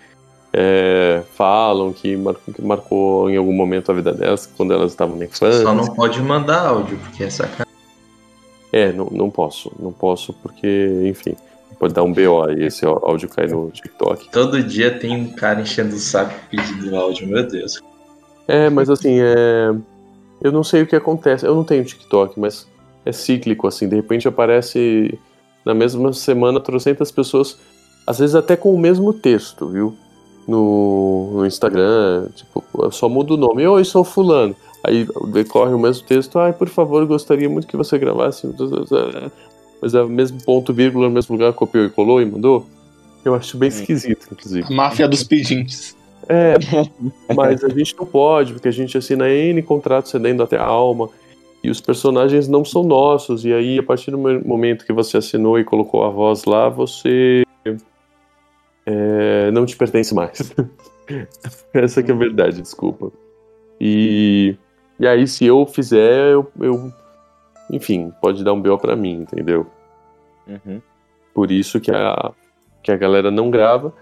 é, falam que, mar, que marcou em algum momento a vida delas, quando elas estavam na infância. Só não pode mandar áudio, porque é sacanagem. É, não, não posso, não posso porque, enfim, pode dar um BO aí, esse áudio cai no TikTok. Todo dia tem um cara enchendo o saco pedindo áudio, meu Deus. É, mas assim, é, eu não sei o que acontece, eu não tenho TikTok, mas é cíclico, assim, de repente aparece na mesma semana trocentas pessoas, às vezes até com o mesmo texto, viu? No, no Instagram, tipo, eu só mudo o nome, oi, sou fulano. Aí decorre o mesmo texto, ai, por favor, gostaria muito que você gravasse. mas é o mesmo ponto, vírgula, no mesmo lugar, copiou e colou e mandou. Eu acho bem esquisito, inclusive. Máfia dos pedintes. É, mas a gente não pode, porque a gente assina N contratos cedendo até a alma. E os personagens não são nossos. E aí, a partir do mo- momento que você assinou e colocou a voz lá, você é, não te pertence mais. Essa que é a verdade, desculpa. E, e aí, se eu fizer, eu, eu- Enfim, pode dar um BO pra mim, entendeu? Uhum. Por isso que a, que a galera não grava.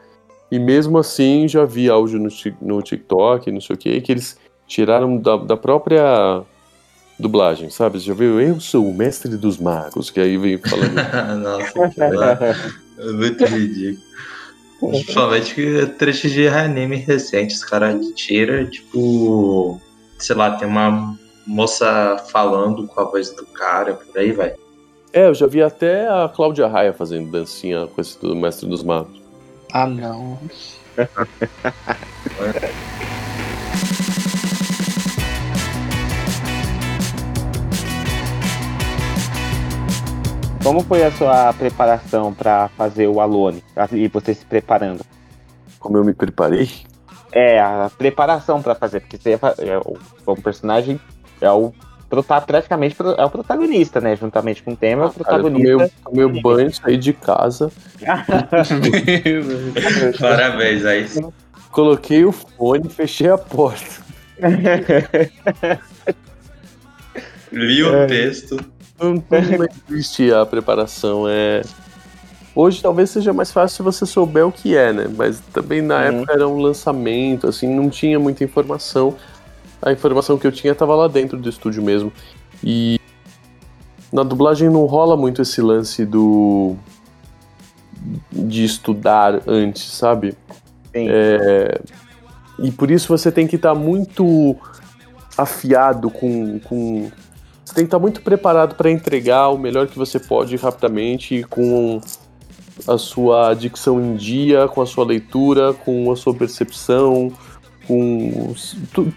E mesmo assim, já vi áudio no, no TikTok, não sei o que, que eles tiraram da, da própria dublagem, sabe? Você já viu? Eu sou o mestre dos magos, que aí vem falando. Nossa, que. É muito ridículo. Principalmente que trechos de anime recente, os caras tiram, tipo. Sei lá, tem uma moça falando com a voz do cara, por aí vai. é, eu já vi até a Cláudia Raia fazendo dancinha com esse do mestre dos magos. Ah, não. Como foi a sua preparação pra fazer o Alone? E você se preparando? Como eu me preparei? É, a preparação pra fazer, porque você é, é o, o personagem é o praticamente é o protagonista, né? Juntamente com o tema, é o Cara, eu tomei, protagonista. o- tomei banho, saí de casa, Parabéns, aí coloquei o fone, fechei a porta. Li o texto. Não, não existe a preparação. É... Hoje talvez seja mais fácil se você souber o que é, né? Mas também na Uhum. época era um lançamento, assim, não tinha muita informação. A informação que eu tinha estava lá dentro do estúdio mesmo. E na dublagem não rola muito esse lance do de estudar antes, sabe? Sim. É, E por isso você tem que estar muito afiado com, com. Você tem que estar muito preparado para entregar o melhor que você pode rapidamente, com a sua dicção em dia, com a sua leitura, com a sua percepção, com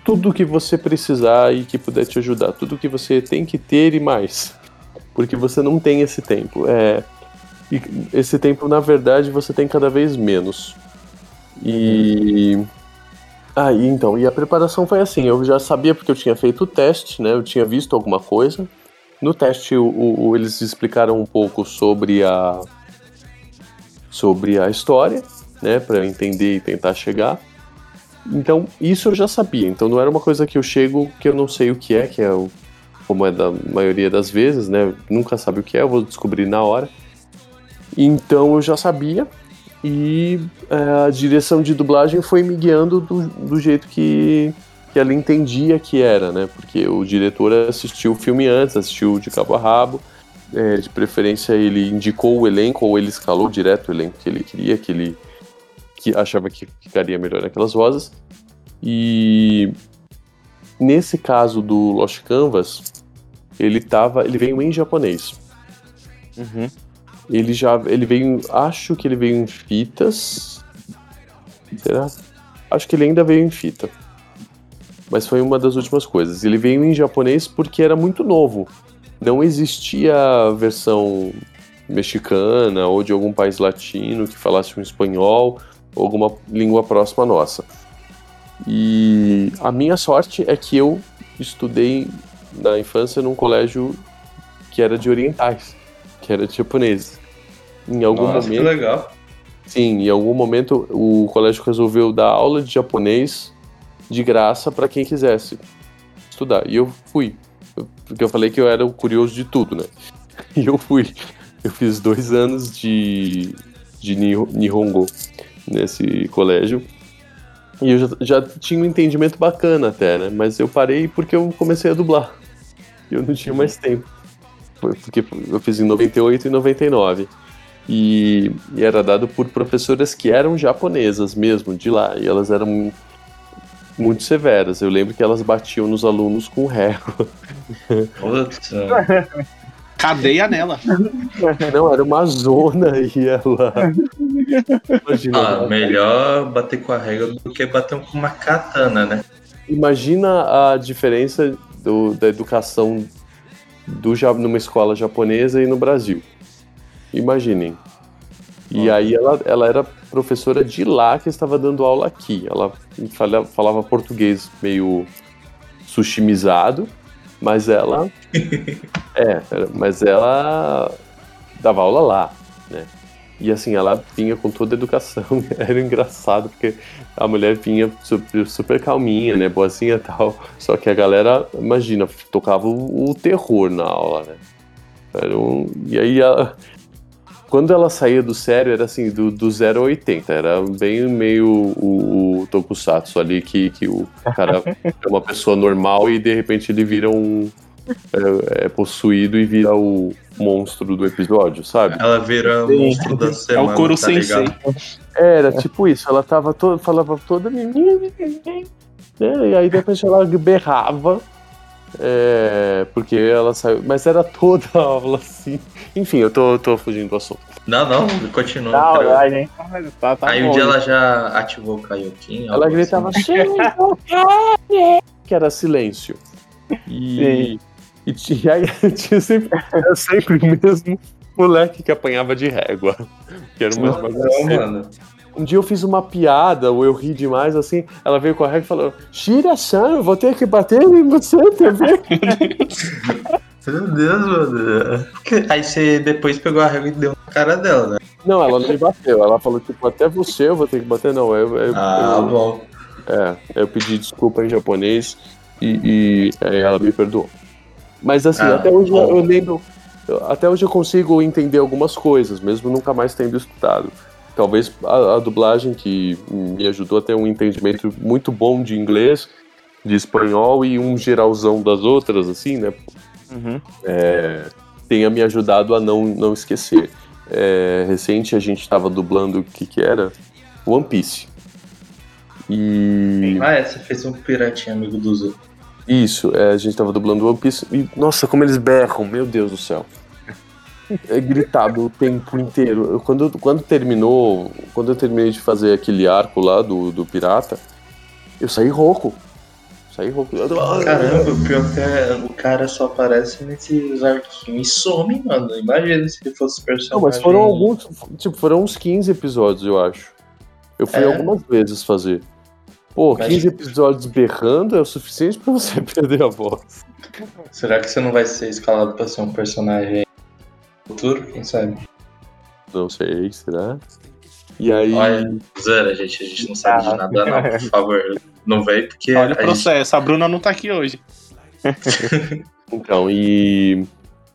tudo que você precisar e que puder te ajudar, tudo que você tem que ter e mais. Porque você não tem esse tempo. É, esse tempo, na verdade, você tem cada vez menos. E. Ah, então, e a preparação foi assim, eu já sabia porque eu tinha feito o teste, né? Eu tinha visto alguma coisa. No teste, o, o- eles explicaram um pouco sobre a sobre a história, né, para entender e tentar chegar. Então, isso eu já sabia. Então, não era uma coisa que eu chego que eu não sei o que é, que é o como é da maioria das vezes, né? Nunca sabe o que é, eu vou descobrir na hora. Então, eu já sabia e é, a direção de dublagem foi me guiando do, do jeito que, que ela entendia que era, né? Porque o diretor assistiu o filme antes, assistiu de cabo a rabo. É, de preferência, ele indicou o elenco ou ele escalou direto o elenco que ele queria, que ele que achava que ficaria melhor naquelas vozes. E nesse caso do Lost Canvas, ele tava, ele veio em japonês. Uhum. Ele já, ele veio, acho que ele veio em fitas. Será? Acho que ele ainda veio em fita. Mas foi uma das últimas coisas. Ele veio em japonês porque era muito novo. Não existia versão mexicana ou de algum país latino que falasse um espanhol ou alguma língua próxima à nossa. E a minha sorte é que eu estudei na infância num colégio que era de orientais, que era de japoneses. Em algum Nossa, que momento, legal. sim, em algum momento o colégio resolveu dar aula de japonês de graça para quem quisesse estudar. E eu fui, porque eu falei que eu era o curioso de tudo, né? E eu fui. Eu fiz dois anos de, de Niho- Nihongo nesse colégio. E eu já, já tinha um entendimento bacana até, né? Mas eu parei porque eu comecei a dublar. E eu não tinha mais tempo. Porque eu fiz em 98 e 99. E, e era dado por professoras que eram japonesas mesmo, de lá. E elas eram muito severas. Eu lembro que elas batiam nos alunos com régua. Putz, Cadeia nela. Não, era uma zona e ela. Imagina, ah, melhor bater com a regra do que bater com uma katana, né? imagina a diferença do- da educação do, numa escola japonesa e no Brasil. Imaginem. E aí ela, ela era professora de lá que estava dando aula aqui. Ela fala- falava português meio sushimizado, mas ela. é, mas ela dava aula lá, né? E assim, ela vinha com toda a educação. Era engraçado, porque a mulher vinha super, super calminha, né? Boazinha e tal. Só que a galera, imagina, tocava o, o terror na aula, né? Era um- e aí, ela- quando ela saía do sério, era assim, do, do 0 a 80. Era bem meio o, o Tokusatsu ali, que, que o cara é uma pessoa normal e de repente ele vira um. É, é possuído e vira o monstro do episódio, sabe? Ela vira o monstro da É semana. o Kuro tá Sensei. ligado? Era tipo isso, ela tava toda, falava toda menina, né? E aí depois ela berrava, é, porque ela saiu, mas era toda a aula assim. Enfim, eu tô, tô fugindo do assunto. Não, não, continua. Né? Tá, tá Aí um bom. dia ela já ativou o Kaioken. Ela algo gritava assim. "Chega, que era silêncio. E, e tinha, aí tinha sempre, era sempre o mesmo moleque que apanhava de régua. Que era uma, Não, mano. Um dia eu fiz uma piada, ou eu ri demais, assim, ela veio com a régua e falou, Shira-san, eu vou ter que bater em você também. Meu Deus, mano. Aí você depois pegou a régua e deu na cara dela, né? Não, ela não me bateu, ela falou, tipo, até você eu vou ter que bater, não. Eu, eu, Ah, eu- bom. É, eu pedi desculpa em japonês e, e, ela me perdoou. Mas assim, Ah, até hoje bom. eu lembro, até hoje eu consigo entender algumas coisas, mesmo nunca mais tendo estudado. Talvez a, a dublagem que me ajudou a ter um entendimento muito bom de inglês, de espanhol e um geralzão das outras, assim, né? Uhum. é, tenha me ajudado a não, não esquecer. É, recente a gente estava dublando o que que era? One Piece. E Ah, é, você fez um piratinha amigo dos outros. Isso, é, a gente estava dublando One Piece e nossa, como eles berram, meu Deus do céu. É gritado o tempo inteiro. Eu, quando, quando terminou, quando eu terminei de fazer aquele arco lá do, do pirata, eu saí rouco. Saí rouco. Caramba, o pior que é, o cara só aparece nesses arquinhos e some, mano. Imagina se ele fosse personagem. Não, mas foram alguns, tipo, foram uns 15 episódios, eu acho. Eu fui É? algumas vezes fazer. Pô, Mas- 15 episódios berrando é o suficiente pra você perder a voz. Será que você não vai ser escalado pra ser um personagem no futuro? Quem sabe? Não sei, será? E aí. Olha, zero, gente. A gente não sabe de Ah. nada, não. Por favor, não vem porque. Olha o a gente- processo. A Bruna não tá aqui hoje. Então, e.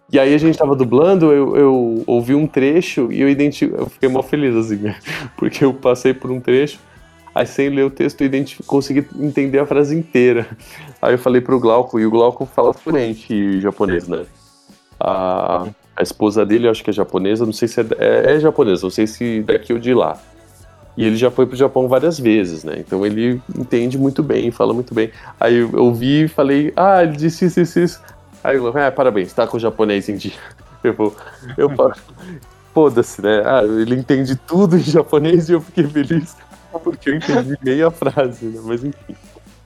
E aí a gente tava dublando, eu, eu ouvi um trecho e eu identifiquei. Eu fiquei mó feliz, assim, né? Porque eu passei por um trecho, aí sem ler o texto eu consegui entender a frase inteira. Aí eu falei pro Glauco, e o Glauco fala fluente japonês, né? A, a esposa dele, eu acho que é japonesa, não sei se é, é, é japonesa, não sei se daqui ou de lá. E ele já foi pro Japão várias vezes, né? Então ele entende muito bem, fala muito bem. Aí eu ouvi e falei, ah, ele disse isso, isso, isso. Aí eu, ah, parabéns, tá com o japonês em dia. Eu, vou- eu foda-se, né? Ah, ele entende tudo em japonês e eu fiquei feliz porque eu entendi meia frase, né? Mas enfim.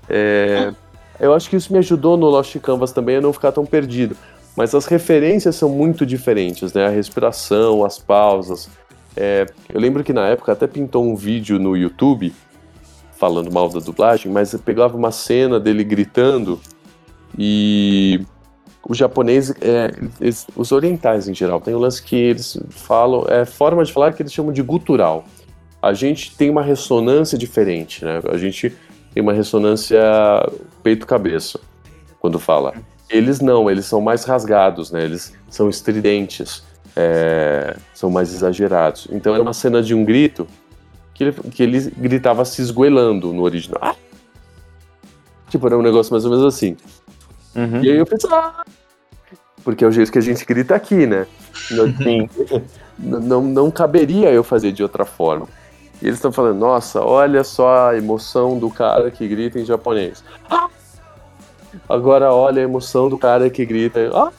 É, eu acho que isso me ajudou no Lost Canvas também a não ficar tão perdido. Mas as referências são muito diferentes, né? A respiração, as pausas. É, eu lembro que na época até pintou um vídeo no YouTube falando mal da dublagem, mas pegava uma cena dele gritando e o japonês, é, eles- os orientais em geral, tem um lance que eles falam, é forma de falar que eles chamam de gutural. A gente tem uma ressonância diferente, né? A gente tem uma ressonância peito-cabeça quando fala. Eles não, eles são mais rasgados, né? Eles são estridentes, é, são mais exagerados. Então era uma cena de um grito que ele, que ele gritava se esgoelando no original. Ah! Tipo, era um negócio mais ou menos assim. Uhum. E aí eu pensei, ah! Porque é o jeito que a gente grita aqui, né? Não, não caberia eu fazer de outra forma. E eles estão falando, nossa, olha só a emoção do cara que grita em japonês. Ah! Agora olha a emoção do cara que grita. Ah,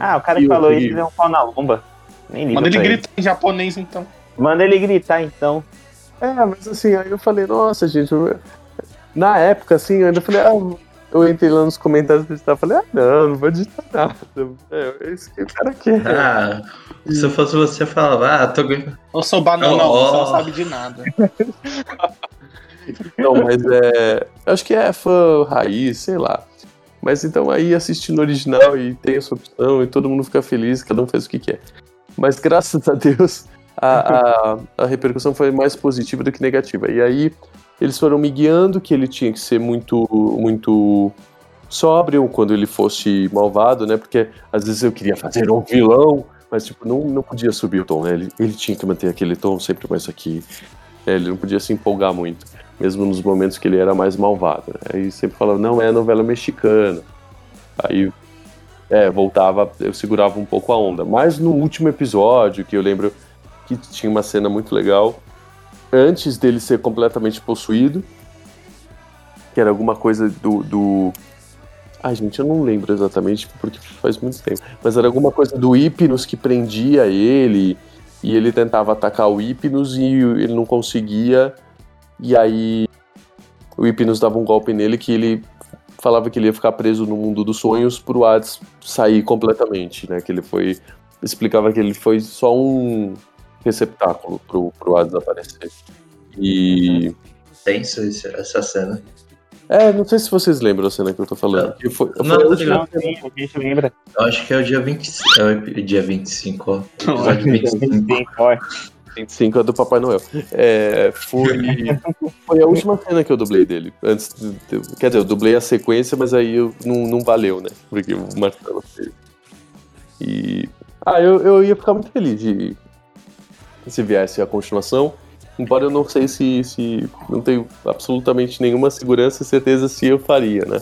Ah, o cara que falou isso é um pau na lomba. Nem liga Manda ele gritar em japonês, então. Manda ele gritar, então. É, mas assim, aí eu falei, nossa, gente. eu- Na época, assim, eu ainda falei, ah, eu entrei lá nos comentários do editar e falei, ah, não, não vou editar nada. É, é isso que o cara quer. Ah, se eu fosse você, eu falava, ah, tô. Eu sou banana, Oh. você não sabe de nada. Não, mas é. Acho que é fã raiz, sei lá. Mas então aí assistindo original e tem essa opção e todo mundo fica feliz, cada um faz o que quer. Mas graças a Deus a, a, a repercussão foi mais positiva do que negativa. E aí eles foram me guiando que ele tinha que ser muito, muito sóbrio quando ele fosse malvado, né? Porque às vezes eu queria fazer um vilão, mas tipo, não, não podia subir o tom, né? Ele, ele tinha que manter aquele tom sempre mais aqui. É, ele não podia se empolgar muito, mesmo nos momentos que ele era mais malvado. Né? Aí sempre falava, não é novela mexicana. Aí, é, voltava, eu segurava um pouco a onda. Mas no último episódio, que eu lembro que tinha uma cena muito legal, antes dele ser completamente possuído, que era alguma coisa do. do... Ai, gente, eu não lembro exatamente porque faz muito tempo. Mas era alguma coisa do Hipnos que prendia ele e ele tentava atacar o Hipnos e ele não conseguia. E aí o Hipnos dava um golpe nele que ele falava que ele ia ficar preso no mundo dos sonhos pro Hades sair completamente, né? Que ele foi. Explicava que ele foi só um receptáculo pro, pro Hades aparecer. E. Tenso esse- essa cena. É, não sei se vocês lembram a cena que eu tô falando. Que foi, foi Não, não Não, gente lembra. Eu acho que é o dia 25. É o dia 25, ó. Episódio 25. Sim, foi. 25 é do Papai Noel. É, foi, foi a última cena que eu dublei dele. Antes de- de- quer dizer, eu dublei a sequência, mas aí eu, não, não valeu, né? Porque o Marcelo fez. E. Ah, eu, eu ia ficar muito feliz de se viesse a continuação. Embora eu não sei se, se. Não tenho absolutamente nenhuma segurança e certeza se eu faria, né?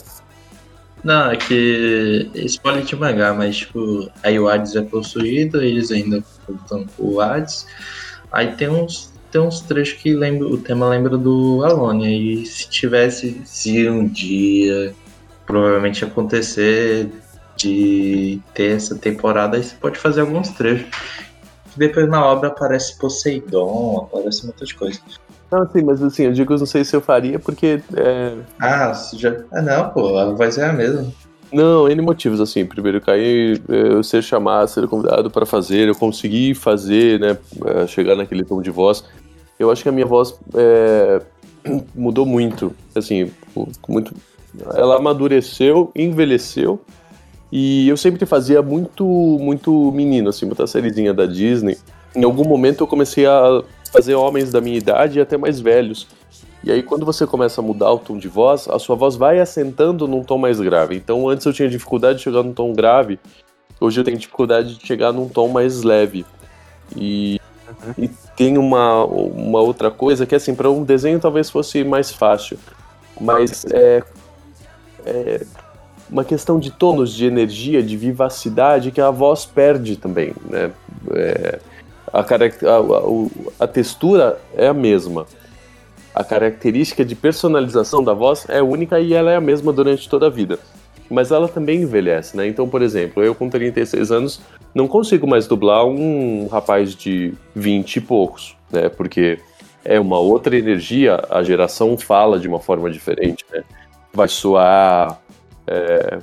Não, é que. Spoiler de mangá, mas tipo. Aí o Hades é possuído, eles ainda lutam com o Hades. Aí tem uns. Tem uns trechos que lembra, o tema lembra do Alone. E se tivesse. Se um dia provavelmente acontecer de ter essa temporada, aí você pode fazer alguns trechos. Depois na obra aparece Poseidon, aparece muitas coisas. Não, assim, mas assim, eu digo, eu não sei se eu faria, porque. é, Ah, já. Ah não, pô, a voz é a mesma. Não, N motivos, assim. Primeiro, cair, eu ser chamado, ser convidado para fazer, eu conseguir fazer, né? eh, Chegar naquele tom de voz. Eu acho que a minha voz é, mudou muito, assim, muito. Ela amadureceu, envelheceu. E eu sempre fazia muito, muito menino, assim, muita sériezinha da Disney. Em algum momento eu comecei a fazer homens da minha idade e até mais velhos. E aí, quando você começa a mudar o tom de voz, a sua voz vai assentando num tom mais grave. Então, antes eu tinha dificuldade de chegar num tom grave, hoje eu tenho dificuldade de chegar num tom mais leve. E, e tem uma, uma outra coisa que, assim, para um desenho talvez fosse mais fácil, mas é, é uma questão de tonos, de energia, de vivacidade que a voz perde também, né? É, a, a, a textura é a mesma a característica de personalização da voz é única e ela é a mesma durante toda a vida. Mas ela também envelhece, né? Então, por exemplo, eu com 36 anos não consigo mais dublar um rapaz de 20 e poucos, né? Porque é uma outra energia, a geração fala de uma forma diferente, né? Vai soar é,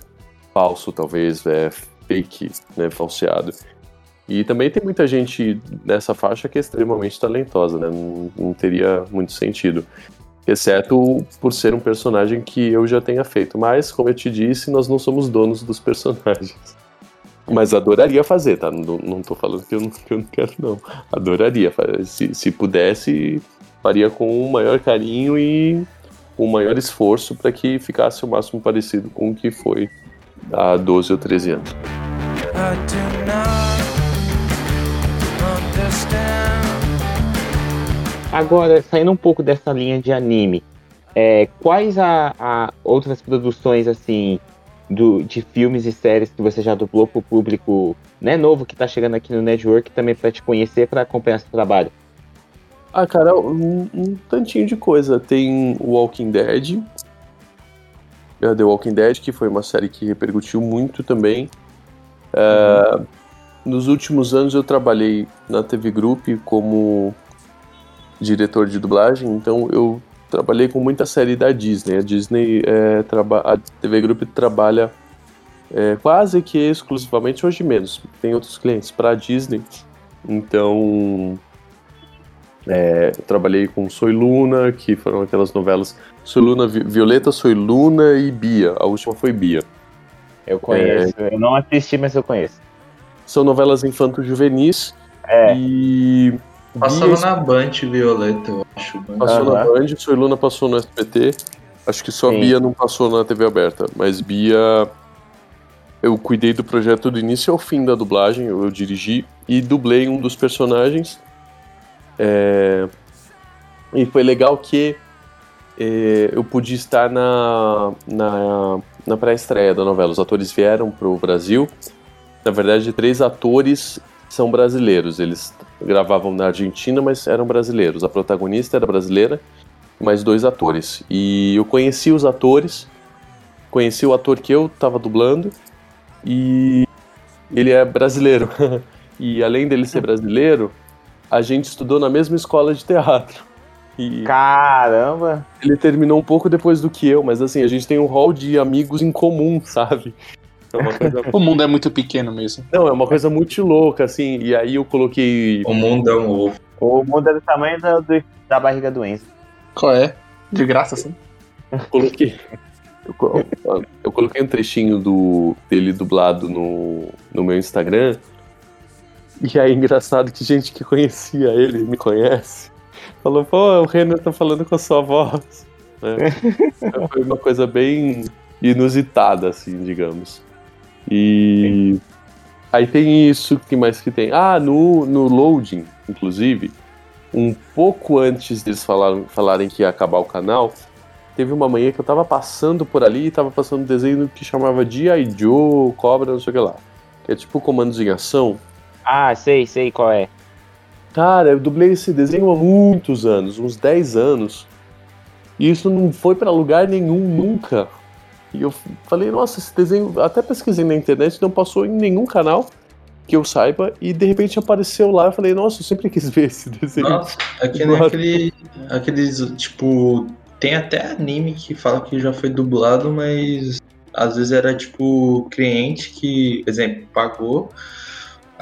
falso, talvez, é, fake, né? Falseado. E também tem muita gente nessa faixa que é extremamente talentosa, né? Não, não teria muito sentido. Exceto por ser um personagem que eu já tenha feito. Mas, como eu te disse, nós não somos donos dos personagens. Mas adoraria fazer, tá? Não, não tô falando que eu não, que eu não quero, não. Adoraria. Se, se pudesse, faria com o maior carinho e com o maior esforço para que ficasse o máximo parecido com o que foi há 12 ou 13 anos. Agora, saindo um pouco dessa linha de anime, é, quais a, a outras produções assim do, de filmes e séries que você já dublou pro público né, novo que tá chegando aqui no network também para te conhecer, para acompanhar seu trabalho? Ah, cara, um, um tantinho de coisa. Tem Walking Dead. The Walking Dead, que foi uma série que repercutiu muito também. É, Nos últimos anos eu trabalhei na TV Group como diretor de dublagem, então eu trabalhei com muita série da Disney. A Disney, é, a TV Group trabalha é, quase que exclusivamente, hoje menos. Tem outros clientes para a Disney. Então, é, eu trabalhei com Soy Luna, que foram aquelas novelas Soy Luna, Vi- Violeta, Soy Luna e Bia. A última foi Bia. Eu conheço. Eu não assisti, mas eu conheço. São novelas infanto-juvenis É. e Passava Bia na Band Violeta, eu acho. passou na Aham. Band, Soy Luna passou no SBT. Acho que só Sim. Bia não passou na TV aberta, mas Bia eu cuidei do projeto do início ao fim da dublagem, eu, eu dirigi e dublei um dos personagens. É, E foi legal que é, eu pude estar na, na, na pré-estreia da novela. Os atores vieram para o Brasil. Na verdade, três atores são brasileiros. Eles gravavam na Argentina, mas eram brasileiros. A protagonista era brasileira, mais dois atores. E eu conheci os atores, conheci o ator que eu estava dublando, e ele é brasileiro. e além dele ser brasileiro, a gente estudou na mesma escola de teatro. E Caramba! ele terminou um pouco depois do que eu, mas assim, a gente tem um hall de amigos em comum, sabe? É uma coisa... O mundo é muito pequeno mesmo. Não, é uma coisa muito louca, assim. E aí eu coloquei. O mundo é um ovo. O mundo é do tamanho da, do- da barriga do Enzo. Qual é? De graça, assim. coloquei. Eu, co- eu coloquei um trechinho do, dele dublado no, no meu Instagram. E aí, engraçado que gente que conhecia ele, me conhece, falou: pô, o Renner tá falando com a sua voz. Então, Foi uma coisa bem inusitada, assim, digamos. E aí tem isso, que mais que tem? Ah, no, no loading, inclusive, um pouco antes deles falaram, falarem que ia acabar o canal, teve uma manhã que eu tava passando por ali e tava passando um desenho que chamava G.I. Joe, Cobra, não sei o que lá. Que é tipo comandos em ação. Ah, sei, sei qual é. Cara, eu dublei esse desenho há muitos anos, uns 10 anos. E isso não foi pra lugar nenhum nunca. E eu falei, nossa, esse desenho, até pesquisei na internet, não passou em nenhum canal que eu saiba, e de repente apareceu lá, eu falei, nossa, eu sempre quis ver esse desenho. Nossa, Nossa. aquele, aqueles, tipo, tem até anime que fala que já foi dublado, mas às vezes era tipo cliente que, por exemplo, pagou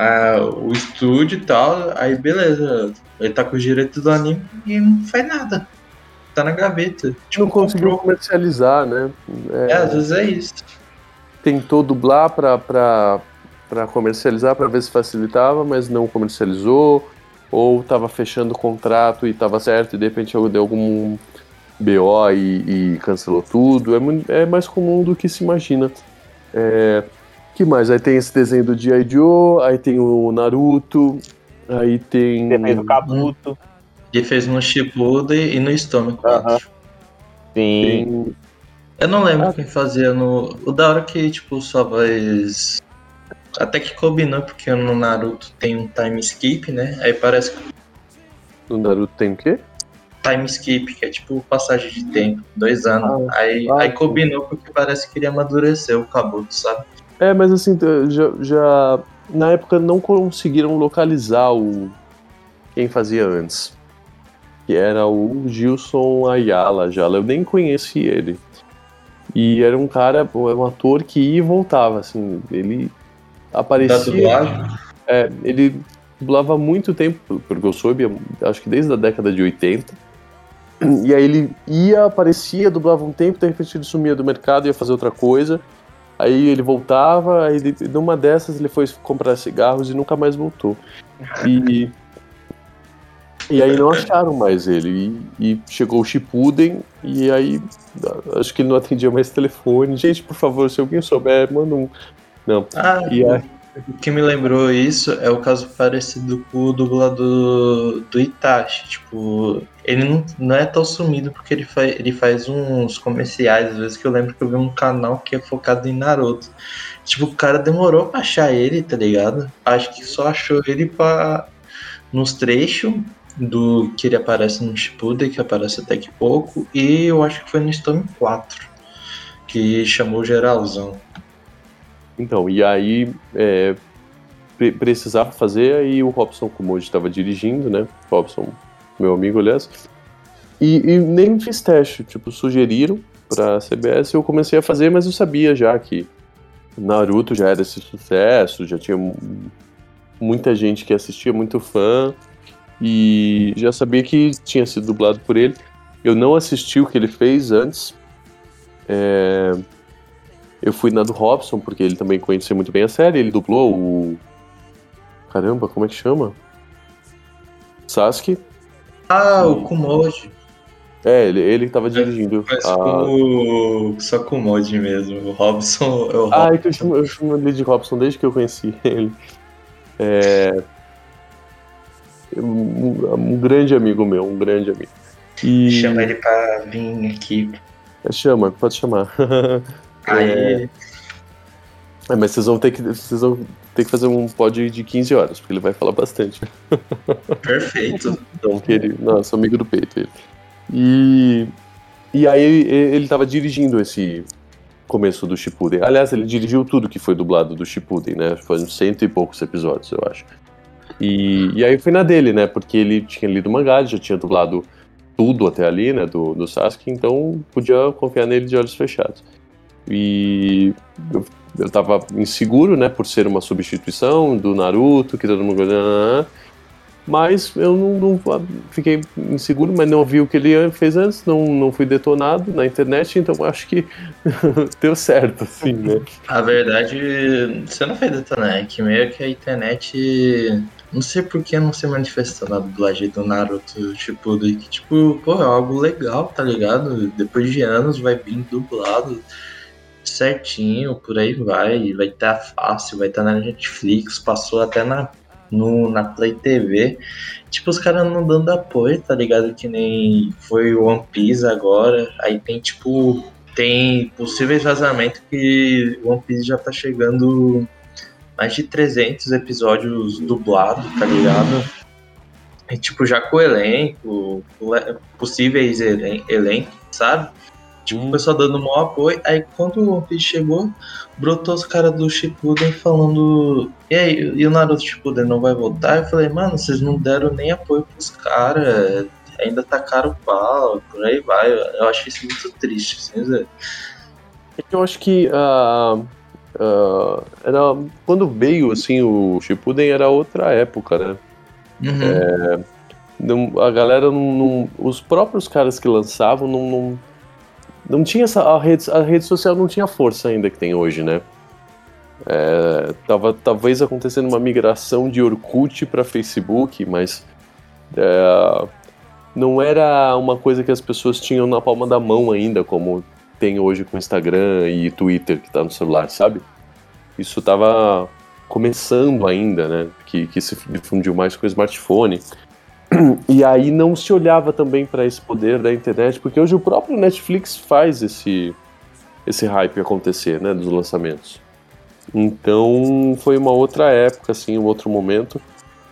ah, o estúdio e tal, aí beleza, ele tá com os direitos do anime e não faz nada. Tá na gaveta. Tipo, não conseguiu comercializar, né? É, às vezes é isso. tentou dublar pra, pra, pra comercializar, pra ver se facilitava, mas não comercializou, ou tava fechando o contrato e tava certo, e de repente deu algum BO e, e cancelou tudo. É, é mais comum do que se imagina. É, que mais? Aí tem esse desenho do G.I. Joe, aí tem o Naruto, aí tem. Você fez o Kabuto. Ele fez no Shippuden e no Estômago. Aham. Sim. tem Eu não lembro Ah. quem fazia no. O da hora que, tipo, sua voz. Até que combinou, porque no Naruto tem um time skip, né? Aí parece que no Naruto tem o quê? time skip, que é tipo passagem de tempo, dois anos. aí, ah, aí combinou porque parece que ele amadureceu o Kabuto, sabe? É, mas assim, já, já- na época não conseguiram localizar o quem fazia antes. Que era o Gilson Ayala já. Eu nem conheci ele. E era um cara, um ator que ia e voltava, assim, ele aparecia. É, ele dublava muito tempo, porque eu soube, acho que desde a década de 80. E aí ele ia, aparecia, dublava um tempo, de repente ele sumia do mercado, ia fazer outra coisa. Aí ele voltava, aí numa dessas ele foi comprar cigarros e nunca mais voltou. E, e aí não acharam mais ele. E, e chegou o Shippuden, e aí acho que ele não atendia mais telefone. Gente, por favor, se alguém souber, manda um. Não. Ah, E aí, o que me lembrou isso é o caso parecido com o dublador do Itachi. Tipo, ele não, não é tão sumido porque ele, fa ele faz uns comerciais, às vezes que eu lembro que eu vi um canal que é focado em Naruto. Tipo, o cara demorou pra achar ele, tá ligado? Acho que só achou ele pra, nos trechos do que ele aparece no Shippuden, que aparece até que pouco, e eu acho que foi no Storm 4, que chamou geralzão. Então, e aí é, pre- precisava fazer, aí o Robson Kumoji estava dirigindo, né? Robson, meu amigo, aliás. E, e nem fiz teste, tipo, sugeriram pra CBS, eu comecei a fazer, mas eu sabia já que Naruto já era esse sucesso, já tinha mu- muita gente que assistia, muito fã, e já sabia que tinha sido dublado por ele. Eu não assisti o que ele fez antes. É, Eu fui na do Robson, porque ele também conhecia muito bem a série, ele dublou o. Caramba, como é que chama? Sasuke. Ah, o Kumoji. É, ele, ele tava dirigindo. Mas a- o... Só Kumoji mesmo. O Robson é o Ah, Robson. é que eu chamo, eu chamo ele de Robson desde que eu conheci ele. É. Um, um grande amigo meu, um grande amigo. E. Chama ele pra vir aqui. Chama, pode chamar. Aí, É, mas vocês vão ter que. Vocês vão ter que fazer um pod de 15 horas, porque ele vai falar bastante. perfeito. Então, que ele. Nossa, amigo do peito ele. E. E aí ele tava dirigindo esse começo do Shippuden. Aliás, ele dirigiu tudo que foi dublado do Shippuden, né? Foi uns cento e poucos episódios, eu acho. E, e aí foi na dele, né? Porque ele tinha lido o mangá, ele já tinha dublado tudo até ali, né? Do, do Sasuke, então podia confiar nele de olhos fechados. E eu, eu tava inseguro, né? Por ser uma substituição do Naruto, que todo mundo. Mas eu não, não- fiquei inseguro, mas não vi o que ele fez antes, não, não fui detonado na internet, então acho que deu certo, assim, né? A verdade, você não fez detonar, é que meio que a internet. Não sei por que não se manifestou na dublagem do Naruto, tipo, que, tipo, pô, é algo legal, tá ligado? Depois de anos vai vir dublado certinho, por aí vai, vai estar fácil, vai estar na Netflix, passou até na, no, na Play TV. Tipo, os caras não dando apoio, tá ligado? Que nem foi o One Piece agora. Aí tem, tipo, tem possíveis vazamentos que One Piece já tá chegando mais de 300 episódios dublados, tá ligado? E, tipo, já com o elenco, le- possíveis elen elencos, sabe? Tipo, o pessoal dando maior apoio. Aí quando o One Piece chegou, brotou os caras do Shippuden falando e aí, e o Naruto Shippuden não vai voltar? Eu falei, mano, vocês não deram nem apoio pros caras, ainda tacaram o pau, por aí vai. Eu acho isso muito triste, assim, Zé. É que eu acho que ah, ah, era, quando veio assim o Shippuden era outra época, né? Uhum. Não- a galera não, não- os próprios caras que lançavam não, não, não tinha essa a rede, a rede social não tinha a força ainda que tem hoje, né? É, tava talvez acontecendo uma migração de Orkut para Facebook, mas é, não era uma coisa que as pessoas tinham na palma da mão ainda, como tem hoje com Instagram e Twitter que tá no celular, sabe? Isso tava começando ainda, né? Que, que se difundiu mais com o smartphone. E aí não se olhava também para esse poder da internet, porque hoje o próprio Netflix faz esse, esse hype acontecer, né? Dos lançamentos. Então foi uma outra época, assim, um outro momento.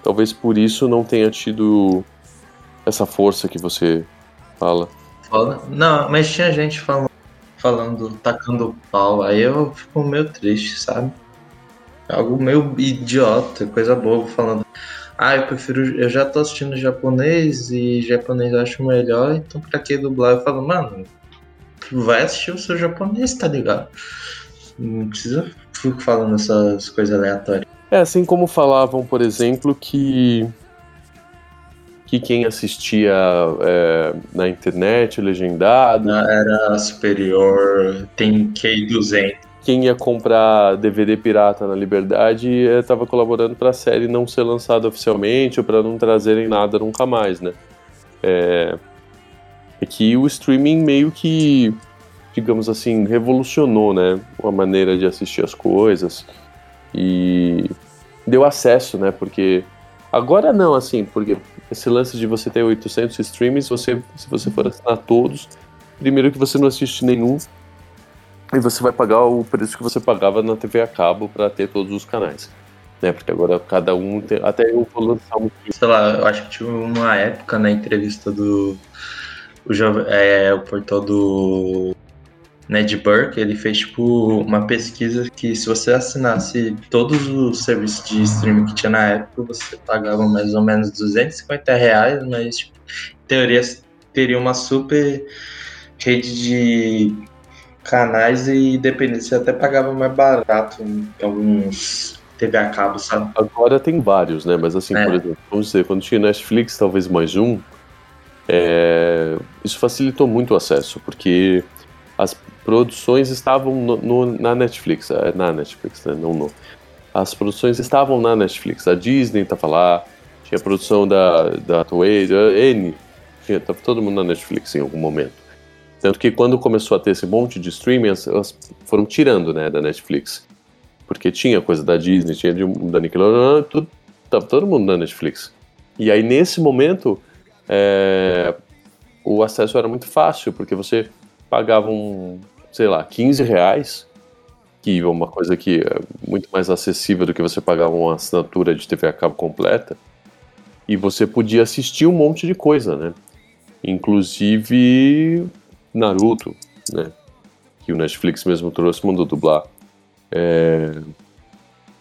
Talvez por isso não tenha tido essa força que você fala. Não, mas tinha gente falando, falando, tacando pau. Aí eu fico meio triste, sabe? Algo meio idiota, coisa boba, falando. Ah, eu prefiro. Eu já tô assistindo japonês e japonês eu acho melhor, então pra que dublar? Eu falo, mano, vai assistir o seu japonês, tá ligado? Não precisa ficar falando essas coisas aleatórias. É, assim como falavam, por exemplo, que que quem assistia é, na internet, legendado, Era superior, tem K200. Quem ia comprar DVD pirata na Liberdade estava colaborando para a série não ser lançada oficialmente ou para não trazerem nada nunca mais, né? É, é que o streaming meio que, digamos assim, revolucionou, né? A maneira de assistir as coisas e deu acesso, né? Porque agora não, assim, porque esse lance de você ter 800 streams, você, se você for assinar todos, primeiro que você não assiste nenhum e você vai pagar o preço que você pagava na TV a cabo para ter todos os canais. Né? Porque agora cada um tem. Até eu vou lançar um. sei lá, eu acho que tinha uma época na entrevista do o, jove- é, o portal do Ned Burke, ele fez tipo uma pesquisa que se você assinasse todos os serviços de streaming que tinha na época, você pagava mais ou menos 250 reais, mas tipo, em teoria teria uma super rede de canais e dependendo, você até pagava mais barato em alguns TV a cabo, sabe? Agora tem vários, né? Mas assim, É. por exemplo, vamos dizer, quando tinha Netflix, talvez mais um, é, isso facilitou muito o acesso, porque as produções estavam no- no- na Netflix, é, na Netflix, né? Não no. As produções estavam na Netflix, a Disney tava lá, tinha a produção da, da Toei, N, tinha, tava todo mundo na Netflix em algum momento. Tanto que quando começou a ter esse monte de streaming, elas- foram tirando, né, da Netflix. Porque tinha coisa da Disney, tinha de, da Nickelodeon, tudo, tava todo mundo na Netflix. E aí, nesse momento, é, o acesso era muito fácil, porque você pagava um, sei lá, 15 reais, que é uma coisa que é muito mais acessível do que você pagar uma assinatura de TV a cabo completa, e você podia assistir um monte de coisa, né? Inclusive Naruto, né? Que o Netflix mesmo trouxe, mandou dublar. É,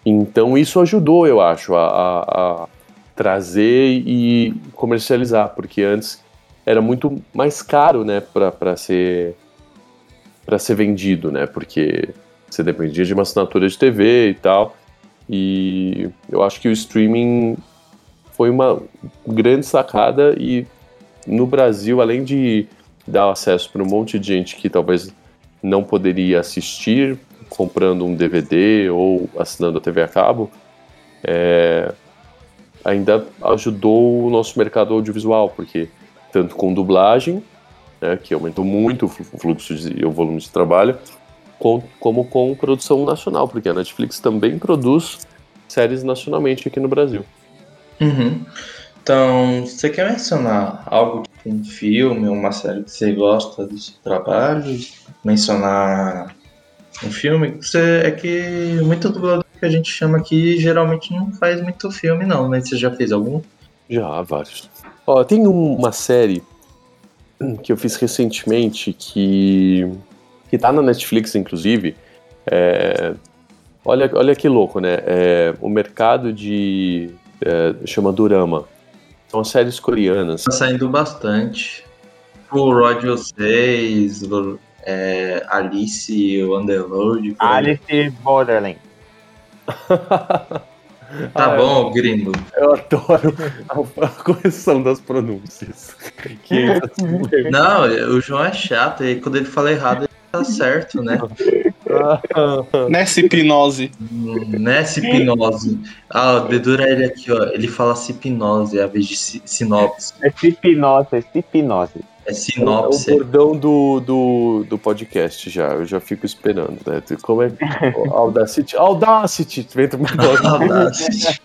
Então isso ajudou, eu acho, a, a- a trazer e comercializar, porque antes era muito mais caro, né, para ser para ser vendido, né, porque você dependia de uma assinatura de TV e tal. E eu acho que o streaming foi uma grande sacada e no Brasil, além de dar acesso para um monte de gente que talvez não poderia assistir comprando um DVD ou assinando a TV a cabo, é, ainda ajudou o nosso mercado audiovisual, porque tanto com dublagem, né, que aumentou muito o flu- o fluxo e o volume de trabalho, com- como com produção nacional, porque a Netflix também produz séries nacionalmente aqui no Brasil. Uhum. Então, você quer mencionar algo, um filme, uma série que você gosta do seu trabalho? Mencionar um filme? Você, é que muito dublador que a gente chama aqui geralmente não faz muito filme, não, né? Você já fez algum? Já, vários. Ó, tem um- uma série que eu fiz recentemente que, que tá na Netflix, inclusive. É, olha, olha que louco, né? É, o mercado de. É, chama Dorama. São séries coreanas. Tá saindo bastante. O Roger 6, o- é, Alice, o aí. Alice Borderland. Tá Ah, bom, gringo. Eu adoro a, a correção das pronúncias. Que Não, o João é chato, e quando ele fala errado, ele tá certo, né? Nessa hipnose. Hum, Né, hipnose. Ah, o dedura ele aqui, ó. Ele fala hipnose, ao invés de si- sinopse. É hipnose, é hipnose. É É o sinopse. bordão do, do, do podcast já, eu já fico esperando, né? Como é? Audacity. Audacity! Vem do Audacity.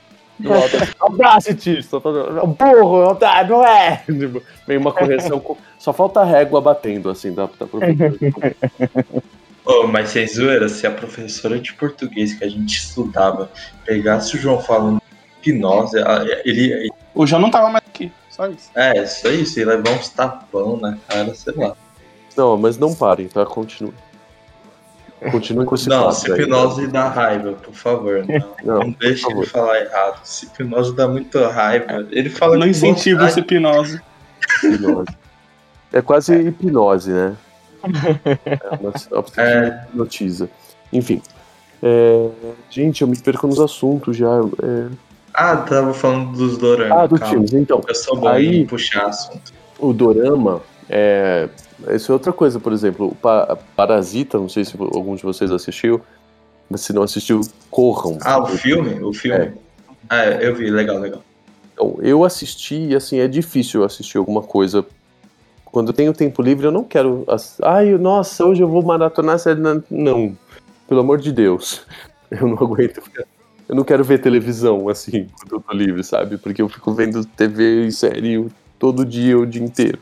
Audacity! Só falando, Burro, não é! Tipo, Vem uma correção, com- só falta a régua batendo, assim, dá, dá pra Ô, mas sem zoeira, se a professora de português que a gente estudava pegasse o João falando hipnose, ele. O João não tava mais aqui. Só isso. É, isso aí, se levar uns tapão na cara, sei lá. Não, mas não parem, tá? Continue. Continue com esse Não, hipnose dá raiva, por favor. Não, Não, não deixe ele falar errado. Se hipnose dá muita raiva. Ele fala não vontade. essa hipnose. Hipnose. É quase hipnose, né? É É. hipnotiza. Enfim. É, gente, eu me perco nos assuntos já. é. Ah, tava falando dos doramas. Ah, dos filmes. Então, Eu sou bom Aí- em puxar assunto. o dorama é. Isso é outra coisa, por exemplo, o Pa- Parasita, não sei se algum de vocês assistiu, mas se não assistiu, corram. Ah, o filme? O filme? É. Ah, eu vi, legal, legal. Então, eu assisti e assim, é difícil assistir alguma coisa. Quando eu tenho tempo livre, eu não quero. Ai, nossa, hoje eu vou maratonar série. Não, Não, pelo amor de Deus. Eu não aguento. Eu não quero ver televisão assim, quando eu tô livre, sabe? Porque eu fico vendo TV e série todo dia, o dia inteiro.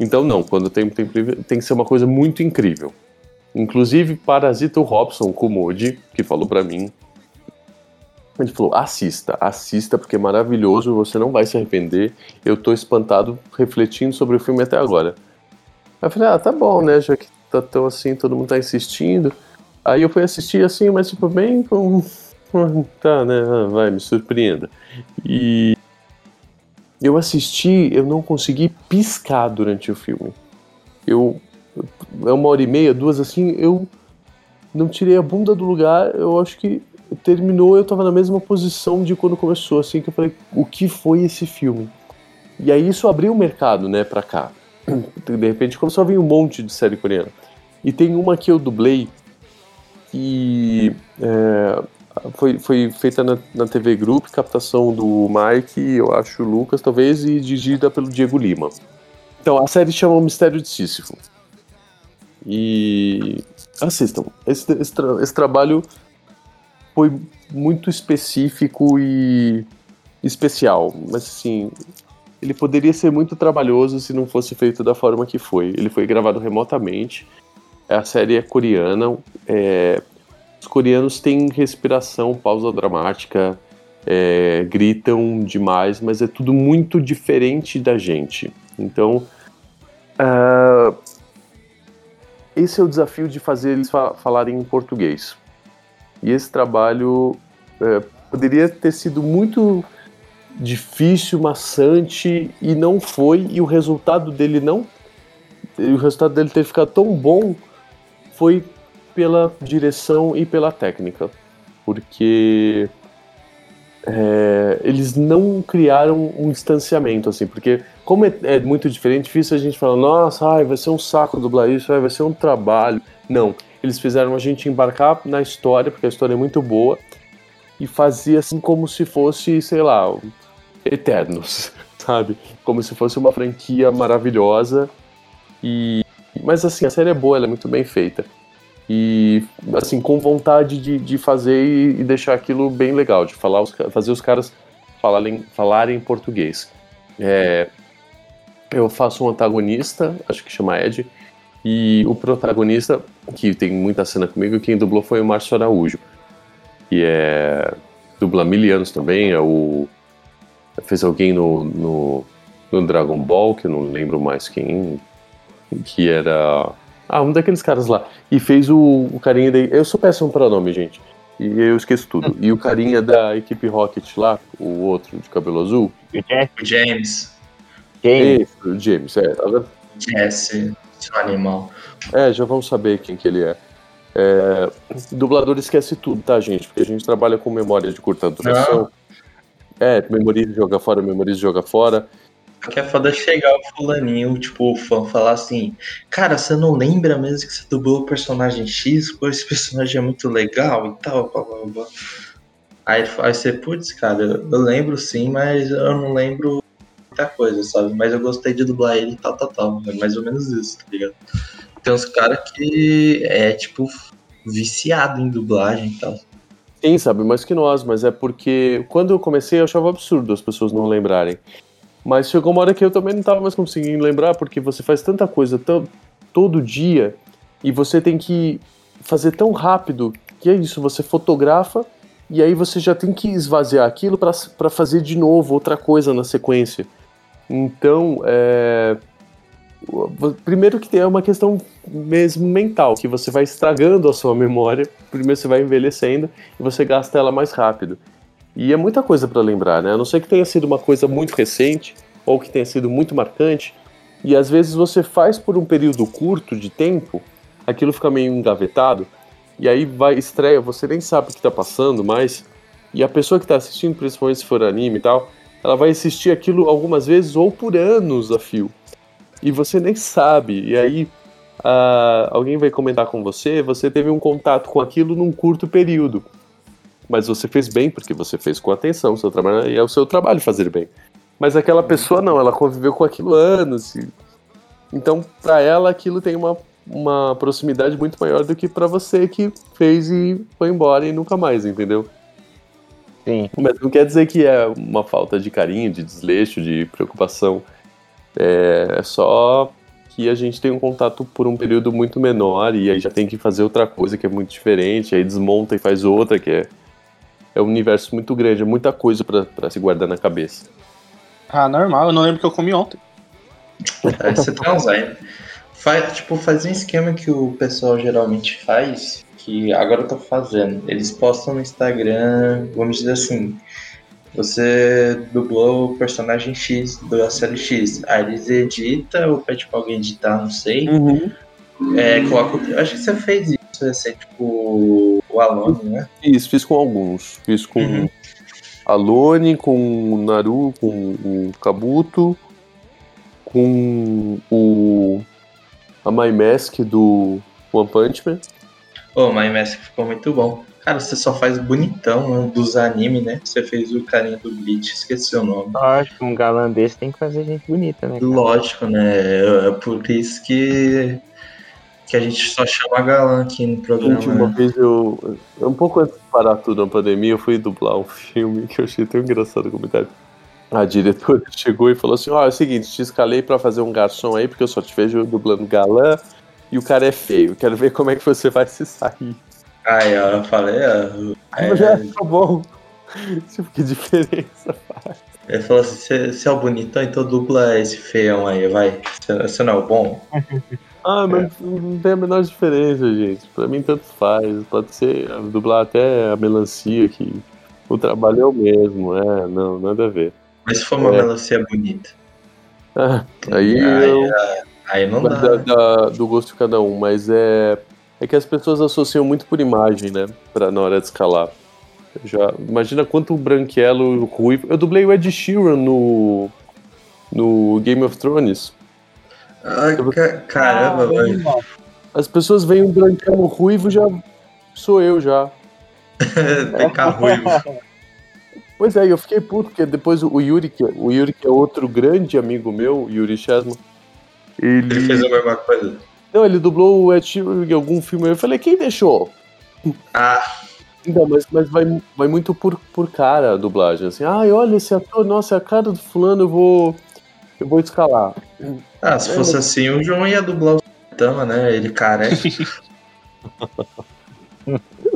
Então, não, quando tenho tempo livre, tem que ser uma coisa muito incrível. Inclusive, Parasita o Robson Kumodi, que falou pra mim, ele falou: assista, assista, porque é maravilhoso, você não vai se arrepender. Eu tô espantado refletindo sobre o filme até agora. Aí eu falei: ah, tá bom, né? Já que tá tão assim, todo mundo tá insistindo. Aí eu fui assistir assim, mas tipo, bem com. Tá, né? ah, Vai, me surpreenda. E. eu assisti, eu não consegui piscar durante o filme. Eu. É uma hora e meia, duas assim, eu não tirei a bunda do lugar, eu acho que terminou, eu tava na mesma posição de quando começou, assim, que eu falei, o que foi esse filme? E aí isso abriu o mercado, né, pra cá. De repente começou a vir um monte de série coreana. E tem uma que eu dublei que é, foi, foi feita na, na TV Group, captação do Mike, eu acho, Lucas, talvez, e dirigida pelo Diego Lima. Então, a série chama O Mistério de Sísifo. E assistam. Esse, esse, tra esse trabalho foi muito específico e especial, mas assim, ele poderia ser muito trabalhoso se não fosse feito da forma que foi. Ele foi gravado remotamente. A série é coreana. É... Os coreanos têm respiração, pausa dramática, é... gritam demais, mas é tudo muito diferente da gente. Então, uh... esse é o desafio de fazer eles fa falarem em português. E esse trabalho é, poderia ter sido muito difícil, maçante e não foi. E o resultado dele não, o resultado dele ter ficado tão bom foi pela direção e pela técnica, porque é, eles não criaram um distanciamento assim, porque como é, é, muito diferente, difícil a gente falar, nossa, ai, vai ser um saco dublar isso, ai, vai ser um trabalho. Não, eles fizeram a gente embarcar na história, porque a história é muito boa, e fazia assim como se fosse, sei lá, Eternos, sabe? Como se fosse uma franquia maravilhosa. E mas assim, a série é boa, ela é muito bem feita. E assim, com vontade de, de fazer e, e deixar aquilo bem legal, de falar os, fazer os caras falarem, falarem português. É, eu faço um antagonista, acho que chama Ed, e o protagonista, que tem muita cena comigo, quem dublou foi o Márcio Araújo. Que é. dubla mil anos também, é o. Fez alguém no, no, no, Dragon Ball, que eu não lembro mais quem. Que era. Ah, um daqueles caras lá. E fez o, o carinha daí. Eu sou péssimo para nome, gente. E eu esqueço tudo. E o carinha da equipe Rocket lá, o outro de cabelo azul. O James. Quem? Esse, o James, é. Tá vendo? Jesse. Seu animal. É, já vamos saber quem que ele é. é. Dublador esquece tudo, tá, gente? Porque a gente trabalha com memória de curta duração. É, memoriza e joga fora, memoriza e joga fora. Que é foda chegar o fulaninho, tipo, o fã, falar assim, cara, você não lembra mesmo que você dublou o personagem X? Pô, esse personagem é muito legal e tal, blá, blá, blá. Aí, aí você, putz, cara, eu lembro sim, mas eu não lembro muita coisa, sabe? Mas eu gostei de dublar ele e tal, tal, tal. É mais ou menos isso, tá ligado? Tem uns caras que é, tipo, viciado em dublagem e tal. Sim, sabe, mais que nós, mas é porque quando eu comecei eu achava absurdo as pessoas não lembrarem. Mas chegou uma hora que eu também não tava mais conseguindo lembrar, porque você faz tanta coisa todo dia e você tem que fazer tão rápido que é isso, você fotografa e aí você já tem que esvaziar aquilo para fazer de novo outra coisa na sequência. Então, é... primeiro que tem uma questão mesmo mental, que você vai estragando a sua memória, primeiro você vai envelhecendo e você gasta ela mais rápido. E é muita coisa para lembrar, né? A não ser que tenha sido uma coisa muito recente ou que tenha sido muito marcante, e às vezes você faz por um período curto de tempo, aquilo fica meio engavetado, e aí vai estreia, você nem sabe o que está passando mais, e a pessoa que está assistindo, principalmente se for anime e tal, ela vai assistir aquilo algumas vezes ou por anos a fio. E você nem sabe. E aí uh, alguém vai comentar com você, você teve um contato com aquilo num curto período. Mas você fez bem, porque você fez com atenção, seu trabalho, e é o seu trabalho fazer bem. Mas aquela pessoa não, ela conviveu com aquilo anos. E... Então, para ela, aquilo tem uma, uma proximidade muito maior do que para você que fez e foi embora e nunca mais, entendeu? Sim. Mas não quer dizer que é uma falta de carinho, de desleixo, de preocupação. É só que a gente tem um contato por um período muito menor e aí já tem que fazer outra coisa que é muito diferente, aí desmonta e faz outra, que é, é um universo muito grande, é muita coisa para se guardar na cabeça. Ah, normal, eu não lembro que eu comi ontem. É, você tá Alzheimer. Faz, tipo, faz um esquema que o pessoal geralmente faz, que agora eu tô fazendo. Eles postam no Instagram, vamos dizer assim, Você dublou o personagem X da série X. Aí eles edita ou pede pra alguém editar, não sei. Uhum. É, coloca. o- Acho que você fez isso recente com o Alone, né? Isso, fiz com alguns. Fiz com Uhum. a Lone, com o Naru, com o Kabuto, com o a My Mask do One Punch Man. Ô, My Mask ficou muito bom. Cara, você só faz bonitão né, dos animes, né? Você fez o carinha do Bleach, esqueci o nome. Lógico, um galã desse tem que fazer gente bonita, né? cara? Lógico, né? É por isso que, que a gente só chama galã aqui no programa. Gente, uma né? vez eu. Um pouco antes de parar tudo na pandemia, eu fui dublar um filme que eu achei tão engraçado o comentário. A diretora chegou e falou assim: Ó, é o seguinte, te escalei pra fazer um garçom aí, porque eu só te vejo dublando galã e o cara é feio. Quero ver como é que você vai se sair. Aí, ó, eu falei, ó, Aí eu já tá bom. Tipo, que diferença. Ele falou assim: você é o bonitão, então dubla esse feião aí, vai. Você- Você não é o bom? Ah, mas não tem a menor diferença, gente. Pra mim, tanto faz. Pode ser dublar até a melancia, que o trabalho é o mesmo. É, não, nada a ver. Mas se for uma É. melancia bonita. Ah, aí aí, eu. aí não dá. da- da- do gosto de cada um, mas é. É que as pessoas associam muito por imagem, né? Pra, na hora de escalar. Já, imagina quanto branquelo ruivo. Eu dublei o Ed Sheeran no. No Game of Thrones. Ai, ca- caramba, velho. As pessoas veem um branquelo ruivo já. Sou eu já. Tem carro ruivo. Pois é, eu fiquei puto, porque depois o Yuri, que, o Yuri, que é outro grande amigo meu, Yuri Chesman, Ele ele. fez a mesma coisa. Não, ele dublou o Ed Sheeran em algum filme. Eu falei, quem deixou? Ah, Então, mas, mas vai, vai muito por, por cara a dublagem. Assim, ai, olha esse ator, nossa, é a cara do fulano, eu vou. Eu vou escalar. ah, se fosse assim, o João ia dublar o Tama, né? Ele careca.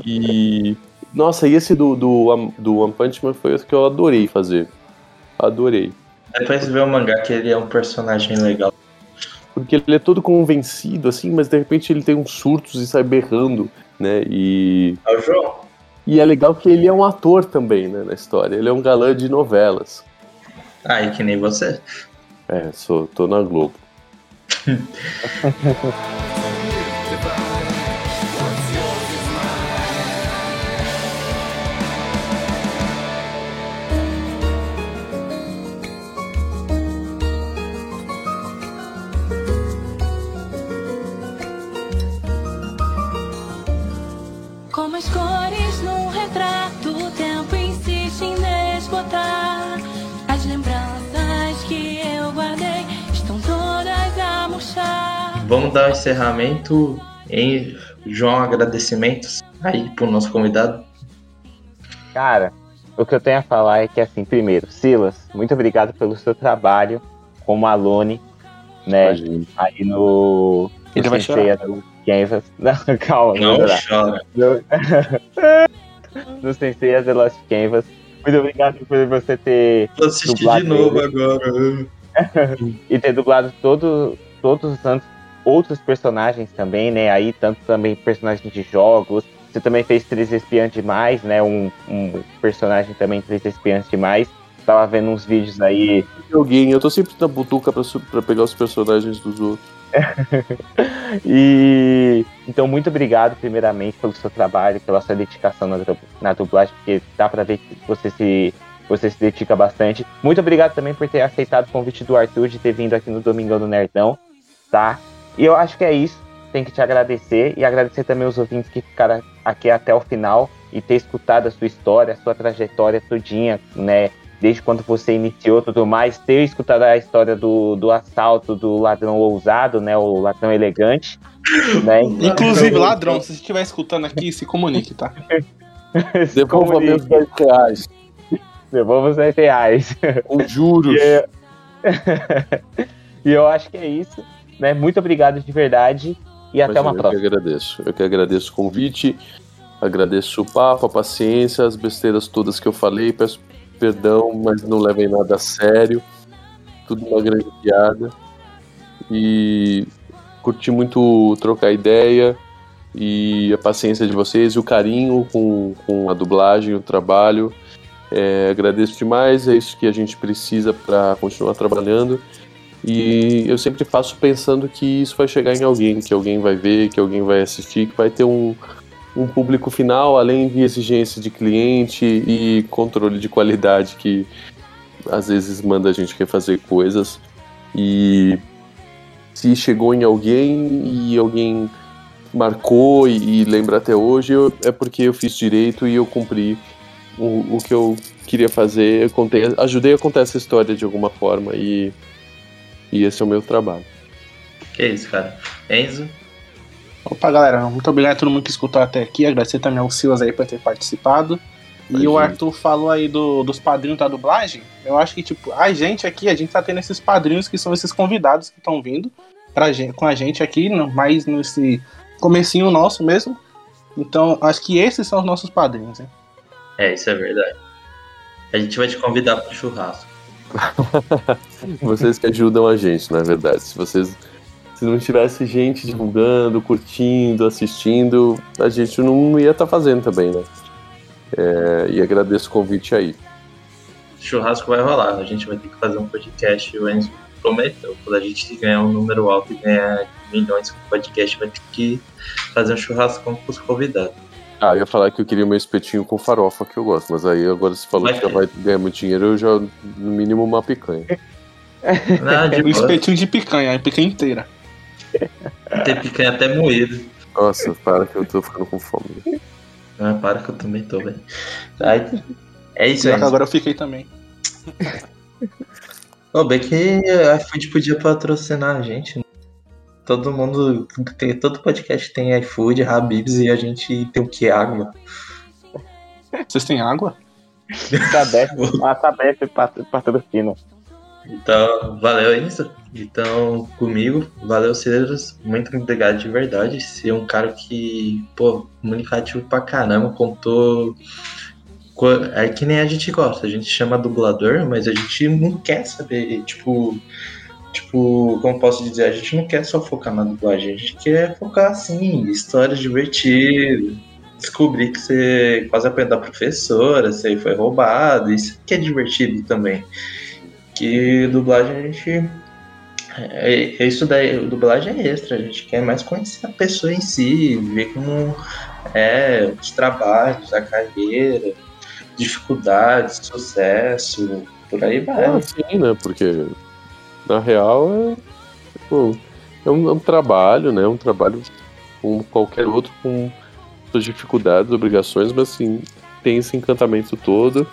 E. Nossa, e esse do, do, do One Punch Man foi outro que eu adorei fazer. Adorei. Depois vê o mangá que ele é um personagem legal. Porque ele é todo convencido, assim, mas de repente ele tem uns surtos e sai berrando, né? E. É o João? E é legal que ele é um ator também, né, na história. Ele é um galã de novelas. Ah, e que nem você. É, sou, tô na Globo. Vamos dar um encerramento em João, agradecimentos aí pro nosso convidado. Cara, o que eu tenho a falar é que, assim, primeiro, Silas, muito obrigado pelo seu trabalho como alone, né? Imagina. Aí no. Ele vai do Kansas. Não, calma, Não chora. No, no Sensei as The Lost Canvas. Muito obrigado por você ter Vou assistir Dublado de novo ele. agora. e ter dublado todo, todos os tantos outros personagens também, né? Aí, tanto também personagens de jogos. Você também fez Três Espiãs Demais, né? Um, um personagem também Três Espiãs Demais. Tava vendo uns vídeos aí. Alguém, eu tô sempre na butuca pra, pra pegar os personagens dos outros. E então, muito obrigado, primeiramente, pelo seu trabalho, pela sua dedicação na, na dublagem, porque dá pra ver que você se, você se dedica bastante. Muito obrigado também por ter aceitado o convite do Arthur de ter vindo aqui no Domingão do Nerdão, tá? E eu acho que é isso. Tenho que te agradecer e agradecer também os ouvintes que ficaram aqui até o final e ter escutado a sua história, a sua trajetória todinha, né? Desde quando você iniciou tudo mais, ter escutado a história do, do assalto do ladrão ousado, né? O ladrão elegante, né? Inclusive, ladrão, se você estiver escutando aqui, se comunique, tá? Devolva Comunique. meus 10 reais. Devolva os 10 reais. Com juros. E é- e eu acho que é isso, né? Muito obrigado de verdade e até uma Imagina, próxima. Eu que agradeço. Eu que agradeço o convite, agradeço o papo, a paciência, as besteiras todas que eu falei. Peço perdão, mas não levem nada a sério. Tudo uma grande piada. E curti muito trocar ideia e a paciência de vocês e o carinho com, com a dublagem, o trabalho. É, agradeço demais, é isso que a gente precisa para continuar trabalhando. E eu sempre faço pensando que isso vai chegar em alguém, que alguém vai ver, que alguém vai assistir, que vai ter um, um público final, além de exigência de cliente e controle de qualidade, que às vezes manda a gente refazer coisas. E se chegou em alguém e alguém marcou e, e lembra até hoje, eu- é porque eu fiz direito e eu cumpri o, o que eu queria fazer. Eu contei, ajudei a contar essa história de alguma forma e, e esse é o meu trabalho. Que isso, cara. Enzo, Opa, galera, muito obrigado a todo mundo que escutou até aqui. Agradecer também ao Silas aí por ter participado. E Imagina. o Arthur falou aí do- dos padrinhos da dublagem. Eu acho que, tipo, a gente aqui, a gente tá tendo esses padrinhos que são esses convidados que estão vindo pra gente, com a gente aqui, no- mais nesse comecinho nosso mesmo. Então, acho que esses são os nossos padrinhos, hein? é, isso é verdade. A gente vai te convidar pro churrasco. Vocês que ajudam a gente, na verdade. Se vocês se não tivesse gente divulgando, curtindo, assistindo, a gente não ia estar fazendo também, né? É, e agradeço o convite aí. Churrasco vai rolar. A gente vai ter que fazer um podcast. O Enzo prometeu. Quando a gente ganhar um número alto e ganhar milhões com o podcast, vai ter que fazer um churrascão com os convidados. Ah, eu ia falar que eu queria meu espetinho com farofa, que eu gosto, mas aí agora você falou Vai que já ter. vai ganhar muito dinheiro, eu já, no mínimo, uma picanha. Não, de Um espetinho de picanha, a picanha inteira. Tem picanha até moído. Nossa, para que eu tô ficando com fome. Ah, para que eu também tô, velho. Aí, É isso aí. que agora eu fiquei também. Ô, bem que a iFood podia patrocinar a gente. né? Todo mundo, tem- todo podcast tem iFood, Habibs e a gente tem o que? Água. Vocês têm água? Sabesp, a Sabesp pat- patrocina. Então, valeu isso. Então, comigo, valeu, Cedros. Muito obrigado de verdade. Você é um cara que, pô, comunicativo pra caramba, contou. co- É que nem a gente gosta, a gente chama dublador, mas a gente não quer saber, tipo. Tipo, como posso dizer, a gente não quer só focar na dublagem, a gente quer focar assim, histórias divertidas, descobrir que você quase apanhou da professora, você foi roubado, isso que é divertido também que dublagem a gente. É, é isso daí, dublagem é extra, a gente quer mais conhecer a pessoa em si, ver como é os trabalhos, a carreira, dificuldades, sucesso, por aí vai. Ah, sim, né? Porque na real é, tipo, é, um, é um trabalho, né? Um trabalho como qualquer outro, com suas dificuldades, obrigações, mas assim, tem esse encantamento todo.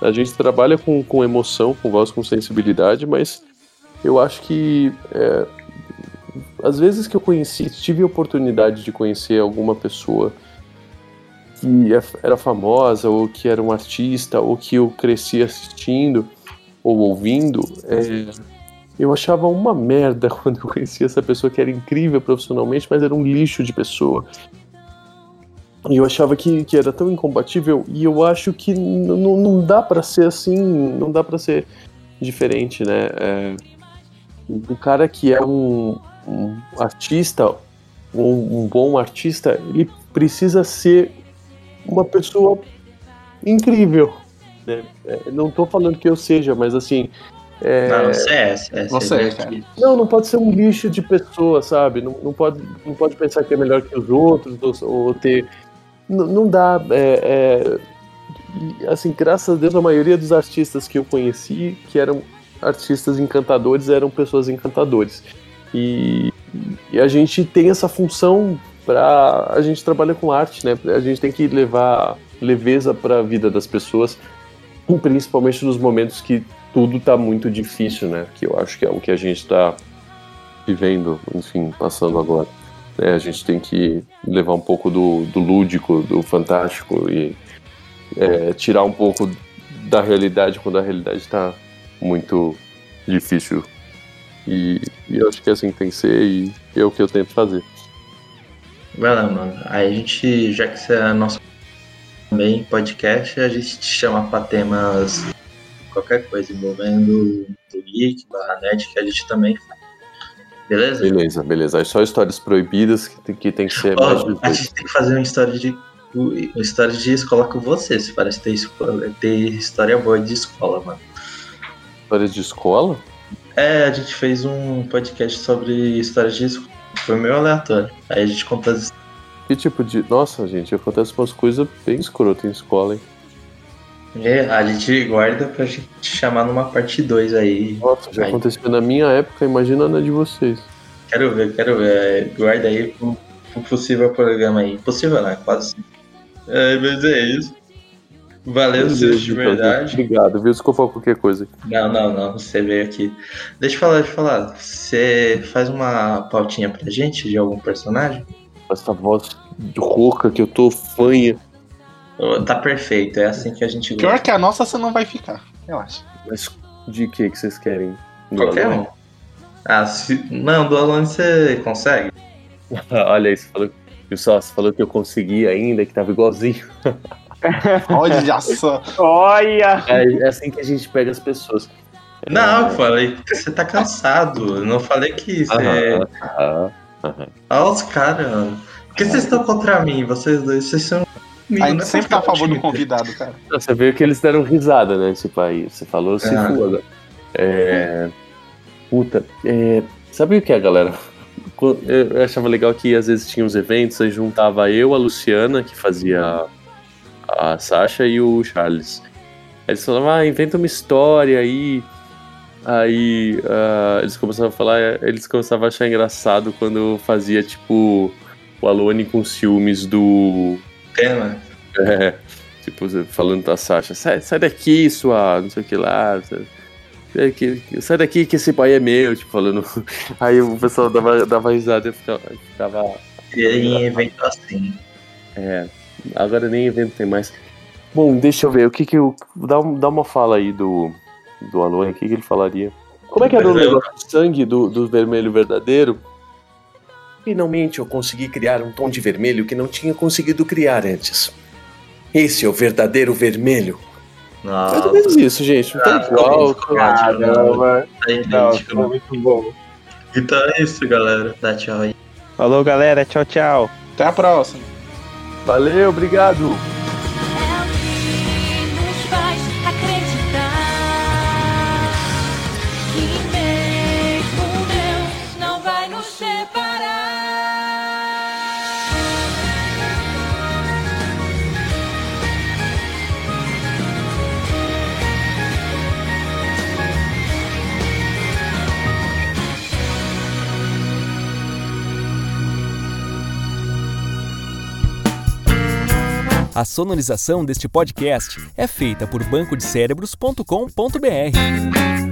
A gente trabalha com, com emoção, com voz, com sensibilidade, mas eu acho que é, às vezes que eu conheci, tive a oportunidade de conhecer alguma pessoa que é- era famosa, ou que era um artista, ou que eu cresci assistindo ou ouvindo, é, eu achava uma merda quando eu conhecia essa pessoa que era incrível profissionalmente, mas era um lixo de pessoa. E eu achava que, que era tão incompatível, e eu acho que não dá pra ser assim, não dá pra ser diferente, né? É, um cara que é um, um artista, um, um bom artista, ele precisa ser uma pessoa incrível. Né? É, Não tô falando que eu seja, mas assim. É, Não, você é, você é, é é, divertido. não, não pode ser um lixo de pessoa, sabe? Não, não, pode, não pode pensar que é melhor que os outros, ou, ou ter. Não, não dá. É, é, assim, graças a Deus, a maioria dos artistas que eu conheci, que eram artistas encantadores, eram pessoas encantadores. E, e a gente tem essa função para a gente trabalha com arte, né? A gente tem que levar leveza para a vida das pessoas, principalmente nos momentos que tudo tá muito difícil, né? Que eu acho que é o que a gente tá vivendo, enfim, passando agora. né? a gente tem que levar um pouco do, do lúdico, do fantástico e é, tirar um pouco da realidade quando a realidade está muito difícil. E, e eu acho que é assim que tem que ser e é o que eu tento fazer. Vai lá, mano. Aí a gente, já que você é nosso também podcast, a gente te chama pra temas qualquer coisa envolvendo o geek, barra net, que a gente também faz. Beleza? Beleza, beleza. Aí só histórias proibidas que tem que, tem que ser Ó, mais a gente tem que fazer uma história de o história de escola com você. Você parece ter, escola, ter história boa de escola, mano. Histórias de escola? É, a gente fez um podcast sobre histórias de escola. Foi meio aleatório. Aí a gente conta as Que tipo de. Nossa, gente, acontece umas coisas bem escrotas em escola, hein? É, a gente guarda pra gente chamar numa parte 2 aí. Nossa, já Aí. aconteceu na minha época, imagina na de vocês. Quero ver, quero ver. É, Guarda aí pro, pro possível programa aí. Possível não, é quase. É, mas é isso. Valeu, Silvio, de verdade. Obrigado, viu? Se eu for qualquer coisa. Não, não, não. Você veio aqui. Deixa eu falar, deixa eu falar. Você faz uma pautinha pra gente de algum personagem? Essa voz rouca que eu tô fanha. Tá perfeito, é assim que a gente Pior gosta. que a nossa, você não vai ficar. Relaxa. Mas de que que vocês querem? Do Qualquer Alone? um. Ah, se... Não, do Alone você consegue. Olha aí, você falou, só, você falou que eu consegui ainda, que tava igualzinho. Olha só. Olha! É, é assim que a gente pega as pessoas. Não, eu falei que você tá cansado. Eu não falei que você. Aham, aham, aham. Olha os caras, mano. Por que vocês estão contra mim? Vocês dois, vocês são. A gente sempre tá a favor do convidado, cara. Você viu que eles deram risada, né? Tipo, aí você falou, se Ah. foda. É. Puta, é, sabe o que é, galera? Eu achava legal que às vezes tinha uns eventos, aí juntava eu, a Luciana, que fazia a Sasha, e o Charles. Aí eles falavam, ah, inventa uma história aí. Aí ah, eles começavam a falar, eles começavam a achar engraçado quando fazia, tipo, o Alone com ciúmes do. Pena. É, tipo, falando da Sasha, sai, sai daqui, sua. não sei o que lá. Sai, sai daqui, que esse pai é meu, tipo, falando. Aí o pessoal dava, dava risada e eu ficava. E em evento assim. é, agora nem evento tem mais. Bom, deixa eu ver, o que que eu. Dá, dá uma fala aí do. Do Alone, o que, que ele falaria? Como é que era o negócio do sangue do, do vermelho verdadeiro? Finalmente eu consegui criar um tom de vermelho que não tinha conseguido criar antes. Esse é o verdadeiro vermelho. Mais ou menos isso, gente. Não Ah, tá igual. Caramba! tá Não, idêntico. foi muito bom. Então é isso, galera. Dá tchau aí. Falou, galera. Tchau, tchau. Até a próxima. Valeu, obrigado. A sonorização deste podcast é feita por bancodecérebros.com.br.